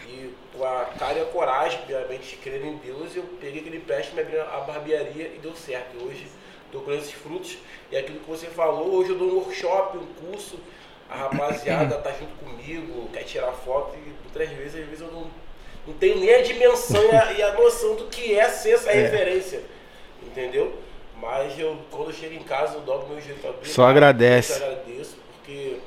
E com a cara e a coragem, obviamente, crendo em Deus, eu peguei aquele empréstimo, abri a barbearia e deu certo. E hoje estou colhendo esses frutos. E aquilo que você falou, hoje eu dou um workshop, um curso, a rapaziada tá junto comigo, quer tirar foto e outras vezes, às vezes eu não, não tenho nem a dimensão e a, e a noção do que é ser essa referência. Entendeu? Mas eu, quando eu chego em casa, eu dobro meu jeito abrir. Só agradece. Eu agradeço, porque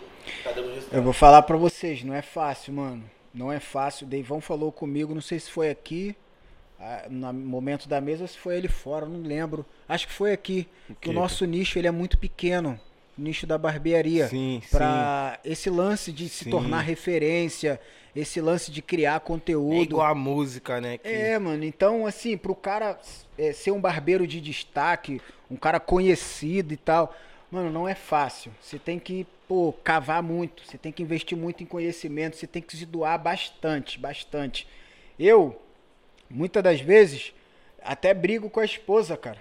tá dando resultado. Eu vou falar pra vocês, não é fácil, mano. Não é fácil. O Deivão falou comigo, não sei se foi aqui, no momento da mesa, ou se foi ele fora, não lembro. Acho que foi aqui. Que o nosso nicho ele é muito pequeno. O nicho da barbearia. Sim, Pra esse lance de se Sim. tornar referência, esse lance de criar É conteúdo. igual a música, né? que- É, mano, então assim, pro cara é, ser um barbeiro de destaque, um cara conhecido e tal, mano, não é fácil. Você tem que, pô, cavar muito, você tem que investir muito em conhecimento, você tem que se doar bastante, bastante. Eu, muitas das vezes, até brigo com a esposa, cara.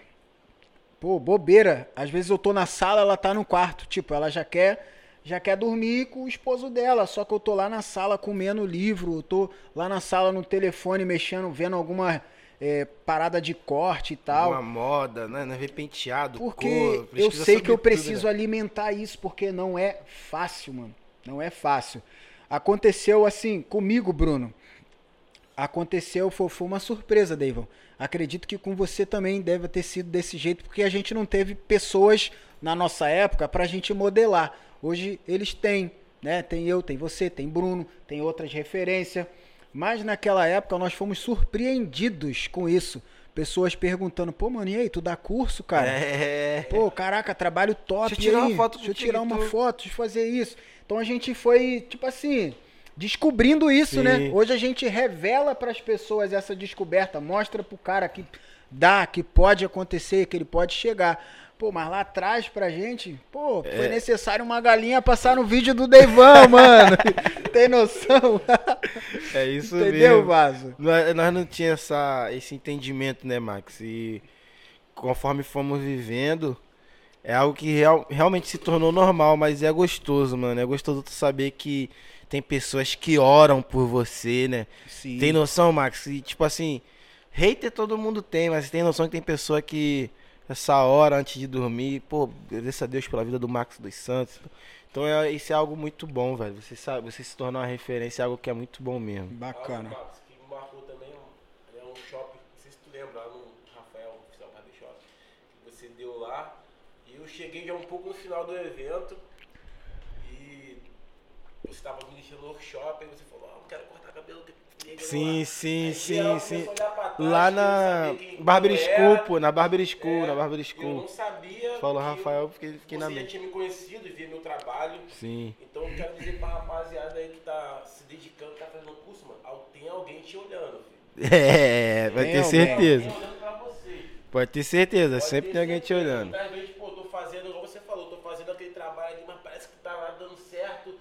Pô, bobeira. Às vezes eu tô na sala, ela tá no quarto. Tipo, ela já quer já quer dormir com o esposo dela, só que eu tô lá na sala comendo livro, eu tô lá na sala no telefone mexendo, vendo alguma é, parada de corte e tal. Uma moda, né? Não é penteado, Porque cor, eu sei que eu tudo, preciso né? alimentar isso, porque não é fácil, mano. Não é fácil. Aconteceu assim, comigo, Bruno. Aconteceu, foi, foi uma surpresa, Deivon. Acredito que com você também deve ter sido desse jeito, porque a gente não teve pessoas na nossa época pra gente modelar. Hoje eles têm, né? Tem eu, tem você, tem Bruno, tem outras referências. Mas naquela época nós fomos surpreendidos com isso. Pessoas perguntando, pô, mano, e aí, tu dá curso, cara? É. Pô, caraca, trabalho top. Deixa eu tirar aí? uma foto Deixa eu tirar uma foto, deixa eu fazer isso. Então a gente foi, tipo assim, descobrindo isso, Sim. né? Hoje a gente revela para as pessoas essa descoberta, mostra pro cara que dá, que pode acontecer, que ele pode chegar. Pô, mas lá atrás pra gente, pô, É. foi necessário uma galinha passar no vídeo do Deivan, *laughs* mano. Tem noção? É isso Entendeu, mesmo. Vaso? Nós, nós não tinha essa, esse entendimento, né, Max? E conforme fomos vivendo, é algo que real- realmente se tornou normal, mas é gostoso, mano. É gostoso tu saber que tem pessoas que oram por você, né? Sim. Tem noção, Max? E, tipo assim, hater todo mundo tem, mas tem noção que tem pessoa que essa hora antes de dormir, pô, agradeço a Deus pela vida do Max dos Santos. Então é, isso é algo muito bom, velho. Você sabe, você se tornar uma referência é algo que é muito bom mesmo. Bacana. Algo, Marcos, que me marcou também é um, shopping, não sei se tu lembra, lá no Rafael, oficial Barber Shop, que você deu lá. E eu cheguei já um pouco no final do evento você estava ministrando no workshop, aí você falou, ah, não quero cortar cabelo. negro Sim, lá." sim, Aí sim, geral sim. trás, Lá na era. School, pô, na Barber School, É, na Barber Eu School. não sabia. Falou que Rafael, porque fiquei na você já mente. tinha me conhecido e via meu trabalho. Sim. Então eu quero dizer pra rapaziada aí que tá se dedicando, tá fazendo curso, mano, tem alguém te olhando, filho. *laughs* É, vai Tem ter alguém. certeza. Tem olhando pra você. Pode ter certeza, Pode sempre ter tem alguém te olhando. Muitas vezes, pô, tô fazendo, igual você falou, tô fazendo aquele trabalho ali, mas parece que tá lá dando certo.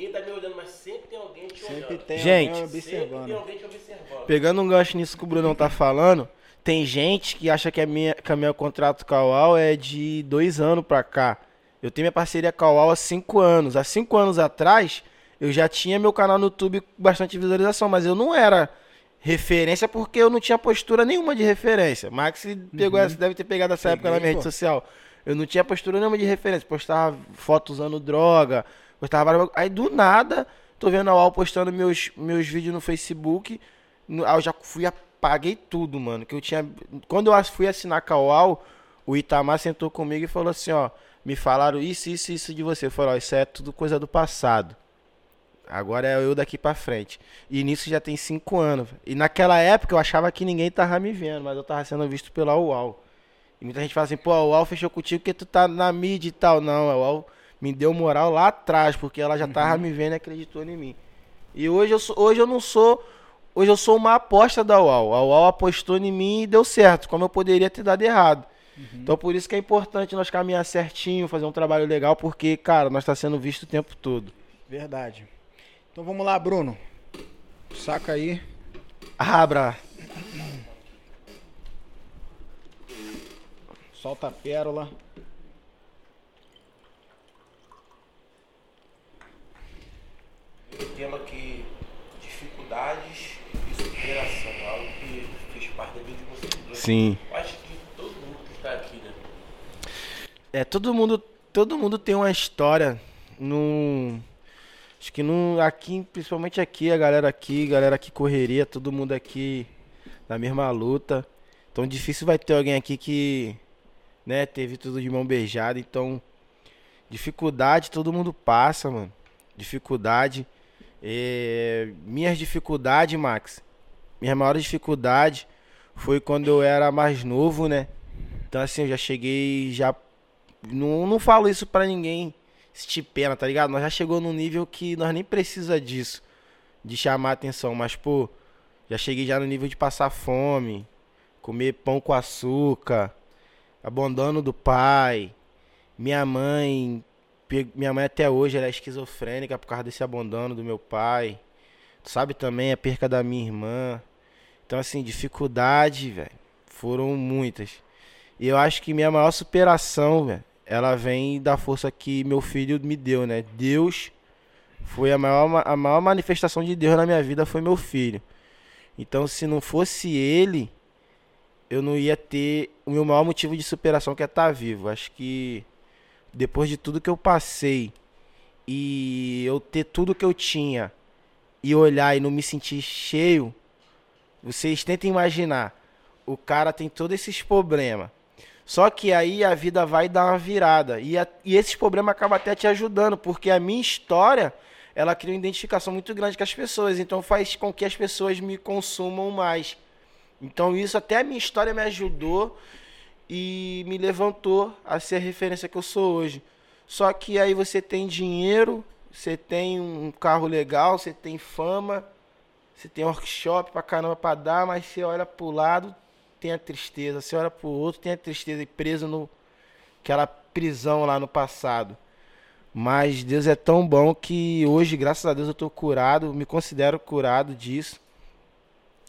Ninguém tá me olhando, mas sempre tem alguém te Sempre olhando. tem Gente. alguém Sempre tem observando. alguém te observando. Pegando um gancho nisso que o Brunão tá falando, tem gente que acha que a minha, que a meu contrato com a UAU é de dois anos pra cá. Eu tenho minha parceria com a UAU há cinco anos. Há cinco anos atrás, eu já tinha meu canal no YouTube com bastante visualização, mas eu não era referência porque eu não tinha postura nenhuma de referência. Max pegou essa, deve ter pegado essa época na Peguei, minha rede pô. social. Eu não tinha postura nenhuma de referência. Postava foto usando droga, bagulho. Aí do nada, tô vendo a UAU postando meus, meus vídeos no Facebook. No- eu já fui, apaguei tudo, mano. Que eu tinha. Quando eu fui assinar com a UAU, o Itamar sentou comigo e falou assim, ó. Me falaram isso, isso, isso de você. Falei, ó, isso é tudo coisa do passado. Agora é eu daqui pra frente. E nisso já tem cinco anos. E naquela época eu achava que ninguém tava me vendo, mas eu tava sendo visto pela UAU. E muita gente fala assim, pô, a UAU fechou contigo porque tu tá na mídia e tal. Não, a UAU me deu moral lá atrás, porque ela já tava me vendo e acreditou em mim. E hoje eu, sou, hoje eu não sou. Hoje eu sou uma aposta da UAU. A UAU apostou em mim e deu certo, como eu poderia ter dado errado. Então por isso que é importante nós caminhar certinho, fazer um trabalho legal, porque, cara, nós tá sendo visto o tempo todo. Verdade. Então vamos lá, Bruno. Saca aí. Abra. Solta a pérola. O tema que dificuldades e superação, algo que fez parte da vida de vocês dois. Sim. Eu acho que todo mundo que está aqui, né? É, todo mundo, todo mundo tem uma história. Num, acho que num, aqui, principalmente aqui, a galera aqui, galera que correria, todo mundo aqui na mesma luta. Então difícil vai ter alguém aqui que, né, teve tudo de mão beijada. Então, dificuldade todo mundo passa, mano. Dificuldade. É, minhas dificuldades, Max. Minha maior dificuldade foi quando eu era mais novo, né? Então assim, eu já cheguei já não, não falo isso pra ninguém sentir pena, tá ligado? Nós já chegou num nível que nós nem precisa disso, de chamar atenção, mas pô, já cheguei já no nível de passar fome, comer pão com açúcar, abandono do pai, minha mãe, minha mãe até hoje ela é esquizofrênica por causa desse abandono do meu pai. Sabe também a perca da minha irmã. Então assim, dificuldade, velho, foram muitas. E eu acho que minha maior superação, velho, ela vem da força que meu filho me deu, né? Deus foi a maior, ma- a maior manifestação de Deus na minha vida foi meu filho. Então, se não fosse ele, eu não ia ter o meu maior motivo de superação que é estar vivo. Acho que depois de tudo que eu passei e eu ter tudo que eu tinha e olhar e não me sentir cheio, vocês tentem imaginar, o cara tem todos esses problemas. Só que aí a vida vai dar uma virada. E, a- e esses problemas acabam até te ajudando, porque a minha história, ela cria uma identificação muito grande com as pessoas. Então faz com que as pessoas me consumam mais. Então isso até a minha história me ajudou e me levantou a ser a referência que eu sou hoje. Só que aí você tem dinheiro, você tem um carro legal, você tem fama, você tem workshop pra caramba pra dar, mas você olha pro lado, tem a tristeza. Você olha pro outro, tem a tristeza e preso no aquela prisão lá no passado. Mas Deus é tão bom que hoje, graças a Deus, eu tô curado, me considero curado disso.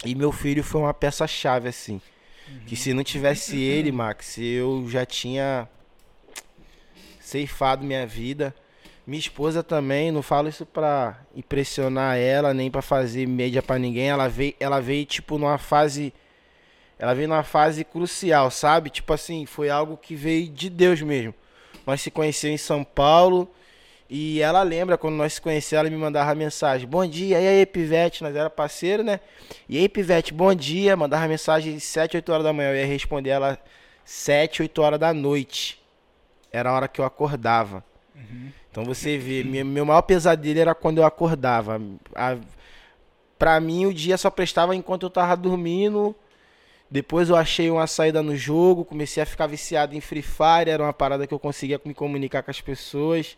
E meu filho foi uma peça-chave, assim. Que se não tivesse ele, Max, eu já tinha ceifado minha vida. Minha esposa também, não falo isso pra impressionar ela, nem pra fazer média pra ninguém. Ela veio, ela veio tipo numa fase ela veio numa fase crucial, sabe? Tipo assim, foi algo que veio de Deus mesmo. Nós se conhecemos em São Paulo e ela lembra quando nós se conhecemos, ela me mandava mensagem: "Bom dia". E aí, Pivete, nós era parceiro, né? E aí, Pivete, bom dia. Mandava mensagem às 7, 8 horas da manhã, eu ia responder ela 7, 8 horas da noite. Era a hora que eu acordava. Então você vê, meu, meu maior pesadelo era quando eu acordava. A, pra mim o dia só prestava enquanto eu tava dormindo. Depois eu achei uma saída no jogo, comecei a ficar viciado em Free Fire, era uma parada que eu conseguia me comunicar com as pessoas.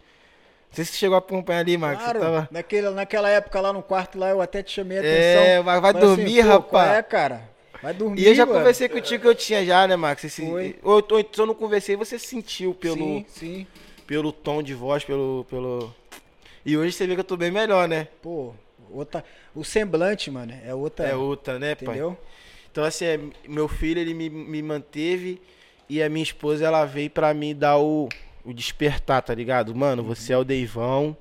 Não sei se você chegou a acompanhar ali, Max. você Claro, tava- naquele, naquela época lá no quarto lá eu até te chamei a atenção. É, vai, vai Falei dormir, assim, rapaz. É, cara? Vai dormir, E eu já mano. conversei contigo que eu tinha já, né, Max? Esse, Foi. ou, ou eu não conversei, você sentiu pelo, Sim, sim. pelo tom de voz, pelo, pelo. E hoje você vê que eu tô bem melhor, né? Pô, outra... O semblante, mano, é outra... É outra, né, pai? Entendeu? Então, assim, é, meu filho, ele me, me manteve e a minha esposa, ela veio pra me dar o, o despertar, tá ligado? Mano, você é o Deivão,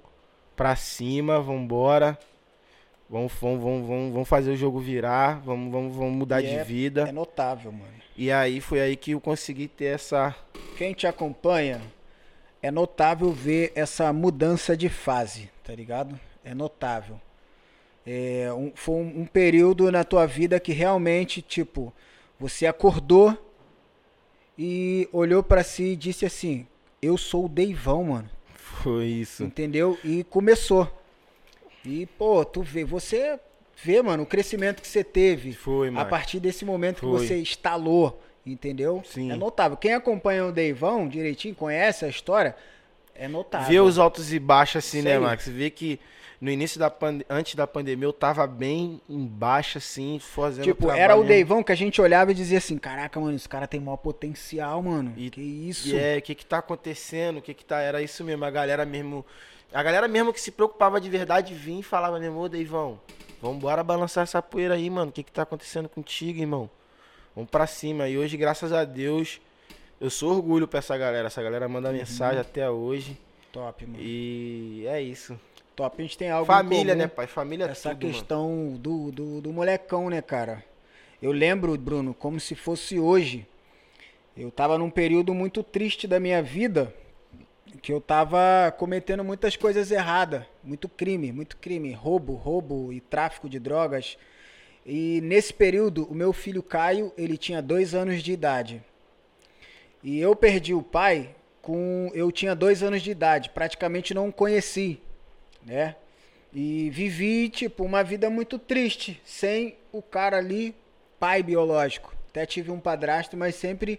pra cima, vambora. Vamos, vamos, vamos, vamos, vamos fazer o jogo virar, vamos, vamos, vamos mudar E de é- vida. É notável, mano. E aí foi aí que eu consegui ter essa. Quem te acompanha, é notável ver essa mudança de fase, tá ligado? É notável. É, um- foi um, um período na tua vida que realmente, tipo, você acordou e olhou pra si e disse assim: Eu sou o Deivão, mano. Foi isso. Entendeu? E começou. E, pô, tu vê, você vê, mano, o crescimento que você teve Foi, a mano. partir desse momento que Foi. você instalou, entendeu? Sim. É notável. Quem acompanha o Deivão direitinho, conhece a história, é notável. Vê os altos e baixos assim, né, aí. Max? Vê que no início da pande... antes da pandemia eu tava bem embaixo, assim, fazendo Tipo, era o mesmo. Deivão que a gente olhava e dizia assim, caraca, mano, esse cara tem maior potencial, mano. E- que isso? E é, o que que tá acontecendo? O que que tá... Era isso mesmo, a galera mesmo... A galera mesmo que se preocupava de verdade vinha e falava mesmo, ô Deivão, vambora balançar essa poeira aí, mano. O que que tá acontecendo contigo, irmão? Vamos pra cima. E hoje, graças a Deus, eu sou orgulho pra essa galera. Essa galera manda Uhum. mensagem até hoje. Top, mano. E é isso. Top. A gente tem algo Família, né, pai? Família é essa tudo, mano. questão do, do, do molecão, né, cara? Eu lembro, Bruno, como se fosse hoje. Eu tava num período muito triste da minha vida, que eu tava cometendo muitas coisas erradas, muito crime, muito crime, roubo, roubo e tráfico de drogas. E nesse período, o meu filho Caio, ele tinha dois anos de idade. E eu perdi o pai com. Eu tinha dois anos de idade, praticamente não o conheci, né? E vivi, tipo, uma vida muito triste, sem o cara ali, pai biológico. Até tive um padrasto, mas sempre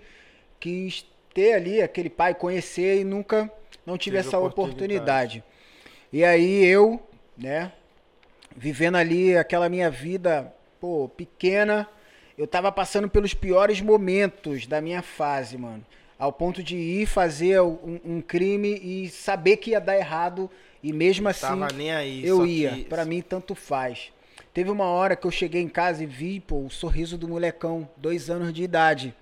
quis ter ali aquele pai, conhecer e nunca não tive Teve essa oportunidade. oportunidade. E aí eu, né, vivendo ali aquela minha vida, pô, pequena, eu tava passando pelos piores momentos da minha fase, mano. Ao ponto de ir fazer um, um crime e saber que ia dar errado e mesmo assim aí. eu ia. que- Pra mim, tanto faz. Teve uma hora que eu cheguei em casa e vi, pô, o sorriso do molecão, dois anos de idade.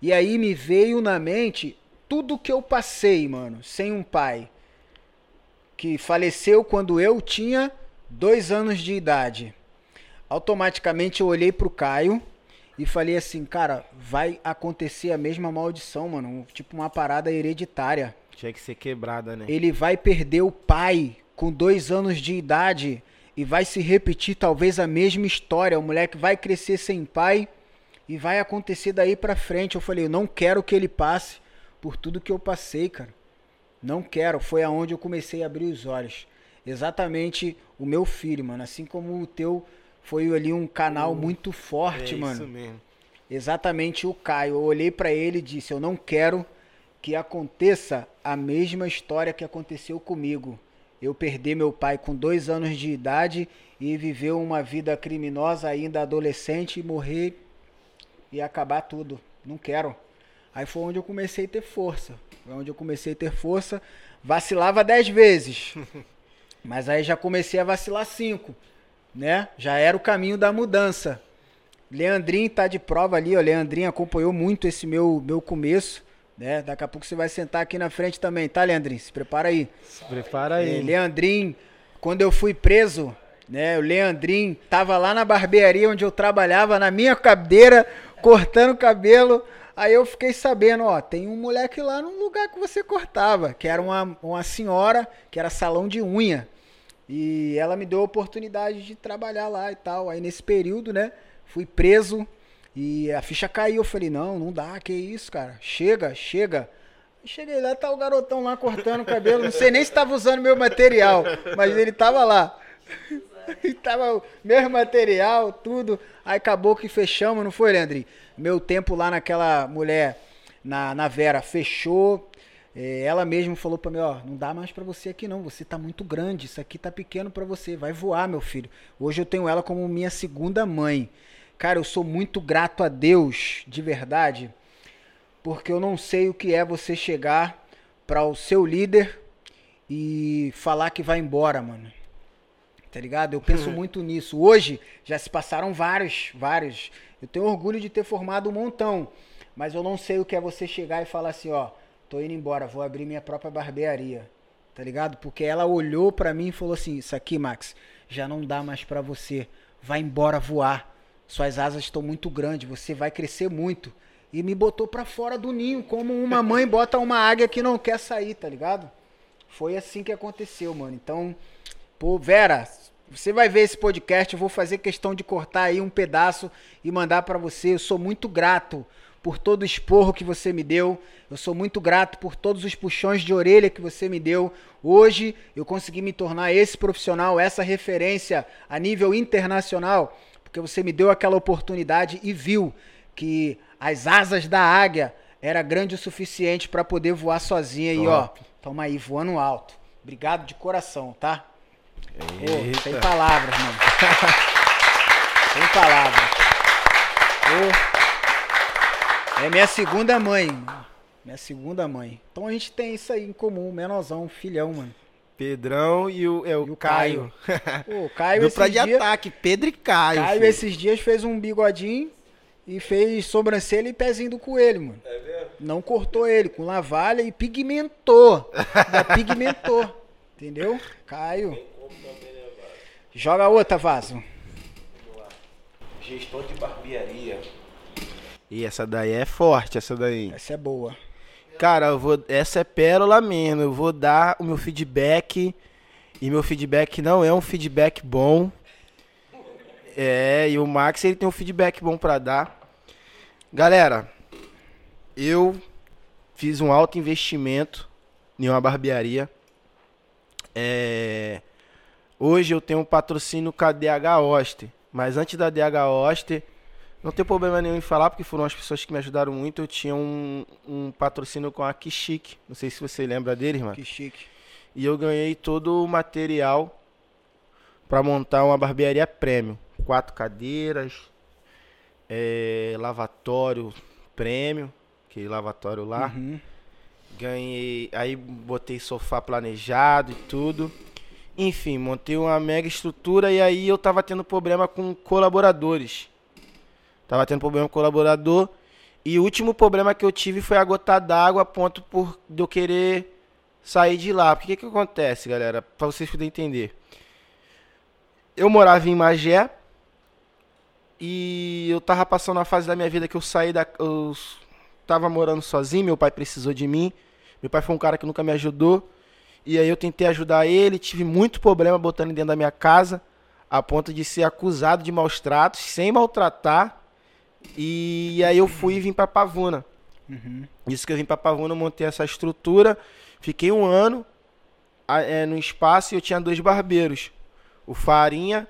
E aí me veio na mente tudo que eu passei, mano, sem um pai. Que faleceu quando eu tinha dois anos de idade. Automaticamente eu olhei pro Caio e falei assim, cara, vai acontecer a mesma maldição, mano. Tipo uma parada hereditária. Tinha que ser quebrada, né? Ele vai perder o pai com dois anos de idade e vai se repetir talvez a mesma história. O moleque vai crescer sem pai e vai acontecer daí pra frente. Eu falei, eu não quero que ele passe por tudo que eu passei, cara. Não quero. Foi aonde eu comecei a abrir os olhos. Exatamente o meu filho, mano. Assim como o teu foi ali um canal muito forte, é mano isso mesmo. exatamente o Caio. Eu olhei pra ele e disse: Eu não quero que aconteça a mesma história que aconteceu comigo. Eu perdi meu pai com dois anos de idade e viver uma vida criminosa ainda adolescente e morrer e acabar tudo. Não quero. Aí foi onde eu comecei a ter força. Foi onde eu comecei a ter força. Vacilava dez vezes. *laughs* Mas aí já comecei a vacilar cinco. Né? Já era o caminho da mudança. Leandrinho tá de prova ali, ó. Leandrinho acompanhou muito esse meu, meu começo, né? Daqui a pouco você vai sentar aqui na frente também, tá, Leandrinho? Se prepara aí. Se prepara É, aí. Leandrinho, quando eu fui preso, né? O Leandrinho tava lá na barbearia onde eu trabalhava, na minha cadeira, cortando cabelo. Aí eu fiquei sabendo, ó, tem um moleque lá no lugar que você cortava, que era uma, uma senhora, que era salão de unha. E ela me deu a oportunidade de trabalhar lá e tal. Aí nesse período, né, fui preso e a ficha caiu. Eu falei, não, não dá, que isso, cara. Chega, chega. Cheguei lá, tá o garotão lá cortando o cabelo. Não sei nem se tava usando meu material, mas ele tava lá. *laughs* E tava o mesmo material, tudo. Aí acabou que fechamos, não foi, Leandrinho? Meu tempo lá naquela mulher, na, na Vera, fechou. É, ela mesma falou pra mim, ó, não dá mais pra você aqui não, você tá muito grande, isso aqui tá pequeno pra você, vai voar, meu filho. Hoje eu tenho ela como minha segunda mãe. Cara, eu sou muito grato a Deus, de verdade, porque eu não sei o que é você chegar para o seu líder e falar que vai embora, mano. Tá ligado? Eu penso *laughs* muito nisso. Hoje já se passaram vários, vários. Eu tenho orgulho de ter formado um montão, mas eu não sei o que é você chegar e falar assim, ó, tô indo embora, vou abrir minha própria barbearia. tá ligado? Porque ela olhou pra mim e falou assim: Isso aqui, Max, já não dá mais pra você. Vai embora voar. Suas asas estão muito grandes, você vai crescer muito. E me botou pra fora do ninho, como uma mãe bota uma águia que não quer sair, tá ligado? Foi assim que aconteceu, mano. Então, pô, Vera, você vai ver esse podcast, eu vou fazer questão de cortar aí um pedaço e mandar pra você. Eu sou muito grato por todo o esporro que você me deu. Eu sou muito grato por todos os puxões de orelha que você me deu. Hoje eu consegui me tornar esse profissional, essa referência a nível internacional, porque você me deu aquela oportunidade e viu que as asas da águia era grande o suficiente para poder voar sozinha e ó, toma aí voando alto. Obrigado de coração, tá? Sem palavras, mano. *laughs* sem palavras. É minha segunda mãe. Minha segunda mãe. Então a gente tem isso aí em comum, menorzão, filhão, mano. Pedrão e o, é, o, E o Caio. *laughs* Pô, o Caio Dupla esses de dias, ataque, Pedro e Caio. Caio filho. esses dias fez um bigodinho e fez sobrancelha e pezinho do coelho, mano. É mesmo? Não cortou ele com navalha e pigmentou. Ainda *laughs* pigmentou. Entendeu? Caio. Joga outra, vaso. Gestor de barbearia. E essa daí é forte, essa daí. Essa é boa. Cara, eu vou, essa é pérola mesmo. Eu vou dar o meu feedback. E meu feedback não é um feedback bom. É, e o Max ele tem um feedback bom pra dar. Galera, eu fiz um alto investimento em uma barbearia. É, hoje eu tenho um patrocínio com a DH Oster. Mas antes da DH Oster, não tem problema nenhum em falar, porque foram as pessoas que me ajudaram muito. Eu tinha um, um patrocínio com a Kishik. Não sei se você lembra mano. Que chique. E eu ganhei todo o material para montar uma barbearia premium. Quatro cadeiras, é, lavatório premium, aquele lavatório lá. Uhum. Ganhei, aí botei sofá planejado e tudo. Enfim, montei uma mega estrutura e aí eu tava tendo problema com colaboradores. Tava tendo problema com colaborador. E o último problema que eu tive foi a gota d'água a ponto por de eu querer sair de lá. Porque o que, que acontece, galera? Pra vocês poderem entender. Eu morava em Magé. E eu tava passando a fase da minha vida que eu saí da. Eu tava morando sozinho, meu pai precisou de mim. Meu pai foi um cara que nunca me ajudou. E aí eu tentei ajudar ele, tive muito problema botando ele dentro da minha casa, a ponto de ser acusado de maus tratos, sem maltratar. E aí eu fui e vim pra Pavuna. Uhum. Isso que eu vim pra Pavuna, montei essa estrutura. Fiquei um ano é, no espaço e eu tinha dois barbeiros. O Farinha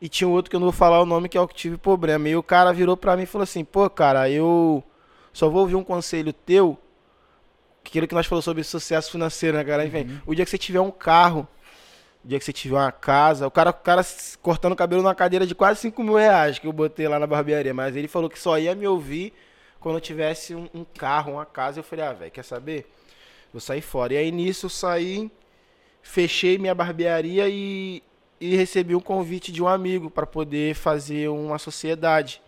e tinha um outro que eu não vou falar o nome, que é o que tive problema. E o cara virou pra mim e falou assim, pô, cara, eu só vou ouvir um conselho teu, aquilo que nós falamos sobre sucesso financeiro, né, cara? Enfim, o dia que você tiver um carro, o dia que você tiver uma casa, o cara, o cara cortando o cabelo numa cadeira de quase 5 mil reais que eu botei lá na barbearia, mas ele falou que só ia me ouvir quando eu tivesse um, um carro, uma casa. Eu falei, ah, velho, quer saber? Vou sair fora. E aí nisso eu saí, fechei minha barbearia e, e recebi um convite de um amigo para poder fazer uma sociedade.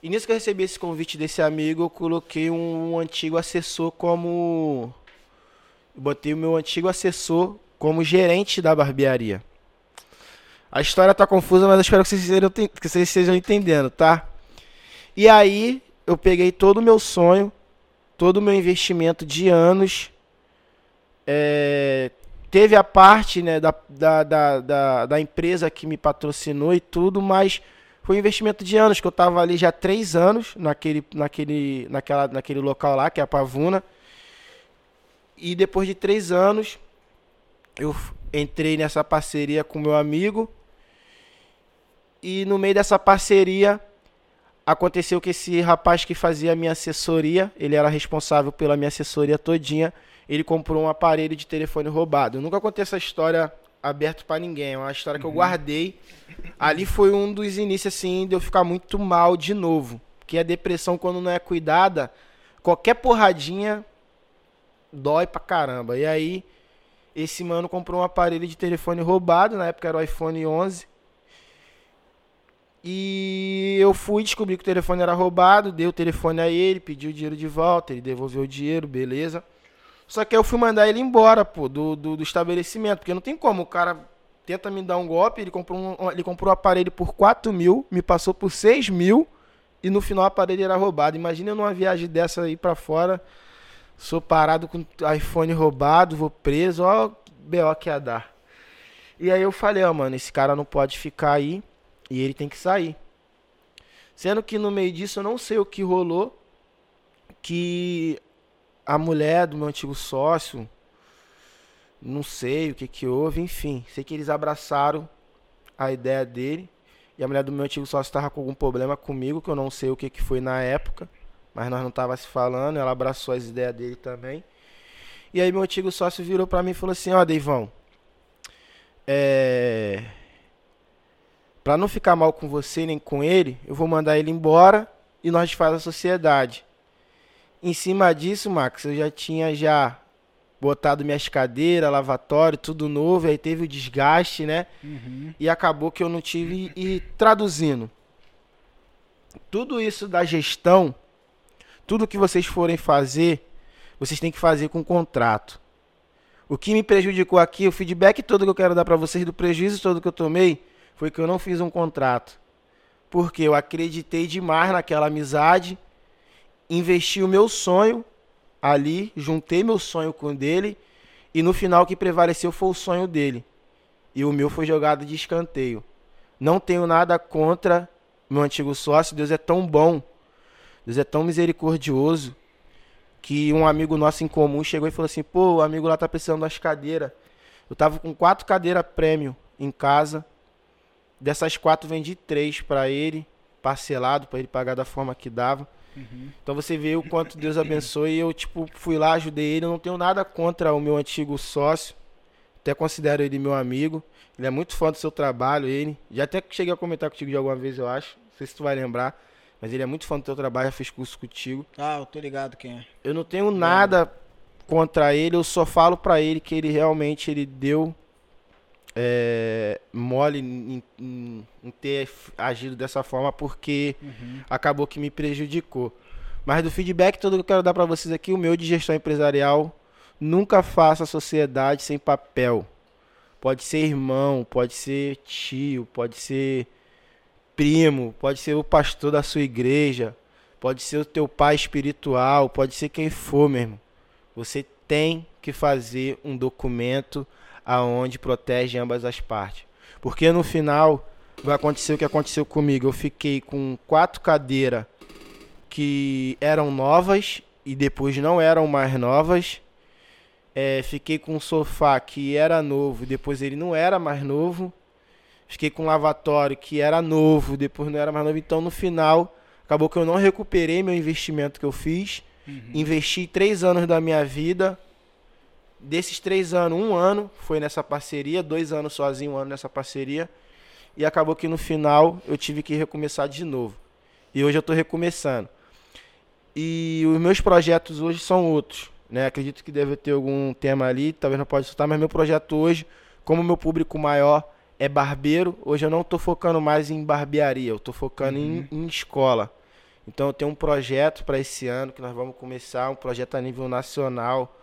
E nisso que eu recebi esse convite desse amigo, eu coloquei um antigo assessor como. Botei o meu antigo assessor como gerente da barbearia. A história tá confusa, mas eu espero que vocês, estejam que vocês estejam entendendo, tá? E aí, eu peguei todo o meu sonho, todo o meu investimento de anos. é, teve a parte né, da, da, da, da, da empresa que me patrocinou e tudo, mas foi um investimento de anos, que eu estava ali já três anos naquele, naquele, naquela, naquele local lá, que é a Pavuna. E depois de três anos, eu entrei nessa parceria com meu amigo. E no meio dessa parceria, aconteceu que esse rapaz que fazia a minha assessoria, ele era responsável pela minha assessoria todinha, ele comprou um aparelho de telefone roubado. Eu nunca contei essa história aberto pra ninguém, é uma história que eu guardei. Ali foi um dos inícios assim de eu ficar muito mal de novo, porque a depressão quando não é cuidada, qualquer porradinha dói pra caramba. E aí esse mano comprou um aparelho de telefone roubado, na época era o iPhone 11. E eu fui descobrir que o telefone era roubado, dei o telefone a ele, pedi o dinheiro de volta, ele devolveu o dinheiro, beleza. Só que eu fui mandar ele embora, pô, do, do, do estabelecimento. Porque não tem como, o cara tenta me dar um golpe, ele comprou um, ele comprou um aparelho por 4 mil, me passou por 6 mil e no final o aparelho era roubado. Imagina numa viagem dessa aí pra fora, sou parado com iPhone roubado, vou preso, ó, BO que ia dar. E aí eu falei, ó, mano, esse cara não pode ficar aí e ele tem que sair. Sendo que no meio disso eu não sei o que rolou, que a mulher do meu antigo sócio, não sei o que que houve, enfim. Sei que eles abraçaram a ideia dele. E a mulher do meu antigo sócio estava com algum problema comigo, que eu não sei o que que foi na época. Mas nós não tava se falando, ela abraçou as ideias dele também. E aí meu antigo sócio virou para mim e falou assim, ó, Deivão, é... Pra não ficar mal com você nem com ele, eu vou mandar ele embora e nós faz a sociedade. Em cima disso, Max, eu já tinha já botado minhas cadeiras, lavatório, tudo novo, aí teve o desgaste, né? Uhum. E acabou que eu não tive e traduzindo. Tudo isso da gestão, tudo que vocês forem fazer, vocês têm que fazer com contrato. O que me prejudicou aqui, o feedback todo que eu quero dar para vocês do prejuízo todo que eu tomei, foi que eu não fiz um contrato. Porque eu acreditei demais naquela amizade investi o meu sonho ali, juntei meu sonho com o dele e no final o que prevaleceu foi o sonho dele. E o meu foi jogado de escanteio. Não tenho nada contra meu antigo sócio, Deus é tão bom, Deus é tão misericordioso que um amigo nosso em comum chegou e falou assim: "Pô, o amigo lá tá precisando das cadeiras. Eu tava com quatro cadeiras prêmio em casa. Dessas quatro vendi três para ele, parcelado para ele pagar da forma que dava. Uhum. Então você vê o quanto Deus abençoe. E eu, tipo, fui lá, ajudei ele. Eu não tenho nada contra o meu antigo sócio. Até considero ele meu amigo. Ele é muito fã do seu trabalho, ele. Já até cheguei a comentar contigo de alguma vez, eu acho. Não sei se tu vai lembrar. Mas ele é muito fã do teu trabalho, já fez curso contigo. Ah, eu tô ligado quem é. Eu não tenho nada contra ele, eu só falo pra ele que ele realmente ele deu é, mole em, em- em ter agido dessa forma porque Uhum. acabou que me prejudicou. Mas do feedback todo que eu quero dar para vocês aqui, o meu de gestão empresarial, nunca faça sociedade sem papel. Pode ser irmão, pode ser tio, pode ser primo, pode ser o pastor da sua igreja, pode ser o teu pai espiritual, pode ser quem for, meu irmão. Você tem que fazer um documento aonde protege ambas as partes. Porque no final vai acontecer o que aconteceu comigo. Eu fiquei com quatro cadeiras que eram novas e depois não eram mais novas. É, fiquei com um sofá que era novo e depois ele não era mais novo. Fiquei com um lavatório que era novo, depois não era mais novo. Então no final acabou que eu não recuperei meu investimento que eu fiz. Investi três anos da minha vida. Desses três anos, um ano foi nessa parceria, dois anos sozinho, um ano nessa parceria. E acabou que no final eu tive que recomeçar de novo. E hoje eu estou recomeçando. E os meus projetos hoje são outros. Né? Acredito que deve ter algum tema ali, talvez não pode soltar, mas meu projeto hoje, como meu público maior é barbeiro, hoje eu não estou focando mais em barbearia, eu estou focando em, em escola. Então eu tenho um projeto para esse ano que nós vamos começar, um projeto a nível nacional.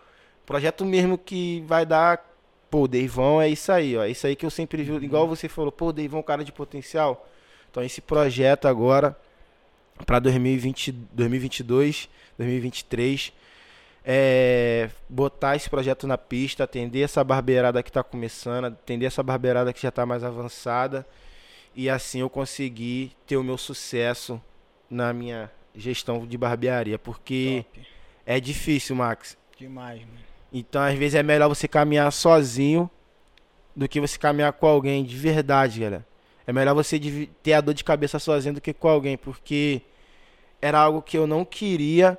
Projeto mesmo que vai dar. Pô, o Deivão é isso aí, ó. É isso aí que eu sempre vi. Igual você falou, pô, Deivão cara de potencial. Então esse projeto agora, para 2020, 2022, 2023, é botar esse projeto na pista, atender essa barbeirada que está começando, atender essa barbeirada que já está mais avançada. E assim eu conseguir ter o meu sucesso na minha gestão de barbearia. Porque Top. é difícil, Max. Demais, mano. Então, às vezes, é melhor você caminhar sozinho do que você caminhar com alguém, de verdade, galera. É melhor você ter a dor de cabeça sozinho do que com alguém, porque era algo que eu não queria.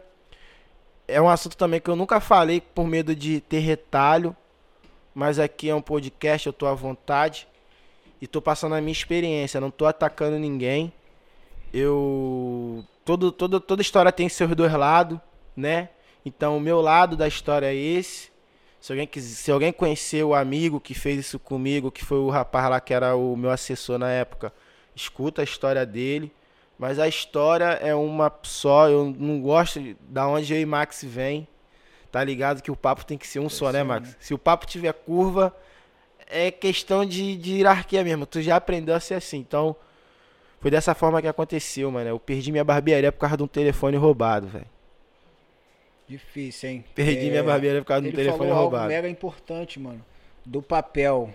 É um assunto também que eu nunca falei por medo de ter retalho, mas aqui é um podcast, eu tô à vontade e tô passando a minha experiência, não tô atacando ninguém. Eu todo, todo, toda história tem seus dois lados, né? Então o meu lado da história é esse. Se alguém, quis, se alguém conhecer o amigo que fez isso comigo, que foi o rapaz lá que era o meu assessor na época, escuta a história dele. Mas a história é uma só. Eu não gosto de- da onde eu e Max vem. tá ligado que o papo tem que ser um só, né, só, Max? né? Se o papo tiver curva, é questão de, de hierarquia mesmo. Tu já aprendeu a ser assim. Então, foi dessa forma que aconteceu, mano. Eu perdi minha barbearia por causa de um telefone roubado, velho. Difícil, hein? Perdi É, minha barbearia por causa de um Ele telefone falou algo roubado. mega importante, mano. Do papel.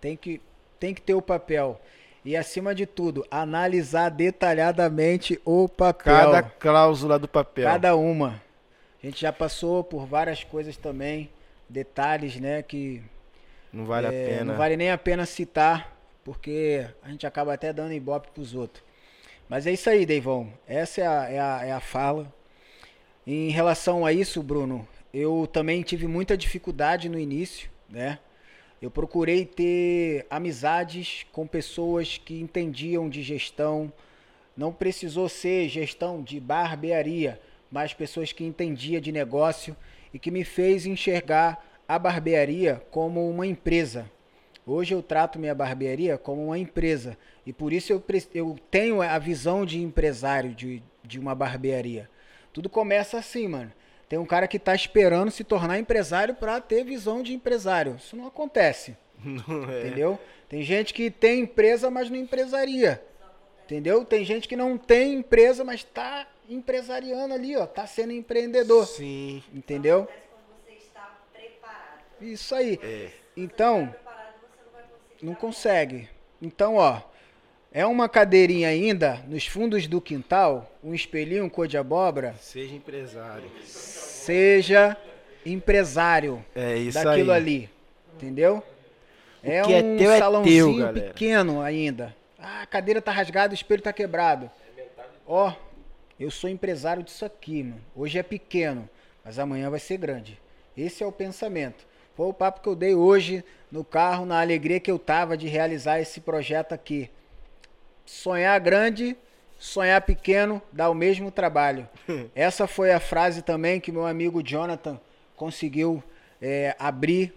Tem que, tem que ter o papel. E acima de tudo, analisar detalhadamente o papel. Cada cláusula do papel. Cada uma. A gente já passou por várias coisas também. Detalhes, né? Que Não vale é, a pena. não vale nem a pena citar. Porque a gente acaba até dando ibope pros outros. Mas é isso aí, Deivão. Essa é a, é a, é a fala. Em relação a isso, Bruno, eu também tive muita dificuldade no início, né? Eu procurei ter amizades com pessoas que entendiam de gestão. Não precisou ser gestão de barbearia, mas pessoas que entendiam de negócio e que me fez enxergar a barbearia como uma empresa. Hoje eu trato minha barbearia como uma empresa e por isso eu, eu tenho a visão de empresário de, de uma barbearia. Tudo começa assim, mano. Tem um cara que tá esperando se tornar empresário para ter visão de empresário. Isso não acontece. *laughs* Não é. Entendeu? Tem gente que tem empresa, mas não empresaria. Entendeu? Tem gente que não tem empresa, mas tá empresariando ali, ó. Tá sendo empreendedor. Sim. Entendeu? Acontece quando você está preparado. Isso aí. É. Então, Preparado você não vai conseguir. não consegue. Então, ó. É uma cadeirinha ainda nos fundos do quintal, um espelhinho cor de abóbora. Seja empresário. Seja empresário É isso daquilo aí. ali. Entendeu? É que é um teu é salãozinho teu, galera. pequeno ainda. Ah, a cadeira tá rasgada, o espelho tá quebrado. Ó, eu sou empresário disso aqui, mano. Hoje é pequeno, mas amanhã vai ser grande. Esse é o pensamento. Foi o papo que eu dei hoje no carro, na alegria que eu tava de realizar esse projeto aqui. Sonhar grande, sonhar pequeno dá o mesmo trabalho. *laughs* Essa foi a frase também que meu amigo Jonathan conseguiu é, abrir,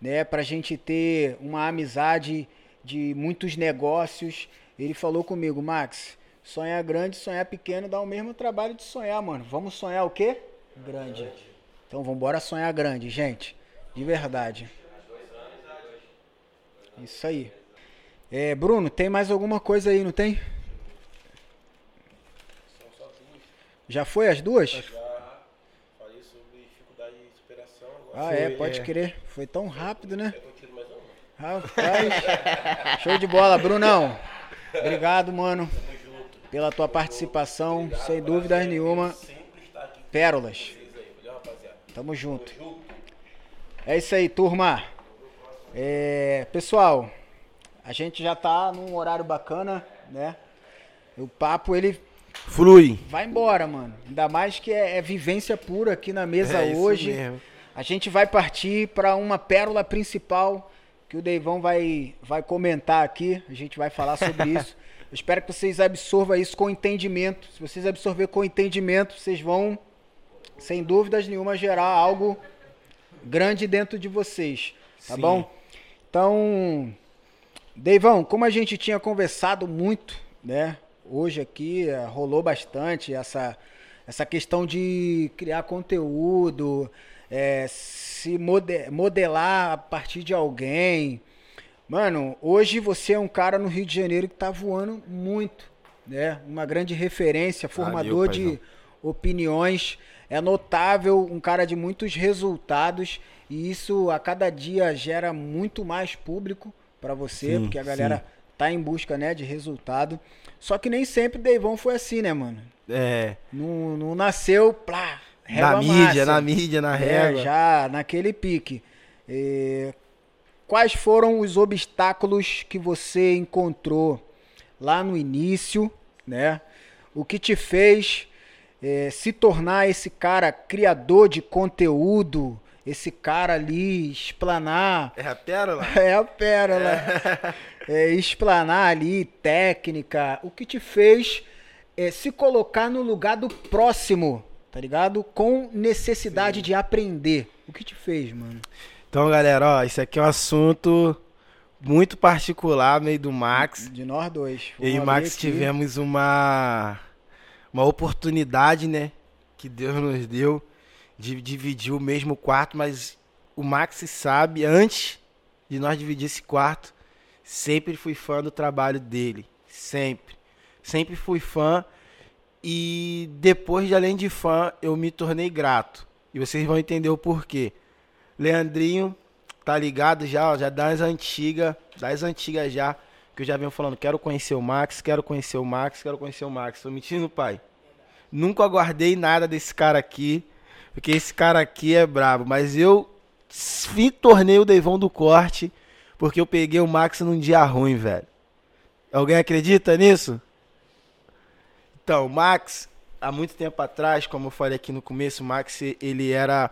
né, pra gente ter uma amizade de muitos negócios. Ele falou comigo, Max, sonhar grande, sonhar pequeno dá o mesmo trabalho de sonhar, mano. Vamos sonhar o quê? Grande. Então vamos embora sonhar grande, gente. De verdade. Isso aí. É, Bruno, tem mais alguma coisa aí, não tem? São só duas. Já foi as duas? Já falei sobre dificuldade de superação. Ah, é, Foi, pode é. crer. Foi tão rápido, né? eu. Rapaz, show de bola, Brunão. Obrigado, mano, Tamo junto. pela tua participação, sem dúvidas nenhuma. Pérolas. Tamo junto. É isso aí, turma. É, pessoal, a gente já tá num horário bacana, né? O papo ele Flui. vai embora, mano. Ainda mais que é, é vivência pura aqui na mesa É isso hoje. mesmo. A gente vai partir para uma pérola principal que o Deivão vai, vai comentar aqui. A gente vai falar sobre *laughs* isso. Eu espero que vocês absorvam isso com entendimento. Se vocês absorver com entendimento, vocês vão, sem dúvidas nenhuma, gerar algo grande dentro de vocês. Tá Sim. bom? Então, Deivão, como a gente tinha conversado muito, né? Hoje aqui eh, rolou bastante essa, essa questão de criar conteúdo, eh, se mode- modelar a partir de alguém. Mano, hoje você é um cara no Rio de Janeiro que tá voando muito, né? Uma grande referência, formador de paizão. opiniões. É notável, um cara de muitos resultados e isso a cada dia gera muito mais público para você, Sim, porque a galera tá em busca, né, de resultado. Só que nem sempre Deivão foi assim, né, mano? É. Não, não nasceu, plá, Na mídia, máxima. na mídia, na É, régua. já naquele pique. É, quais foram os obstáculos que você encontrou lá no início, né? O que te fez é, se tornar esse cara criador de conteúdo, esse cara ali explanar É a pérola? *laughs* é a pérola. É, explanar ali técnica. O que te fez é, se colocar no lugar do próximo, tá ligado? Com necessidade de aprender. O que te fez, mano? Então, galera, ó, isso aqui é um assunto muito particular, meio do Max. De nós dois. Eu e o Max aqui. tivemos uma, uma oportunidade, né? Que Deus nos deu de dividir o mesmo quarto, mas o Max sabe, antes de nós dividir esse quarto, sempre fui fã do trabalho dele. Sempre. Sempre fui fã. E depois de além de fã, eu me tornei grato. E vocês vão entender o porquê. Leandrinho, tá ligado já, já das antigas, das antigas já, que eu já venho falando, quero conhecer o Max, quero conhecer o Max, quero conhecer o Max. Tô mentindo, pai? Nunca aguardei nada desse cara aqui, porque esse cara aqui é brabo, mas eu me tornei o Deivão do corte, porque eu peguei o Max num dia ruim, velho. Alguém acredita nisso? Então, Max, há muito tempo atrás, como eu falei aqui no começo, o Max, ele era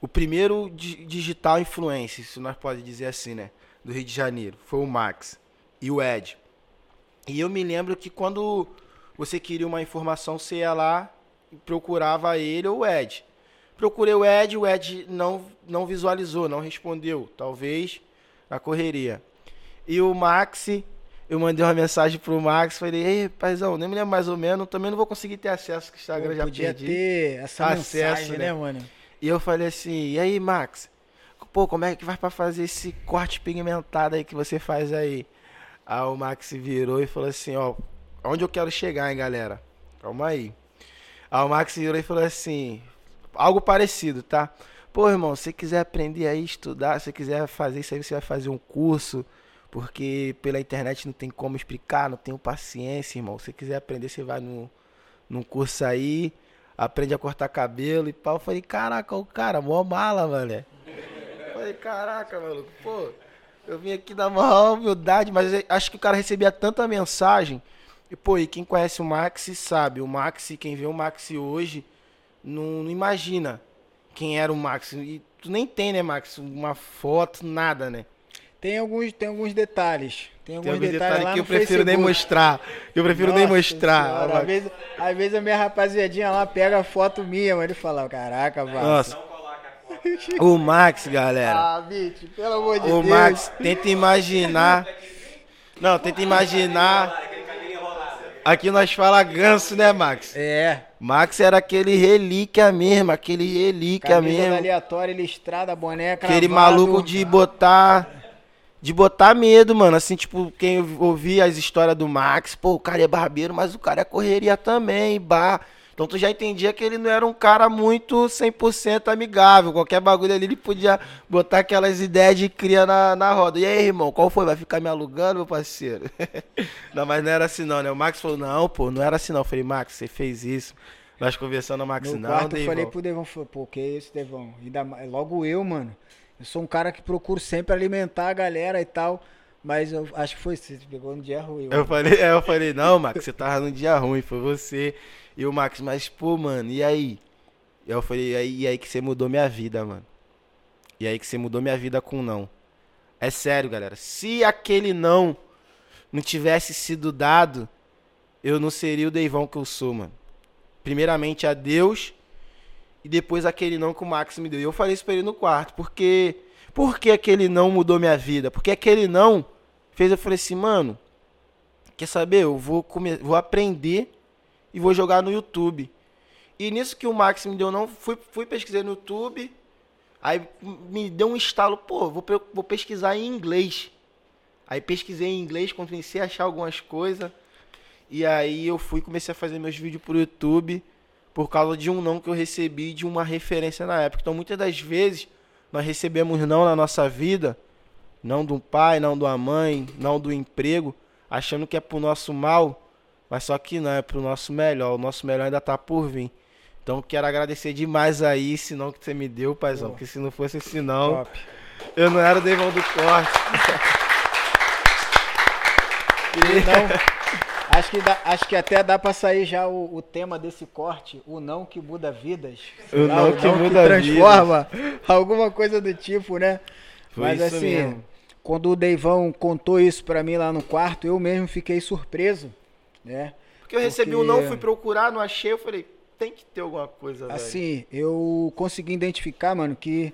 o primeiro di- digital influencer, se nós podemos dizer assim, né? Do Rio de Janeiro. Foi o Max e o Ed. E eu me lembro que quando você queria uma informação, você ia lá e procurava ele ou o Ed. Procurei o Ed, o Ed não, não visualizou, não respondeu. Talvez na correria. E o Max, eu mandei uma mensagem pro Max, falei, ei, paizão, nem me lembro mais ou menos, também não vou conseguir ter acesso, que o Instagram Pô, já podia perdi. ter essa Acesso, mensagem, né? né, mano? E eu falei assim, e aí, Max? Pô, como é que vai pra fazer esse corte pigmentado aí que você faz aí? Aí o Max virou e falou assim, ó, onde eu quero chegar, hein, galera? Calma aí. Aí o Max virou e falou assim, algo parecido, tá? Pô, irmão, se quiser aprender aí, estudar, se quiser fazer isso aí, você vai fazer um curso, porque pela internet não tem como explicar, não tenho paciência, irmão. Se quiser aprender, você vai no, num curso aí, aprende a cortar cabelo e pau. Eu falei, caraca, o cara, mó mala, mano. Falei, caraca, maluco, pô, eu vim aqui dar maior humildade, mas eu acho que o cara recebia tanta mensagem. E, pô, e quem conhece o Max sabe, o Max, quem vê o Max hoje, não, não imagina quem era o Max. E tu nem tem, né, Max, uma foto, nada, né? Tem alguns, tem alguns detalhes. Tem alguns, Tem alguns detalhes, detalhes lá que eu no prefiro nem Facebook. mostrar. Eu prefiro nem Nossa mostrar. Senhora, Max. às, vezes, às vezes a minha rapaziadinha lá pega a foto minha, mas ele fala, caraca, vai. Nossa. O Max, galera. Ah, bicho, pelo amor de O Deus. Max, tenta imaginar. Não, tenta imaginar. Aqui nós fala ganso, né, Max? É, Max era aquele relíquia mesmo, aquele relíquia camisa mesmo. aleatória, listrada, boné, Aquele cravado. maluco de botar. De botar medo, mano. Assim, tipo, quem ouvia as histórias do Max, pô, o cara é barbeiro, mas o cara é correria também, bar. Então tu já entendia que ele não era um cara muito 100% amigável. Qualquer bagulho ali ele podia botar aquelas ideias de cria na, na roda. E aí, irmão, qual foi? Vai ficar me alugando, meu parceiro? *laughs* não, mas não era assim não, né? O Max falou, não, pô, não era assim não. Eu falei, Max, você fez isso. Nós conversando, Max, No não, quarto eu falei pro Devão, pô, que isso, Devão? Ainda mais- logo eu, mano. Eu sou um cara que procuro sempre alimentar a galera e tal. Mas eu acho que foi você, você pegou no dia ruim. Eu falei, é, eu falei, não, Max, você tava num dia ruim, foi você. E o Max, mas, pô, mano, e aí? Eu falei, e aí, e aí que você mudou minha vida, mano. E aí que você mudou minha vida com não. É sério, galera. Se aquele não não tivesse sido dado, eu não seria o Deivão que eu sou, mano. Primeiramente a Deus e depois aquele não que o Max me deu. E eu falei isso pra ele no quarto, porque por que aquele não mudou minha vida? Porque aquele não fez eu falei assim, mano, quer saber? Eu vou come... vou aprender e vou jogar no YouTube. E nisso que o Max me deu não, fui, fui pesquisar no YouTube, aí me deu um estalo, pô, vou, vou pesquisar em inglês. Aí pesquisei em inglês, comecei a achar algumas coisas. E aí eu fui comecei a fazer meus vídeos pro YouTube por causa de um não que eu recebi de uma referência na época. Então muitas das vezes nós recebemos não na nossa vida, não do pai, não da mãe, não do emprego, achando que é pro nosso mal, mas só que não, é pro nosso melhor. O nosso melhor ainda tá por vir. Então quero agradecer demais aí esse não que você me deu, paizão, porque se não fosse esse não, Top. eu não era o Devão do Corte. *laughs* Não, acho que, dá- acho que até dá pra sair já o, o tema desse corte, o não que muda vidas. O Sei lá, não que muda transforma, alguma coisa do tipo, né? Foi Mas assim, mesmo. quando o Deivão contou isso pra mim lá no quarto, eu mesmo fiquei surpreso, né? Porque eu recebi Porque- não, fui procurar, não achei, eu falei, tem que ter alguma coisa, velho. Assim, eu consegui identificar, mano, que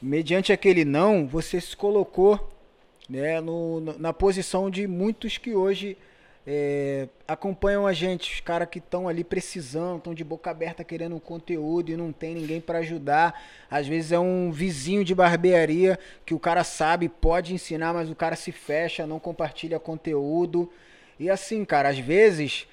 mediante aquele não, você se colocou né, no- na posição de muitos que hoje é, acompanham a gente, os caras que estão ali precisando, estão de boca aberta querendo um conteúdo e não tem ninguém para ajudar. Às vezes é um vizinho de barbearia que o cara sabe, pode ensinar, mas o cara se fecha, não compartilha conteúdo. E assim, cara, às vezes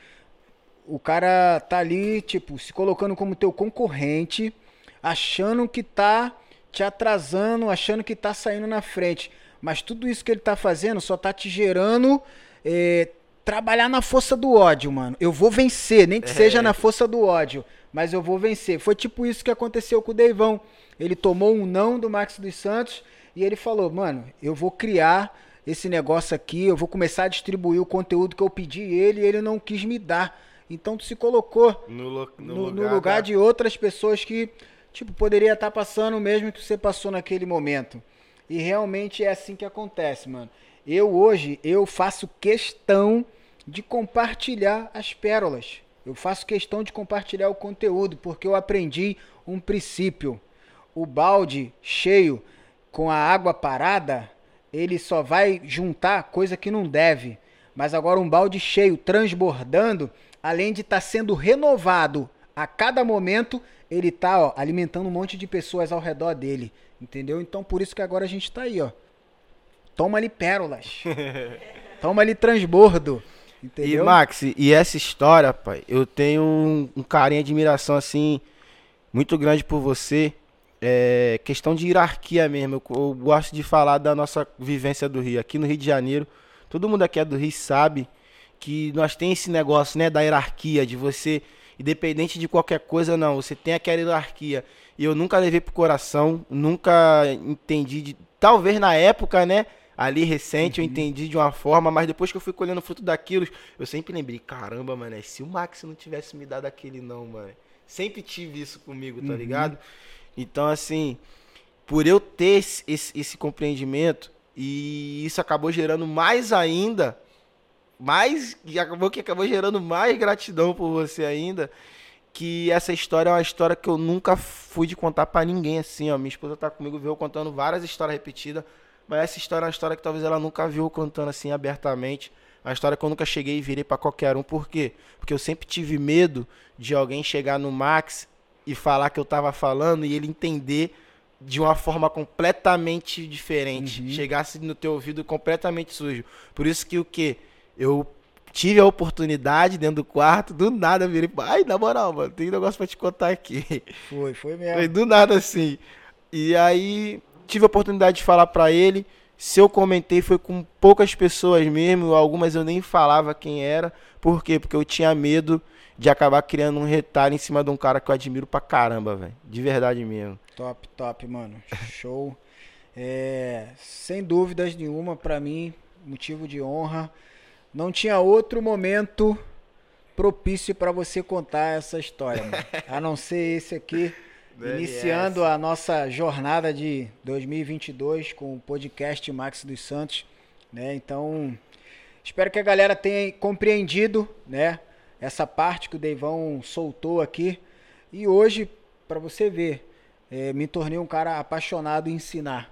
o cara tá ali, tipo, se colocando como teu concorrente, achando que tá te atrasando, achando que tá saindo na frente. Mas tudo isso que ele tá fazendo só tá te gerando é, trabalhar na força do ódio, mano. Eu vou vencer, nem que É. seja na força do ódio, mas eu vou vencer. Foi tipo isso que aconteceu com o Deivão. Ele tomou um não do Max dos Santos e ele falou: "Mano, eu vou criar esse negócio aqui, eu vou começar a distribuir o conteúdo que eu pedi ele e ele não quis me dar. Então tu se colocou No, lo- no, no no lugar, da- de outras pessoas que, tipo, poderia estar passando o mesmo que você passou naquele momento. E realmente é assim que acontece, mano. Eu hoje, eu faço questão de compartilhar as pérolas. Eu faço questão de compartilhar o conteúdo, porque eu aprendi um princípio. O balde cheio com a água parada, ele só vai juntar coisa que não deve. Mas agora um balde cheio, transbordando, além de estar sendo renovado a cada momento, ele tá ó, alimentando um monte de pessoas ao redor dele. Entendeu? Então por isso que agora a gente tá aí, ó. Toma ali pérolas. *laughs* Toma ali transbordo. E Entendeu? Max, e essa história, pai, eu tenho um, um carinho e admiração assim muito grande por você. É questão de hierarquia mesmo. Eu, eu gosto de falar da nossa vivência do Rio. Aqui no Rio de Janeiro, todo mundo aqui é do Rio sabe que nós tem esse negócio, né, da hierarquia, de você, independente de qualquer coisa, não, você tem aquela hierarquia. E eu nunca levei pro coração, nunca entendi de, talvez na época, né, ali recente eu entendi de uma forma, mas depois que eu fui colhendo o fruto daquilo, eu sempre lembrei, caramba, mano, se o Max não tivesse me dado aquele não, mano. Sempre tive isso comigo, tá ligado? Então, assim, por eu ter esse, esse, esse compreendimento, e isso acabou gerando mais ainda, mais, e acabou que acabou gerando mais gratidão por você ainda, que essa história é uma história que eu nunca fui de contar pra ninguém, assim, ó. Minha esposa tá comigo, viu contando várias histórias repetidas, mas essa história é uma história que talvez ela nunca viu contando assim abertamente. Uma história que eu nunca cheguei e virei pra qualquer um. Por quê? Porque eu sempre tive medo de alguém chegar no Max e falar que eu tava falando e ele entender de uma forma completamente diferente. Chegasse no teu ouvido completamente sujo. Por isso que o quê? Eu tive a oportunidade dentro do quarto, do nada eu virei, ai, na moral, mano, tem um negócio pra te contar aqui. Foi, foi Foi *laughs* mesmo. do nada assim. E aí tive a oportunidade de falar pra ele. Se eu comentei foi com poucas pessoas mesmo, algumas eu nem falava quem era. Por quê? Porque eu tinha medo de acabar criando um retalho em cima de um cara que eu admiro pra caramba, velho. De verdade mesmo. Top, top, mano. Show. É, sem dúvidas nenhuma, pra mim, motivo de honra. Não tinha outro momento propício pra você contar essa história, mano. *laughs* A não ser esse aqui, Do iniciando a nossa jornada de 2022 com o podcast Max dos Santos, né? Então, espero que a galera tenha compreendido, né? Essa parte que o Deivão soltou aqui. E hoje, pra você ver, é, me tornei um cara apaixonado em ensinar.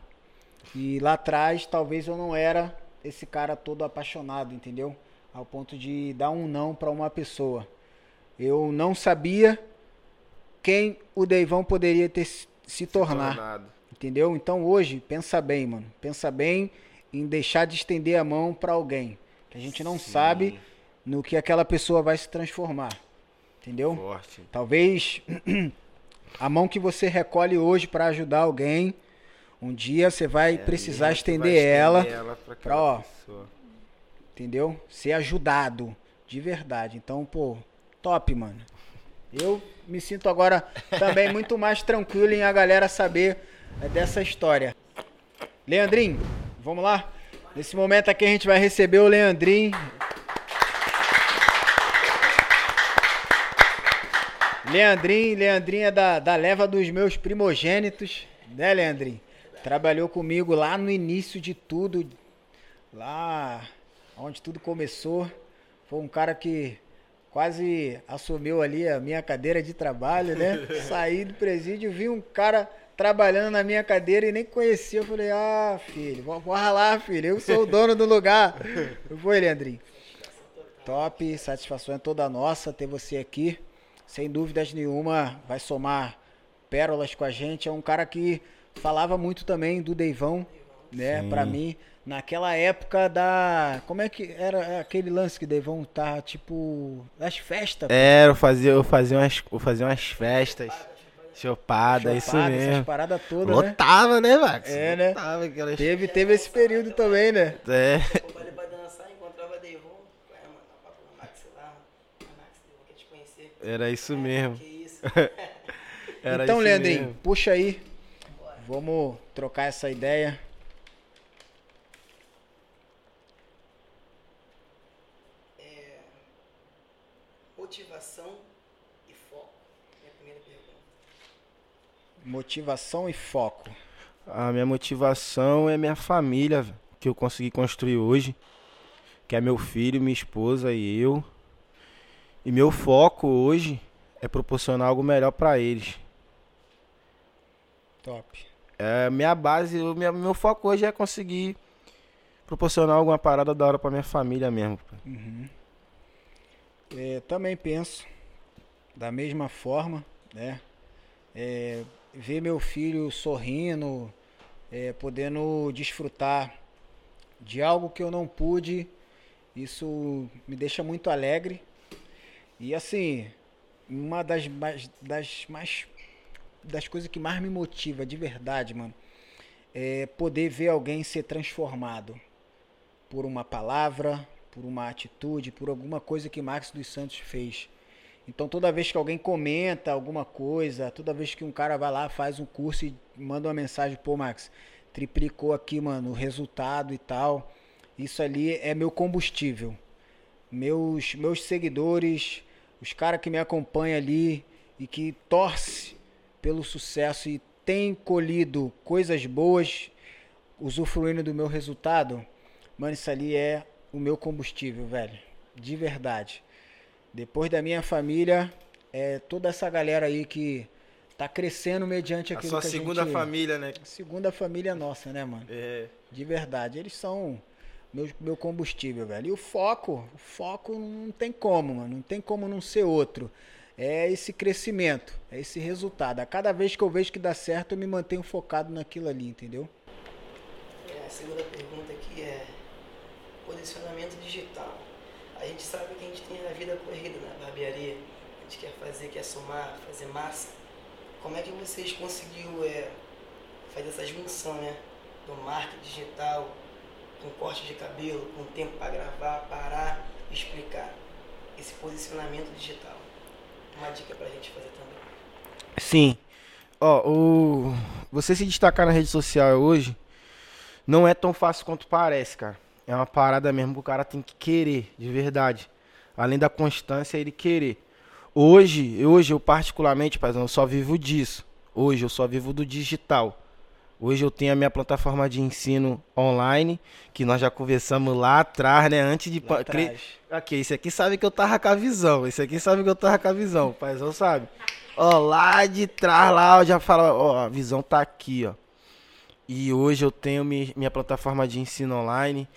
E lá atrás, talvez eu não era esse cara todo apaixonado, entendeu? Ao ponto de dar um não pra uma pessoa. Eu não sabia quem o Deivão poderia ter se- se tornar. Tornado. Entendeu? Então hoje, pensa bem, mano. Pensa bem em deixar de estender a mão pra alguém. Que a gente não Sim. sabe no que aquela pessoa vai se transformar. Entendeu? Forte. Talvez *clears throat* a mão que você recolhe hoje pra ajudar alguém, um dia você vai É, precisar estender, vai estender ela, ela ó, pessoa. entendeu? Ser ajudado de verdade. Então, pô, top, mano. Eu me sinto agora também *laughs* muito mais tranquilo em a galera saber é, dessa história. Leandrinho, vamos lá? Nesse momento aqui a gente vai receber o Leandrinho. Leandrinho, Leandrinho é da, da leva dos meus primogênitos, né, Leandrinho? Trabalhou comigo lá no início de tudo, lá onde tudo começou. Foi um cara que quase assumiu ali a minha cadeira de trabalho, né? *laughs* Saí do presídio, vi um cara trabalhando na minha cadeira e nem conhecia. Eu falei, ah, filho, bora lá, filho, eu sou o dono do lugar. Foi, Leandrinho. Top, satisfação é toda nossa ter você aqui. Sem dúvidas nenhuma, vai somar pérolas com a gente. É um cara que falava muito também do Deivão, né? Pra mim, naquela época da. Como é que era aquele lance que Deivão tá, tipo. Das festas. É, eu fazia, eu fazia umas, eu fazia umas festas. Chopada, isso chopada, Essas mesmo. paradas todas, né? Lotava, né, Max? É, né? Lotava aquelas... Teve, teve esse período também, né? É. Eu falei pra dançar, encontrava Devon. Ué, mano, dá um papo no Max lá. mano. Max, Devon quer te conhecer. Era isso mesmo. Que isso. *laughs* Era então, Leandrinho, mesmo. puxa aí. Vamos trocar essa ideia. Motivação e foco. Minha primeira pergunta. Motivação e foco. A minha motivação é minha família, que eu consegui construir hoje. Que é meu filho, minha esposa e eu. E meu foco hoje é proporcionar algo melhor pra eles. Top. É, minha base, o minha- meu foco hoje é conseguir proporcionar alguma parada da hora pra minha família mesmo. pô. É, também penso da mesma forma, né? É, ver meu filho sorrindo, é, podendo desfrutar de algo que eu não pude, isso me deixa muito alegre. E assim, uma das mais, das mais das coisas que mais me motiva de verdade, mano, é poder ver alguém ser transformado por uma palavra, por uma atitude, por alguma coisa que Max dos Santos fez. Então toda vez que alguém comenta alguma coisa, toda vez que um cara vai lá, faz um curso e manda uma mensagem, pô, Max, triplicou aqui, mano, o resultado e tal. Isso ali é meu combustível. Meus meus seguidores, os caras que me acompanham ali e que torce pelo sucesso e tem colhido coisas boas, usufruindo do meu resultado, mano, isso ali é o meu combustível, velho. De verdade. Depois da minha família, é toda essa galera aí que tá crescendo mediante A aquilo sua que a segunda gente... família, né? Segunda família nossa, né, mano? É. De verdade. Eles são meu, meu combustível, velho. E o foco, o foco não tem como, mano. Não tem como não ser outro. É esse crescimento, é esse resultado. A cada vez que eu vejo que dá certo, eu me mantenho focado naquilo ali, entendeu? É, a segunda pergunta aqui é posicionamento digital. A gente sabe que a gente tem a vida corrida na barbearia. A gente quer fazer, quer somar, fazer massa. Como é que vocês conseguiram é, fazer essa junção, né? Do marketing digital, com corte de cabelo, com tempo para gravar, parar explicar. Esse posicionamento digital. Uma dica pra gente fazer também. Sim. Ó, o... você se destacar na rede social hoje não é tão fácil quanto parece, cara. É uma parada mesmo que o cara tem que querer, de verdade. Além da constância, ele querer. Hoje, hoje eu particularmente, paizão, eu só vivo disso. Hoje eu só vivo do digital. Hoje eu tenho a minha plataforma de ensino online, que nós já conversamos lá atrás, né? Antes de... Lá atrás. Ok, esse aqui sabe que eu tava com a visão. Esse aqui sabe que eu tava com a visão. O paizão sabe. Ó, lá de trás, lá, eu já falo, ó, a visão tá aqui, ó. E hoje eu tenho mi- minha plataforma de ensino online,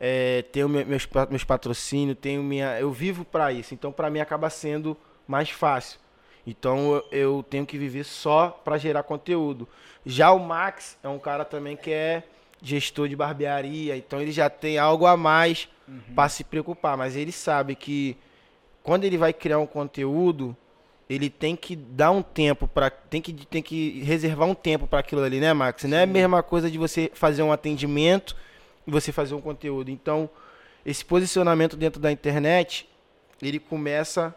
é, tenho me- meus, meus patrocínios, tenho minha. Eu vivo pra isso, então pra mim acaba sendo mais fácil. Então eu, tenho que viver só pra gerar conteúdo. Já o Max é um cara também que é gestor de barbearia, então ele já tem algo a mais pra se preocupar, mas ele sabe que quando ele vai criar um conteúdo, ele tem que dar um tempo para tem que tem que reservar um tempo para aquilo ali, né, Max? Não é a mesma coisa de você fazer um atendimento e você fazer um conteúdo. Então, esse posicionamento dentro da internet, ele começa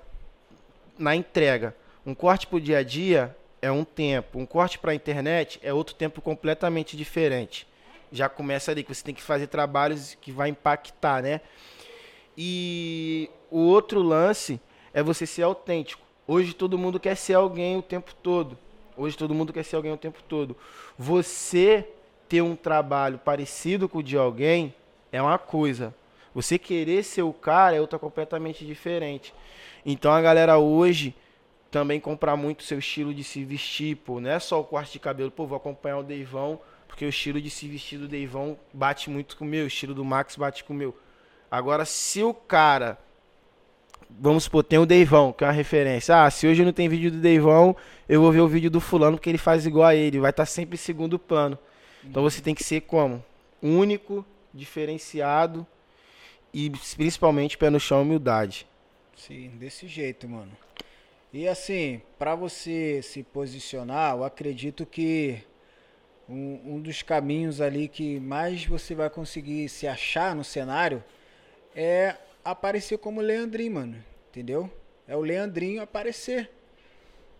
na entrega. Um corte pro dia a dia é um tempo, um corte para a internet é outro tempo completamente diferente. Já começa ali que você tem que fazer trabalhos que vai impactar, né? E o outro lance é você ser autêntico. Hoje todo mundo quer ser alguém o tempo todo. Hoje todo mundo quer ser alguém o tempo todo. Você ter um trabalho parecido com o de alguém é uma coisa. Você querer ser o cara é outra completamente diferente. Então a galera hoje também compra muito seu estilo de se vestir, pô. Não é só o corte de cabelo, pô, vou acompanhar o Deivão, porque o estilo de se vestir do Deivão bate muito com o meu, o estilo do Max bate com o meu. Agora, se o cara vamos supor, tem o Deivão, que é uma referência. Ah, se hoje não tem vídeo do Deivão, eu vou ver o vídeo do fulano porque ele faz igual a ele, vai estar sempre em segundo plano. Então você tem que ser como? Único, diferenciado e principalmente pé no chão humildade. Sim, desse jeito, mano. E assim, pra você se posicionar, eu acredito que um, um dos caminhos ali que mais você vai conseguir se achar no cenário é aparecer como Leandrinho, mano. Entendeu? É o Leandrinho aparecer.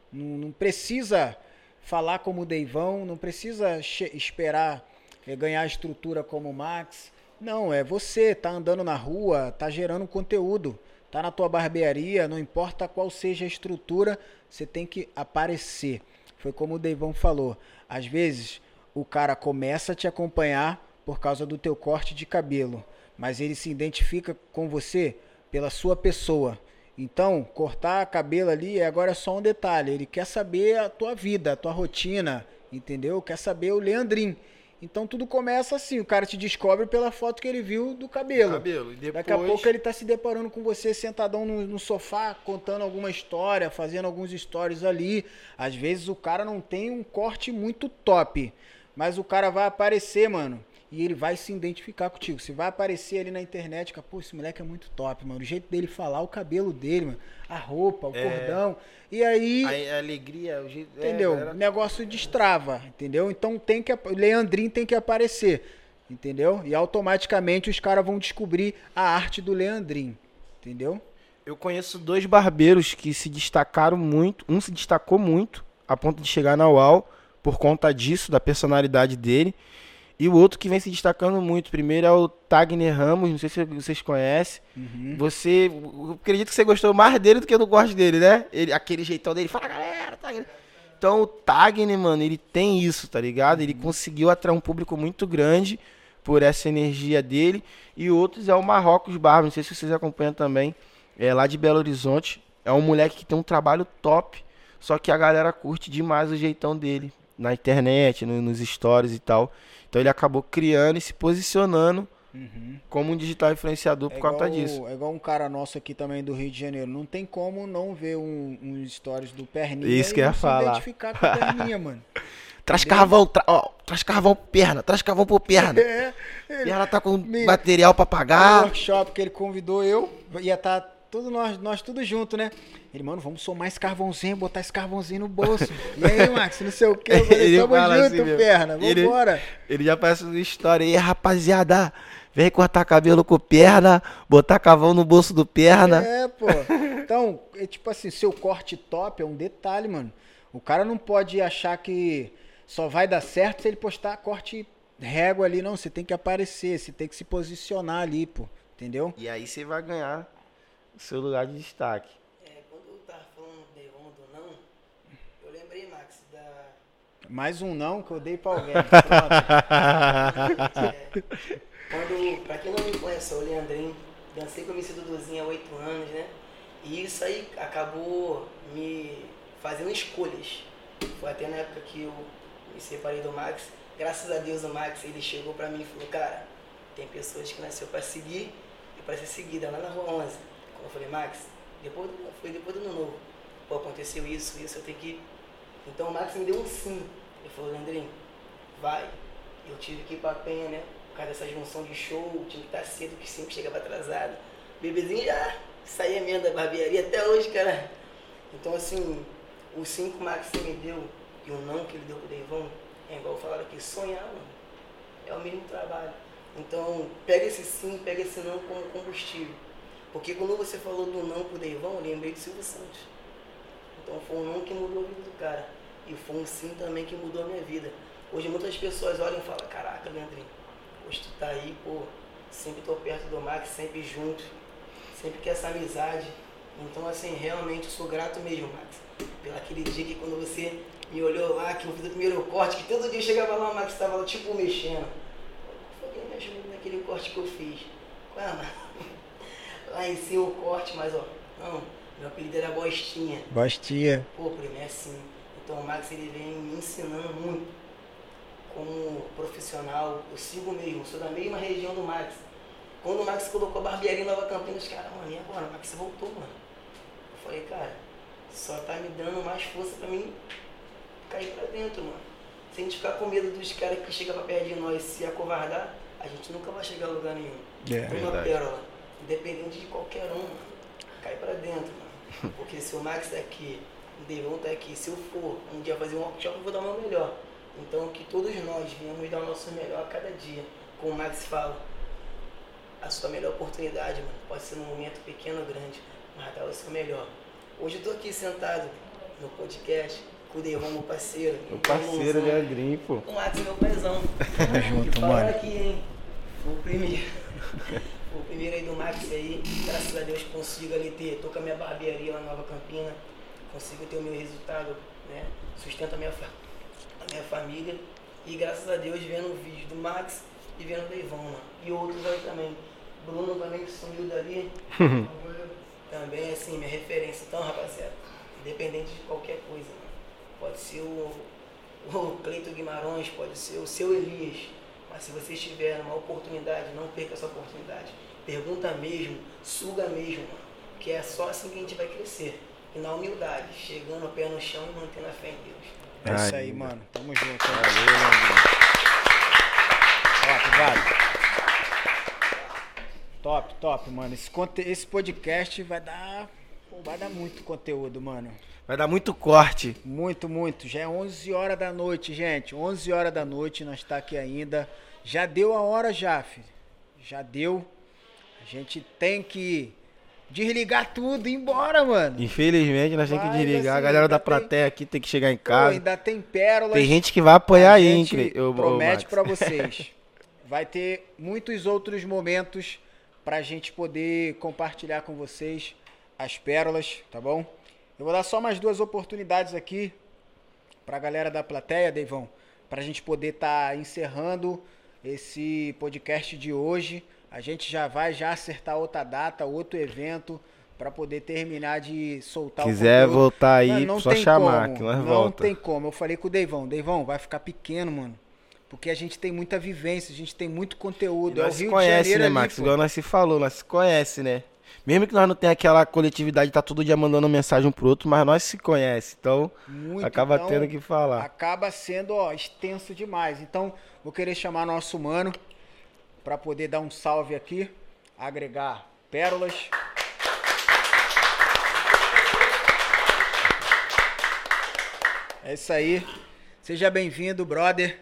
Não, não precisa falar como o Deivão, não precisa esperar é, ganhar estrutura como o Max. Não, é você, tá andando na rua, tá gerando conteúdo, tá na tua barbearia, não importa qual seja a estrutura, você tem que aparecer. Foi como o Deivão falou. Às vezes o cara começa a te acompanhar por causa do teu corte de cabelo, mas ele se identifica com você pela sua pessoa. Então, cortar cabelo ali agora é só um detalhe. Ele quer saber a tua vida, a tua rotina, entendeu? Quer saber o Leandrinho. Então tudo começa assim, o cara te descobre pela foto que ele viu do cabelo. Cabelo. Depois, Daqui a pouco ele tá se deparando com você sentadão no, no sofá, contando alguma história, fazendo alguns stories ali. Às vezes o cara não tem um corte muito top, mas o cara vai aparecer, mano. E ele vai se identificar contigo. Você vai aparecer ali na internet, cara, pô, esse moleque é muito top, mano. O jeito dele falar, o cabelo dele, mano. A roupa, o É. cordão. E aí. a, a alegria, o jeito. é, Entendeu? galera- o negócio destrava, entendeu? Então tem que. O Leandrinho tem que aparecer, entendeu? E automaticamente os caras vão descobrir a arte do Leandrinho, entendeu? Eu conheço dois barbeiros que se destacaram muito. Um se destacou muito, a ponto de chegar na UAU, por conta disso, da personalidade dele. E o outro que vem se destacando muito. Primeiro é o Tagner Ramos, não sei se vocês conhecem. Você. Eu acredito que você gostou mais dele do que do gosto dele, né? Ele, aquele jeitão dele. Fala galera, Tagner. Então o Tagner, mano, ele tem isso, tá ligado? Ele conseguiu atrair um público muito grande por essa energia dele. E outros é o Marrocos Barba, não sei se vocês acompanham também. É lá de Belo Horizonte. É um moleque que tem um trabalho top. Só que a galera curte demais o jeitão dele. Na internet, no- nos stories e tal. Então ele acabou criando e se posicionando como um digital influenciador por conta disso. é igual um cara nosso aqui também do Rio de Janeiro. Não tem como não ver um, uns stories do Perninha Isso que eu ia falar. identificar com o Perninha, *laughs* mano. Traz carvão, tra- ó, traz carvão pro perna, traz carvão pro perna. É, Perna tá com Me- material pra pagar. workshop que ele convidou eu, ia estar todos nós, nós tudo junto, né? Ele, mano, vamos somar esse carvãozinho, botar esse carvãozinho no bolso. *laughs* E aí, Max, não sei o que, eu falei, Ele tamo junto, assim perna, Ele- vambora. Ele já parece uma história aí, rapaziada. Vem cortar cabelo com perna, botar cavão no bolso do perna. É, pô. Então, é tipo assim, seu corte top é um detalhe, mano. O cara não pode achar que só vai dar certo se ele postar corte régua ali, não. Você tem que aparecer, você tem que se posicionar ali, pô. Entendeu? E aí você vai ganhar o seu lugar de destaque. É, quando eu tava falando do Devon do não, eu lembrei, Max, da. Mais um não que eu dei pra alguém. Pronto. *laughs* É, quando, pra quem não me conhece, eu Leandrinho, dancei com o MC Duduzinho há oito anos, né? E isso aí acabou me fazendo escolhas. Foi até na época que eu me separei do Max. Graças a Deus o Max, ele chegou pra mim e falou, cara, tem pessoas que nasceu pra seguir e pra ser seguida lá na rua 11. Eu falei, Max, depois do, foi depois do ano novo. Pô, aconteceu isso, isso, eu tenho que... Então o Max me deu um sim. Ele falou, Leandrinho, vai. Eu tive que ir pra Penha, né? Por causa dessa junção de show, tinha que estar cedo, que sempre chegava atrasado. Bebezinho já saía mesmo da barbearia até hoje, cara. Então, assim, o sim que o Max me deu e o não que ele deu pro Deivão, é igual falaram aqui, sonhar, mano. É o mesmo trabalho. Então, pega esse sim, pega esse não como combustível. Porque quando você falou do não pro Deivão, eu lembrei de Silvio Santos. Então foi um não que mudou a vida do cara. E foi um sim também que mudou a minha vida. Hoje muitas pessoas olham e falam, caraca, Leandrinho, hoje tu tá aí, pô, sempre tô perto do Max, sempre junto, sempre que essa amizade. Então assim, realmente eu sou grato mesmo, Max. Pelo aquele dia que quando você me olhou lá, que eu fiz o primeiro corte, que todo dia eu chegava lá, o Max tava lá, tipo mexendo. Quem me ajudou naquele corte que eu fiz. Qual é, mano? Lá em cima o corte, mas ó, não, meu apelido era Bostinha. Gostia. Pô, primo, é assim. Então o Max ele vem me ensinando muito como profissional. Eu sigo mesmo, sou da mesma região do Max. Quando o Max colocou a barbearia em Nova Campinas, os caras, mano, e agora? O Max voltou, mano. Eu falei, cara, só tá me dando mais força pra mim cair pra dentro, mano. Se a gente ficar com medo dos caras que chegam pra perto de nós se acovardar, a gente nunca vai chegar a lugar nenhum. É. Uma Verdade. pérola, independente de qualquer um. Cai pra dentro, mano. *laughs* Porque se o Max tá aqui, o Devon tá aqui, se eu for um dia fazer um workshop, eu vou dar o meu melhor. Então que todos nós venhamos dar o nosso melhor a cada dia. Como o Max fala, a sua melhor oportunidade, mano, pode ser num momento pequeno ou grande, mas dá o seu melhor. Hoje eu tô aqui sentado no podcast com o Devon, meu parceiro. Meu parceiro de irmãozão. Agrim, pô. O Max meu paizão. Tamo *laughs* junto, Fala mano. aqui, hein? O primeiro. *laughs* o primeiro aí do Max aí, graças a Deus consigo ali ter, tô com a minha barbearia lá em Nova Campina, consigo ter o meu resultado, né? Sustento a minha, a minha família. E graças a Deus vendo o vídeo do Max e vendo o Deivão, mano. E outros aí também. Bruno também que sumiu dali. *laughs* também assim, minha referência. Então, rapaziada, independente de qualquer coisa, mano. Pode ser o, o Cleito Guimarães, pode ser o seu Elias. Mas se você estiver numa oportunidade, não perca essa oportunidade. Pergunta mesmo, suga mesmo, mano. Que é só assim que a gente vai crescer. E na humildade, chegando o pé no chão e mantendo a fé em Deus. É isso aí, mano. Tamo junto. Valeu, meu amigo. Top, vale. Top, top, mano. Esse, conte- esse podcast vai dar. vai dar muito conteúdo, mano. Vai dar muito corte. Muito, muito. Já é 11 horas da noite, gente. 11 horas da noite, nós tá aqui ainda. Já deu a hora já, filho. Já deu. A gente tem que desligar tudo e ir embora, mano. Infelizmente, nós temos que desligar. assim, a galera da plateia aqui tem que chegar em Pô, casa. ainda tem pérolas. Tem gente que vai apoiar A aí, hein, ô, promete Max. pra *laughs* vocês. Vai ter muitos outros momentos pra gente poder compartilhar com vocês as pérolas, tá bom? Eu vou dar só mais duas oportunidades aqui pra galera da plateia, Deivão, pra gente poder estar encerrando esse podcast de hoje. A gente já vai já acertar outra data, outro evento pra poder terminar de soltar Quiser o conteúdo. voltar aí, Mano, não só chamar como, que nós Não volta. tem como. Eu falei com o Deivão. Deivão, vai ficar pequeno, mano. Porque a gente tem muita vivência, a gente tem muito conteúdo. E é o nós se Rio conhece, de Janeiro né, ali, Max? pô. Igual nós se falou, nós se conhece, né? Mesmo que nós não tenha aquela coletividade, tá todo dia mandando mensagem um pro outro, mas nós se conhece, então Muito, acaba então, tendo que falar. Acaba sendo, ó, extenso demais. Então, vou querer chamar nosso mano pra poder dar um salve aqui, agregar pérolas. É isso aí. Seja bem-vindo, brother.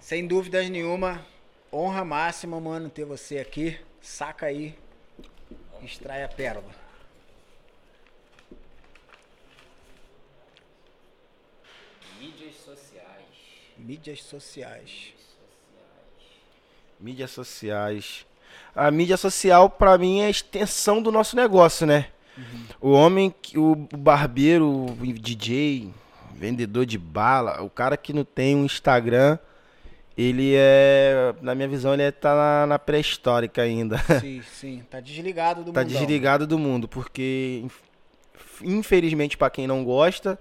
Sem dúvidas nenhuma, honra máxima, mano, ter você aqui. Saca aí, extrai a pérola. Mídias sociais. Mídias sociais. Mídias sociais. A mídia social, pra mim, é a extensão do nosso negócio, né? O homem, que- o barbeiro, o DJ, vendedor de bala, o cara que não tem um Instagram, ele é, na minha visão, ele é, tá na, na pré-histórica ainda. Sim, *laughs* sim. Tá desligado do tá mundão. desligado do mundo, porque inf- infelizmente para quem não gosta,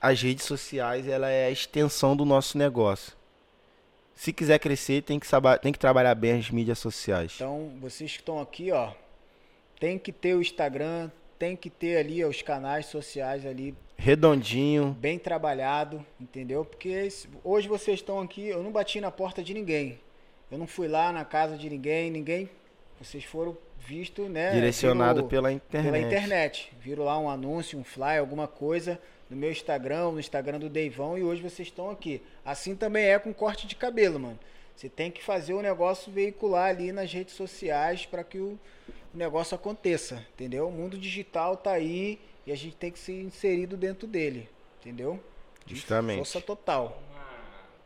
as redes sociais ela é a extensão do nosso negócio. Se quiser crescer, tem que, saba- tem que trabalhar bem as mídias sociais. Então, vocês que estão aqui, ó, tem que ter o Instagram, tem que ter ali ó, os canais sociais ali Redondinho. bem trabalhado, entendeu? Porque hoje vocês estão aqui, eu não bati na porta de ninguém. Eu não fui lá na casa de ninguém, ninguém. Vocês foram vistos, né? Direcionado pela internet. pela internet. Viram lá um anúncio, um flyer, alguma coisa no meu Instagram, no Instagram do Deivão e hoje vocês estão aqui. Assim também é com corte de cabelo, mano. Você tem que fazer o negócio veicular ali nas redes sociais para que o, o negócio aconteça, entendeu? O mundo digital tá aí e a gente tem que ser inserido dentro dele, entendeu? Justamente. Força total. Uma,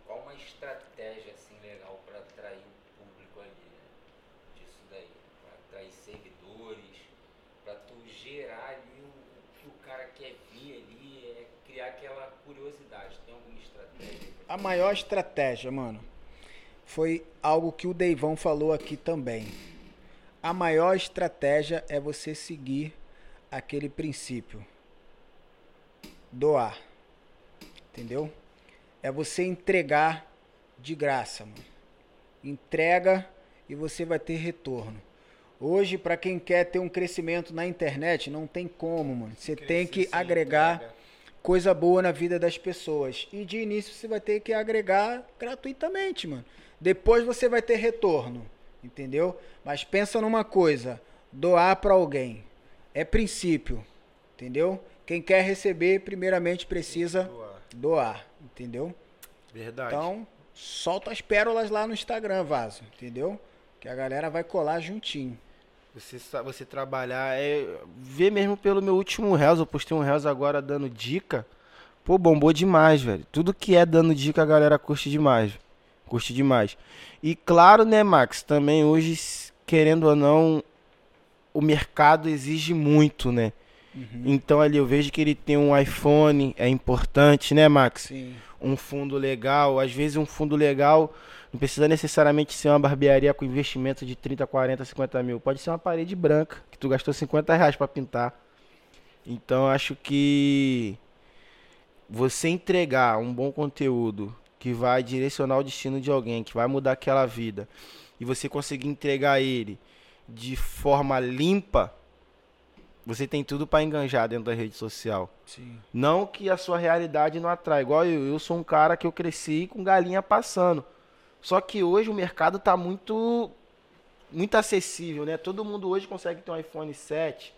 qual uma estratégia assim legal para atrair o público ali, né? Disso daí, para atrair seguidores, para tu gerar ali o, o que o cara quer vir ali, é criar aquela curiosidade. Tem alguma estratégia? A maior estratégia, mano, foi algo que o Deivão falou aqui também. A maior estratégia é você seguir aquele princípio. Doar. Entendeu? É você entregar de graça, mano. Entrega e você vai ter retorno. Hoje, para quem quer ter um crescimento na internet, não tem como, mano. Você tem que agregar coisa boa na vida das pessoas. E de início você vai ter que agregar gratuitamente, mano. Depois você vai ter retorno, entendeu? Mas pensa numa coisa, doar para alguém é princípio, entendeu? Quem quer receber, primeiramente precisa Doar. doar, entendeu? Verdade. Então, solta as pérolas lá no Instagram, Vaso, entendeu? Que a galera vai colar juntinho. Você, você trabalhar, é, vê mesmo pelo meu último Reels, eu postei um Reels agora dando dica. Pô, bombou demais, velho. Tudo que é dando dica a galera curte demais. Curte demais. E claro, né, Max, também hoje, querendo ou não, o mercado exige muito, né? Então ali eu vejo que ele tem um iPhone, é importante, né, Max? Sim. um fundo legal. Às vezes um fundo legal não precisa necessariamente ser uma barbearia com investimento de 30, 40, 50 mil. Pode ser uma parede branca, que tu gastou 50 reais para pintar. Então eu acho que você entregar um bom conteúdo que vai direcionar o destino de alguém, que vai mudar aquela vida, e você conseguir entregar ele de forma limpa, você tem tudo para enganjar dentro da rede social. Sim. Não que a sua realidade não atrai. Igual eu, eu sou um cara que eu cresci com galinha passando. Só que hoje o mercado tá muito muito acessível, né? Todo mundo hoje consegue ter um iPhone 7,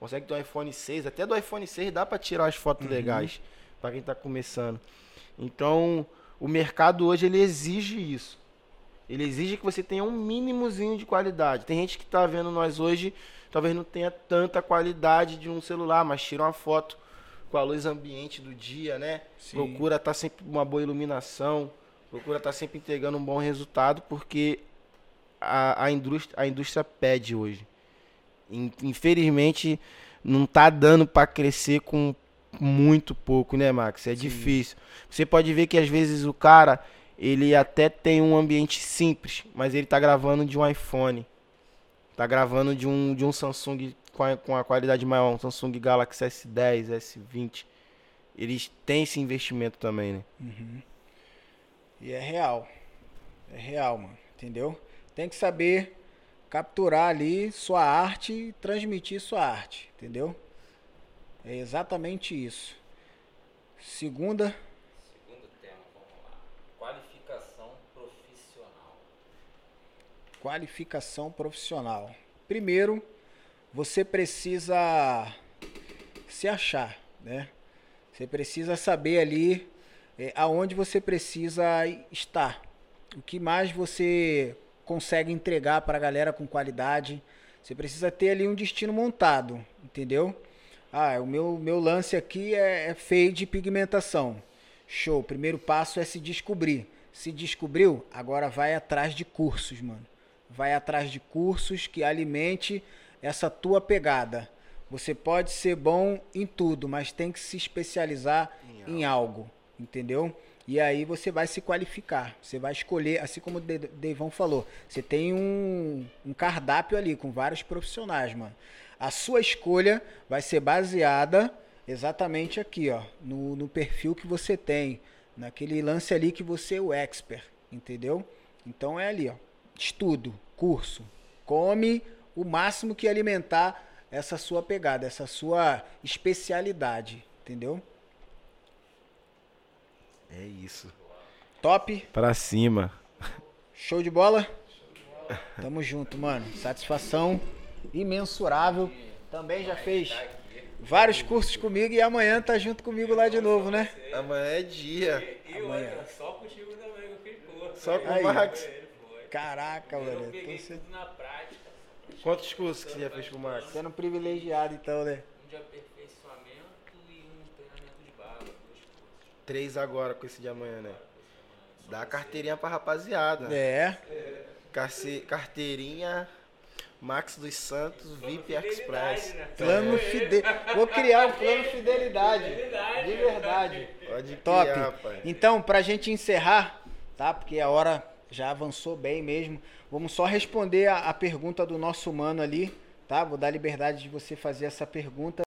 consegue ter um iPhone 6, até do iPhone 6 dá para tirar as fotos legais para quem tá começando. Então, o mercado hoje ele exige isso. Ele exige que você tenha um mínimozinho de qualidade. Tem gente que tá vendo nós hoje, talvez não tenha tanta qualidade de um celular, mas tira uma foto com a luz ambiente do dia, né? Sim. Procura estar sempre uma boa iluminação, procura estar sempre entregando um bom resultado, porque a, a, indústria, a indústria pede hoje. In- Infelizmente, não tá dando para crescer com muito pouco, né, Max? É difícil. Você pode ver que às vezes o cara, ele até tem um ambiente simples, mas ele tá gravando de um iPhone. Tá gravando de um, de um Samsung com a, com a qualidade maior, um Samsung Galaxy S10, S20. Eles têm esse investimento também, né? E é real. É real, mano. Entendeu? Tem que saber capturar ali sua arte e transmitir sua arte. Entendeu? É exatamente isso. Segunda. Segundo tema, vamos lá. Qualificação profissional. Qualificação profissional. Primeiro, você precisa se achar, né? Você precisa saber ali eh, aonde você precisa estar. O que mais você consegue entregar para a galera com qualidade. Você precisa ter ali um destino montado, entendeu? Ah, o meu, meu lance aqui é, é fade e pigmentação. Show. Primeiro passo é se descobrir. Se descobriu, agora vai atrás de cursos, mano. Vai atrás de cursos que alimente essa tua pegada. Você pode ser bom em tudo, mas tem que se especializar em algo, entendeu? E aí você vai se qualificar. Você vai escolher, assim como o De- Deivão falou, você tem um, um cardápio ali com vários profissionais, mano. A sua escolha vai ser baseada exatamente aqui, ó, no, no perfil que você tem, naquele lance ali que você é o expert, entendeu? Então é ali, ó, estudo, curso, come o máximo que alimentar essa sua pegada, essa sua especialidade, entendeu? É isso. Top, Pra cima. show de bola? Tamo junto, mano. Satisfação imensurável. Também já fez vários cursos comigo e amanhã tá junto comigo lá de novo, né? Amanhã é dia. E outra, só contigo também que eu fiz curso. Só com o Max. Caraca, Eu mano. peguei Tô sendo, tudo na prática. Quantos cursos que você já fez com o Max? sendo privilegiado então, né? Um de aperfeiçoamento e um treinamento de barba. Dois cursos. Três agora com esse de amanhã, né? Dá a carteirinha pra rapaziada. É. Carce- Carteirinha Max dos Santos VIP Fidelidade, Express. né? *laughs* Plano fide... Vou criar um plano fidelidade. De verdade. Pode Top. criar, pai. Então, pra gente encerrar, tá? Porque a hora já avançou bem mesmo. Vamos só responder a, a pergunta do nosso humano ali, tá? Vou dar liberdade de você fazer essa pergunta.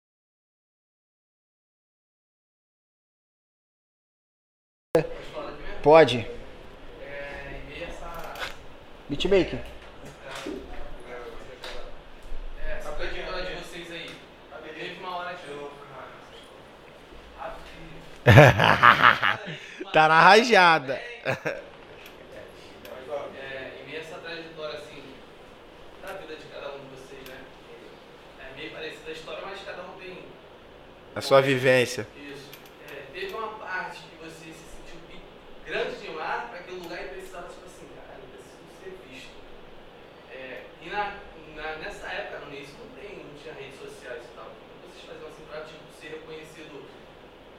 Pode. É, Beatmaker. *laughs* tá na rajada. *laughs* A sua vivência. isso. É, teve uma parte que você se sentiu grande demais para aquele lugar e precisava, tipo assim, cara, eu preciso ser visto. É, e na, na- nessa época, no início, não, tem, não tinha redes sociais e tal. Como vocês faziam assim pra tipo, ser reconhecido?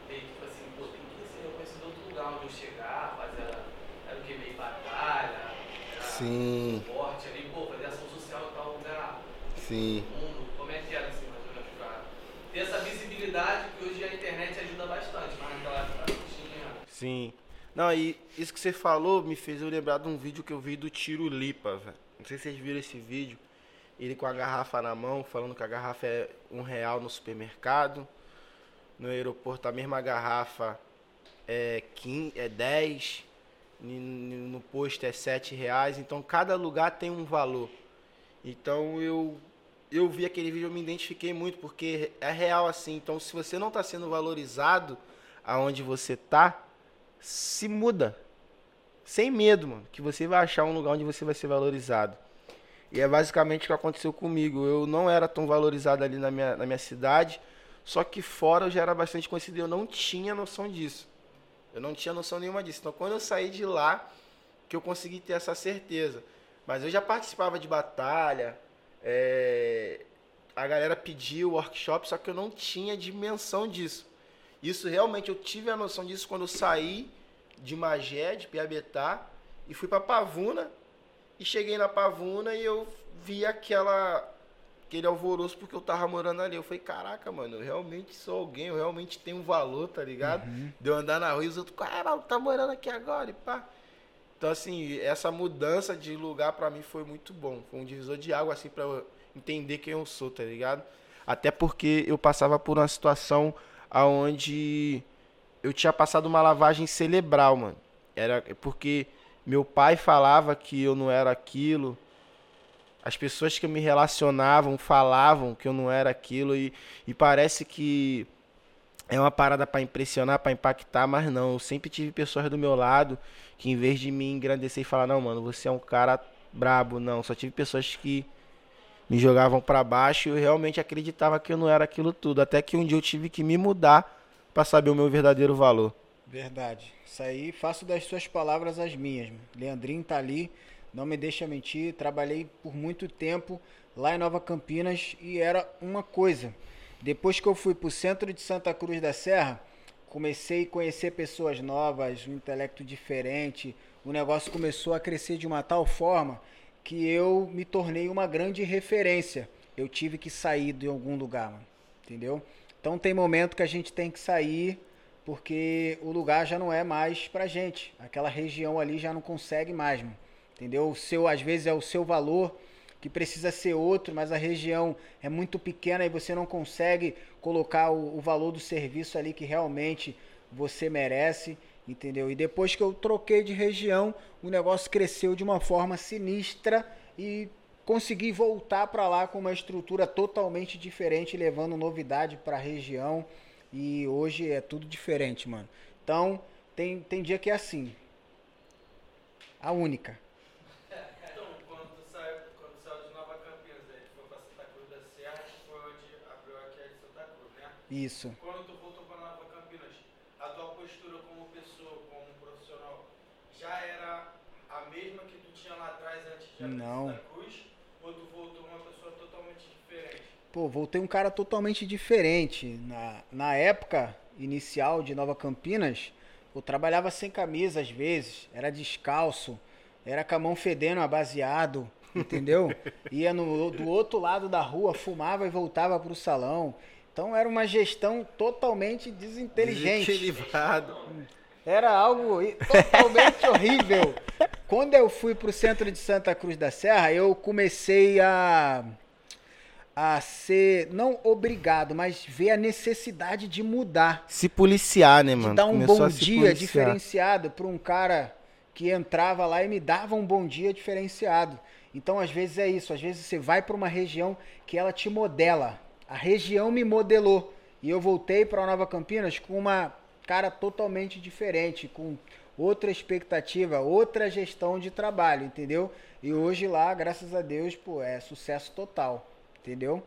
Tipo assim, pô, tem que ser reconhecido em outro lugar onde eu chegar, fazer. Era o que? Meio batalha, Sim, esporte ali, pô, fazer ação social em tal lugar sim. mundo, como é que era assim, mais ou menos, pra ter essa visibilidade que hoje a internet ajuda bastante, mas naquela época não tinha. Sim. Não, e isso que você falou me fez eu lembrar de um vídeo que eu vi do Tiro Lipa, velho. Não sei se vocês viram esse vídeo. Ele com a garrafa na mão, falando que a garrafa é um real no supermercado. No aeroporto a mesma garrafa é, 15, é 10. ni- ni- No posto é 7 reais. Então cada lugar tem um valor. Então eu eu vi aquele vídeo, eu me identifiquei muito, porque é real assim. Então, se você não está sendo valorizado aonde você tá, se muda. Sem medo, mano. Que você vai achar um lugar onde você vai ser valorizado. E é basicamente o que aconteceu comigo. Eu não era tão valorizado ali na minha, na minha cidade, só que fora eu já era bastante conhecido eu não tinha noção disso. Eu não tinha noção nenhuma disso. Então, quando eu saí de lá, que eu consegui ter essa certeza. Mas eu já participava de batalha, é, a galera pediu workshop, só que eu não tinha dimensão disso. Isso realmente eu tive a noção disso quando eu saí de Magé, de Piabetá, e fui para Pavuna. E cheguei na Pavuna e eu vi aquela aquele alvoroço porque eu tava morando ali. Eu falei, caraca, mano, eu realmente sou alguém, eu realmente tenho um valor, tá ligado? De eu andar na rua e os outros, caralho, tá morando aqui agora e pá. Então, assim, essa mudança de lugar pra mim foi muito bom. Foi um divisor de água, assim, pra eu entender quem eu sou, tá ligado? Até porque eu passava por uma situação aonde eu tinha passado uma lavagem cerebral, mano. Era porque meu pai falava que eu não era aquilo. As pessoas que me relacionavam falavam que eu não era aquilo e, e parece que é uma parada pra impressionar, pra impactar, mas não. Eu sempre tive pessoas do meu lado que em vez de me engrandecer e falar, não, mano, você é um cara brabo, não. Só tive pessoas que me jogavam pra baixo e eu realmente acreditava que eu não era aquilo tudo. Até que um dia eu tive que me mudar pra saber o meu verdadeiro valor. Verdade. Isso aí, faço das suas palavras as minhas. Leandrinho tá ali, não me deixa mentir. Trabalhei por muito tempo lá em Nova Campinas e era uma coisa. Depois que eu fui pro centro de Santa Cruz da Serra, comecei a conhecer pessoas novas, um intelecto diferente. O negócio começou a crescer de uma tal forma que eu me tornei uma grande referência. Eu tive que sair de algum lugar, mano. Entendeu? Então tem momento que a gente tem que sair porque o lugar já não é mais pra gente. Aquela região ali já não consegue mais, mano. Entendeu? O seu, às vezes é o seu valor que precisa ser outro, mas a região é muito pequena e você não consegue colocar o, o valor do serviço ali que realmente você merece, entendeu? E depois que eu troquei de região, o negócio cresceu de uma forma sinistra e consegui voltar para lá com uma estrutura totalmente diferente, levando novidade para a região. E hoje é tudo diferente, mano. Então, tem, tem dia que é assim. A única. Então, quando já era a mesma que tu tinha lá atrás antes de abrir Não. Santa Cruz? Ou tu voltou uma pessoa totalmente diferente? Pô, voltei um cara totalmente diferente. Na, na época inicial de Nova Campinas, eu trabalhava sem camisa às vezes, era descalço, era com a mão fedendo a baseado, entendeu? *laughs* Ia no, do outro lado da rua, fumava e voltava pro salão. Então era uma gestão totalmente desinteligente. Desequilibrado. Era algo totalmente *laughs* horrível. Quando eu fui pro centro de Santa Cruz da Serra, eu comecei a a ser não obrigado, mas ver a necessidade de mudar, Se policiar, né, de mano? dar um Começou bom dia diferenciado para um cara que entrava lá e me dava um bom dia diferenciado. Então, às vezes é isso, às vezes você vai para uma região que ela te modela. A região me modelou e eu voltei para Nova Campinas com uma cara totalmente diferente, com outra expectativa, outra gestão de trabalho, entendeu? E hoje lá, graças a Deus, pô, é sucesso total, entendeu?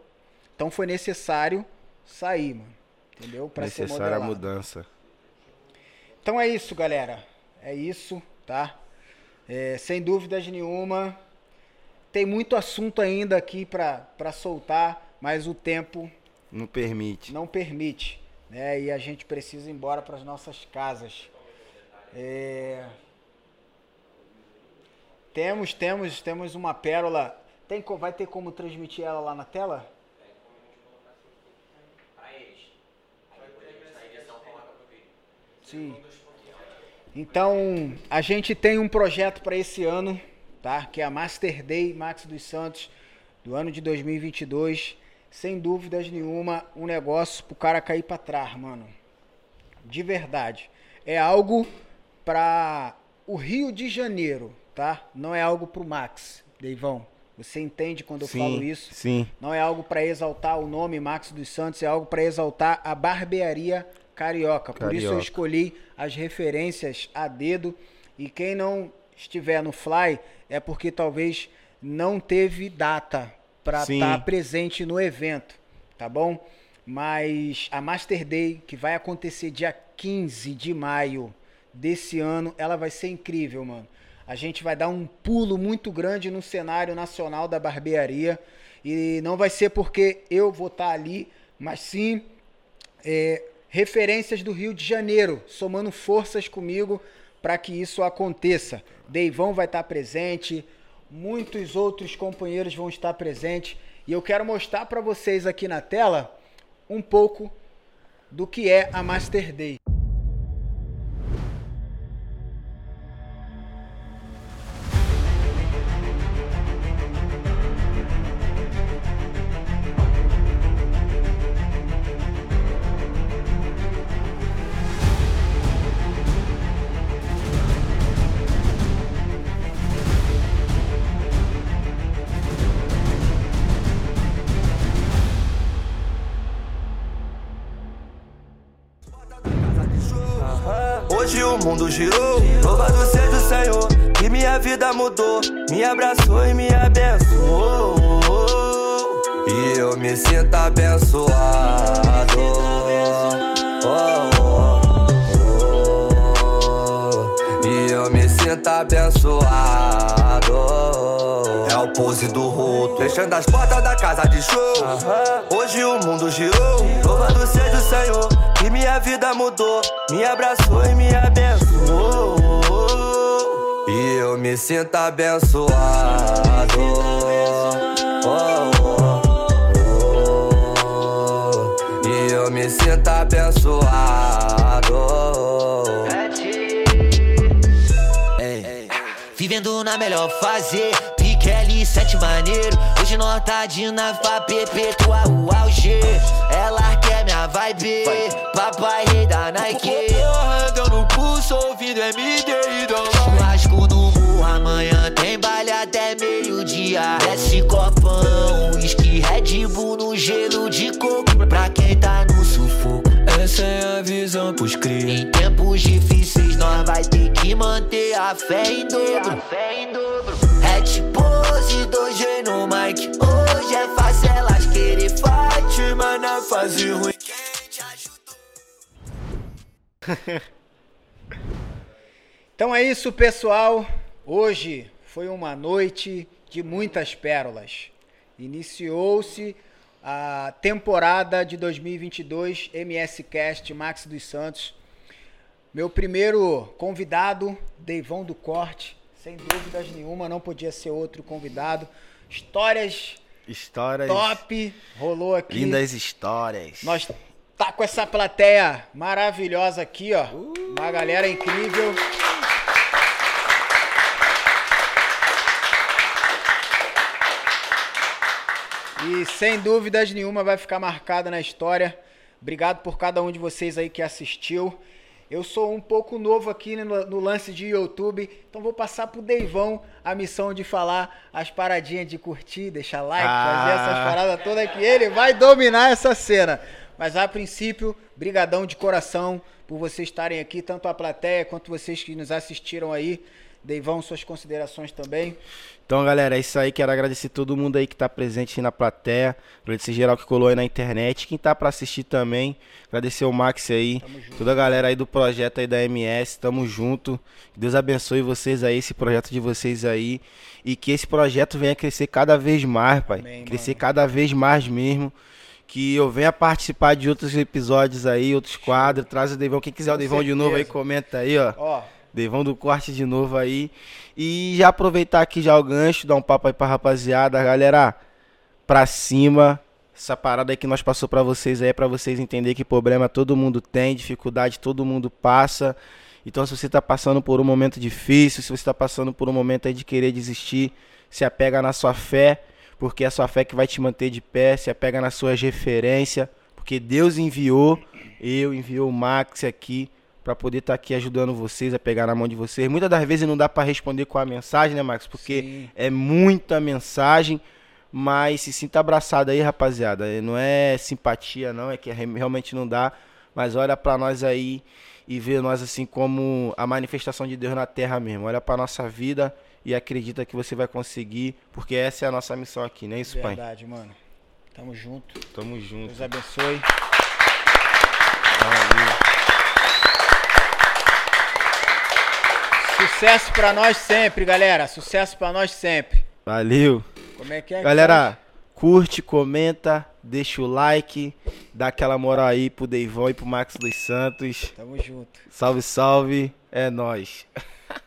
Então foi necessário sair, mano. Entendeu? Pra ser Necessária a mudança. Então é isso, galera. É isso, tá? É, sem dúvidas nenhuma. Tem muito assunto ainda aqui pra pra soltar, mas o tempo Não permite. não permite, né? E a gente precisa ir embora para as nossas casas. É, Temos, temos, temos uma pérola. Tem, vai ter como transmitir ela lá na tela? Sim. Então, a gente tem um projeto para esse ano, tá? Que é a Master Day Max dos Santos, do ano de 2022. Sem dúvidas nenhuma, um negócio pro cara cair para trás, mano. De verdade. É algo para o Rio de Janeiro, tá? Não é algo pro Max, Deivão. Você entende quando eu falo isso? Sim. Não é algo para exaltar o nome Max dos Santos, é algo para exaltar a barbearia carioca. Por isso eu escolhi as referências a dedo. E quem não estiver no Fly é porque talvez não teve data para estar presente no evento, tá bom? Mas a Master Day, que vai acontecer dia 15 de maio desse ano, ela vai ser incrível, mano. A gente vai dar um pulo muito grande no cenário nacional da barbearia. E não vai ser porque eu vou estar ali, mas sim é, referências do Rio de Janeiro, somando forças comigo para que isso aconteça. Deivão vai estar presente, muitos outros companheiros vão estar presentes e eu quero mostrar para vocês aqui na tela um pouco do que é a Master Day. Hoje o mundo girou, louvado seja o Senhor, que minha vida mudou, me abraçou e me abençoou. E eu me sinto abençoado. Oh, oh, oh. E eu me sinto abençoado. É pose do roto, fechando as portas da casa de show. Hoje o mundo girou, louvado seja o Senhor, que minha vida mudou, me abraçou e me abençoou. E eu me sinto abençoado. Oh, oh, oh. E eu me sinto abençoado. Ei. Vivendo na melhor fase, Piquele sete maneiro. Hoje nós tá de nave pra perpetuar o auge. Ela quer minha vibe, papai rei da Nike. Porra, no pulso, ouvindo MD e Churrasco no morro, amanhã tem baile até meio-dia. Desce copão, whisky, Red Bull no gelo de coco. Pra quem tá no sufoco. Essa é a visão pros cria. Em tempos difíceis, nós vai ter que manter a fé em dobro. Hat pose, dois no mic. Hoje é fácil elas querer fight, mas na fase ruim. Quem te ajudou? Então é isso, pessoal. Hoje foi uma noite de muitas pérolas. Iniciou-se a temporada de 2022 MS Cast Max dos Santos. Meu primeiro convidado, Deivão do Corte, sem dúvidas nenhuma, não podia ser outro convidado. Histórias Histórias. top rolou aqui. Lindas histórias. Nós tá com essa plateia maravilhosa aqui, ó. Uma galera incrível. E sem dúvidas nenhuma vai ficar marcada na história. Obrigado por cada um de vocês aí que assistiu. Eu sou um pouco novo aqui no, no lance de YouTube, então vou passar pro Deivão a missão de falar as paradinhas de curtir, deixar like, fazer Ah. essas paradas todas que ele vai dominar essa cena. Mas a princípio, brigadão de coração por vocês estarem aqui, tanto a plateia quanto vocês que nos assistiram aí. Deivão, suas considerações também. Então, galera, é isso aí. Quero agradecer todo mundo aí que tá presente aí na plateia. Agradecer geral que colou aí na internet. Quem tá pra assistir também. Agradecer o Max aí. Toda a galera aí do projeto aí da MS. Tamo junto. Que Deus abençoe vocês aí, esse projeto de vocês aí. E que esse projeto venha crescer cada vez mais, pai. Amém, crescer mano. cada vez mais mesmo. Que eu venha participar de outros episódios aí, outros quadros. Traz o Deivão. Quem quiser o Com Deivão de novo aí, certeza. comenta aí, ó. Ó, Devão do corte de novo aí. E já aproveitar aqui já o gancho, dar um papo aí pra rapaziada. Galera, pra cima. Essa parada aí que nós passou pra vocês aí é pra vocês entenderem que problema todo mundo tem, dificuldade todo mundo passa. Então se você tá passando por um momento difícil, se você tá passando por um momento aí de querer desistir, se apega na sua fé, porque é a sua fé que vai te manter de pé, se apega nas suas referências, porque Deus enviou, eu enviou o Max aqui Pra poder estar aqui ajudando vocês a pegar na mão de vocês. Muitas das vezes não dá pra responder com a mensagem, né, Max? Porque Sim. é muita mensagem, mas se sinta abraçado aí, rapaziada. Não é simpatia, não, é que re- realmente não dá. Mas olha pra nós aí e vê nós assim como a manifestação de Deus na terra mesmo. Olha pra nossa vida e acredita que você vai conseguir, porque essa é a nossa missão aqui, não é isso, pai? verdade, mano. Tamo junto. Tamo junto. Deus abençoe. Valeu. Sucesso pra nós sempre, galera. Sucesso pra nós sempre. Valeu. Como é que é? que Galera, curte, comenta, deixa o like, dá aquela moral aí pro Deivão e pro Max dos Santos. Tamo junto. Salve, salve, é nóis. *laughs*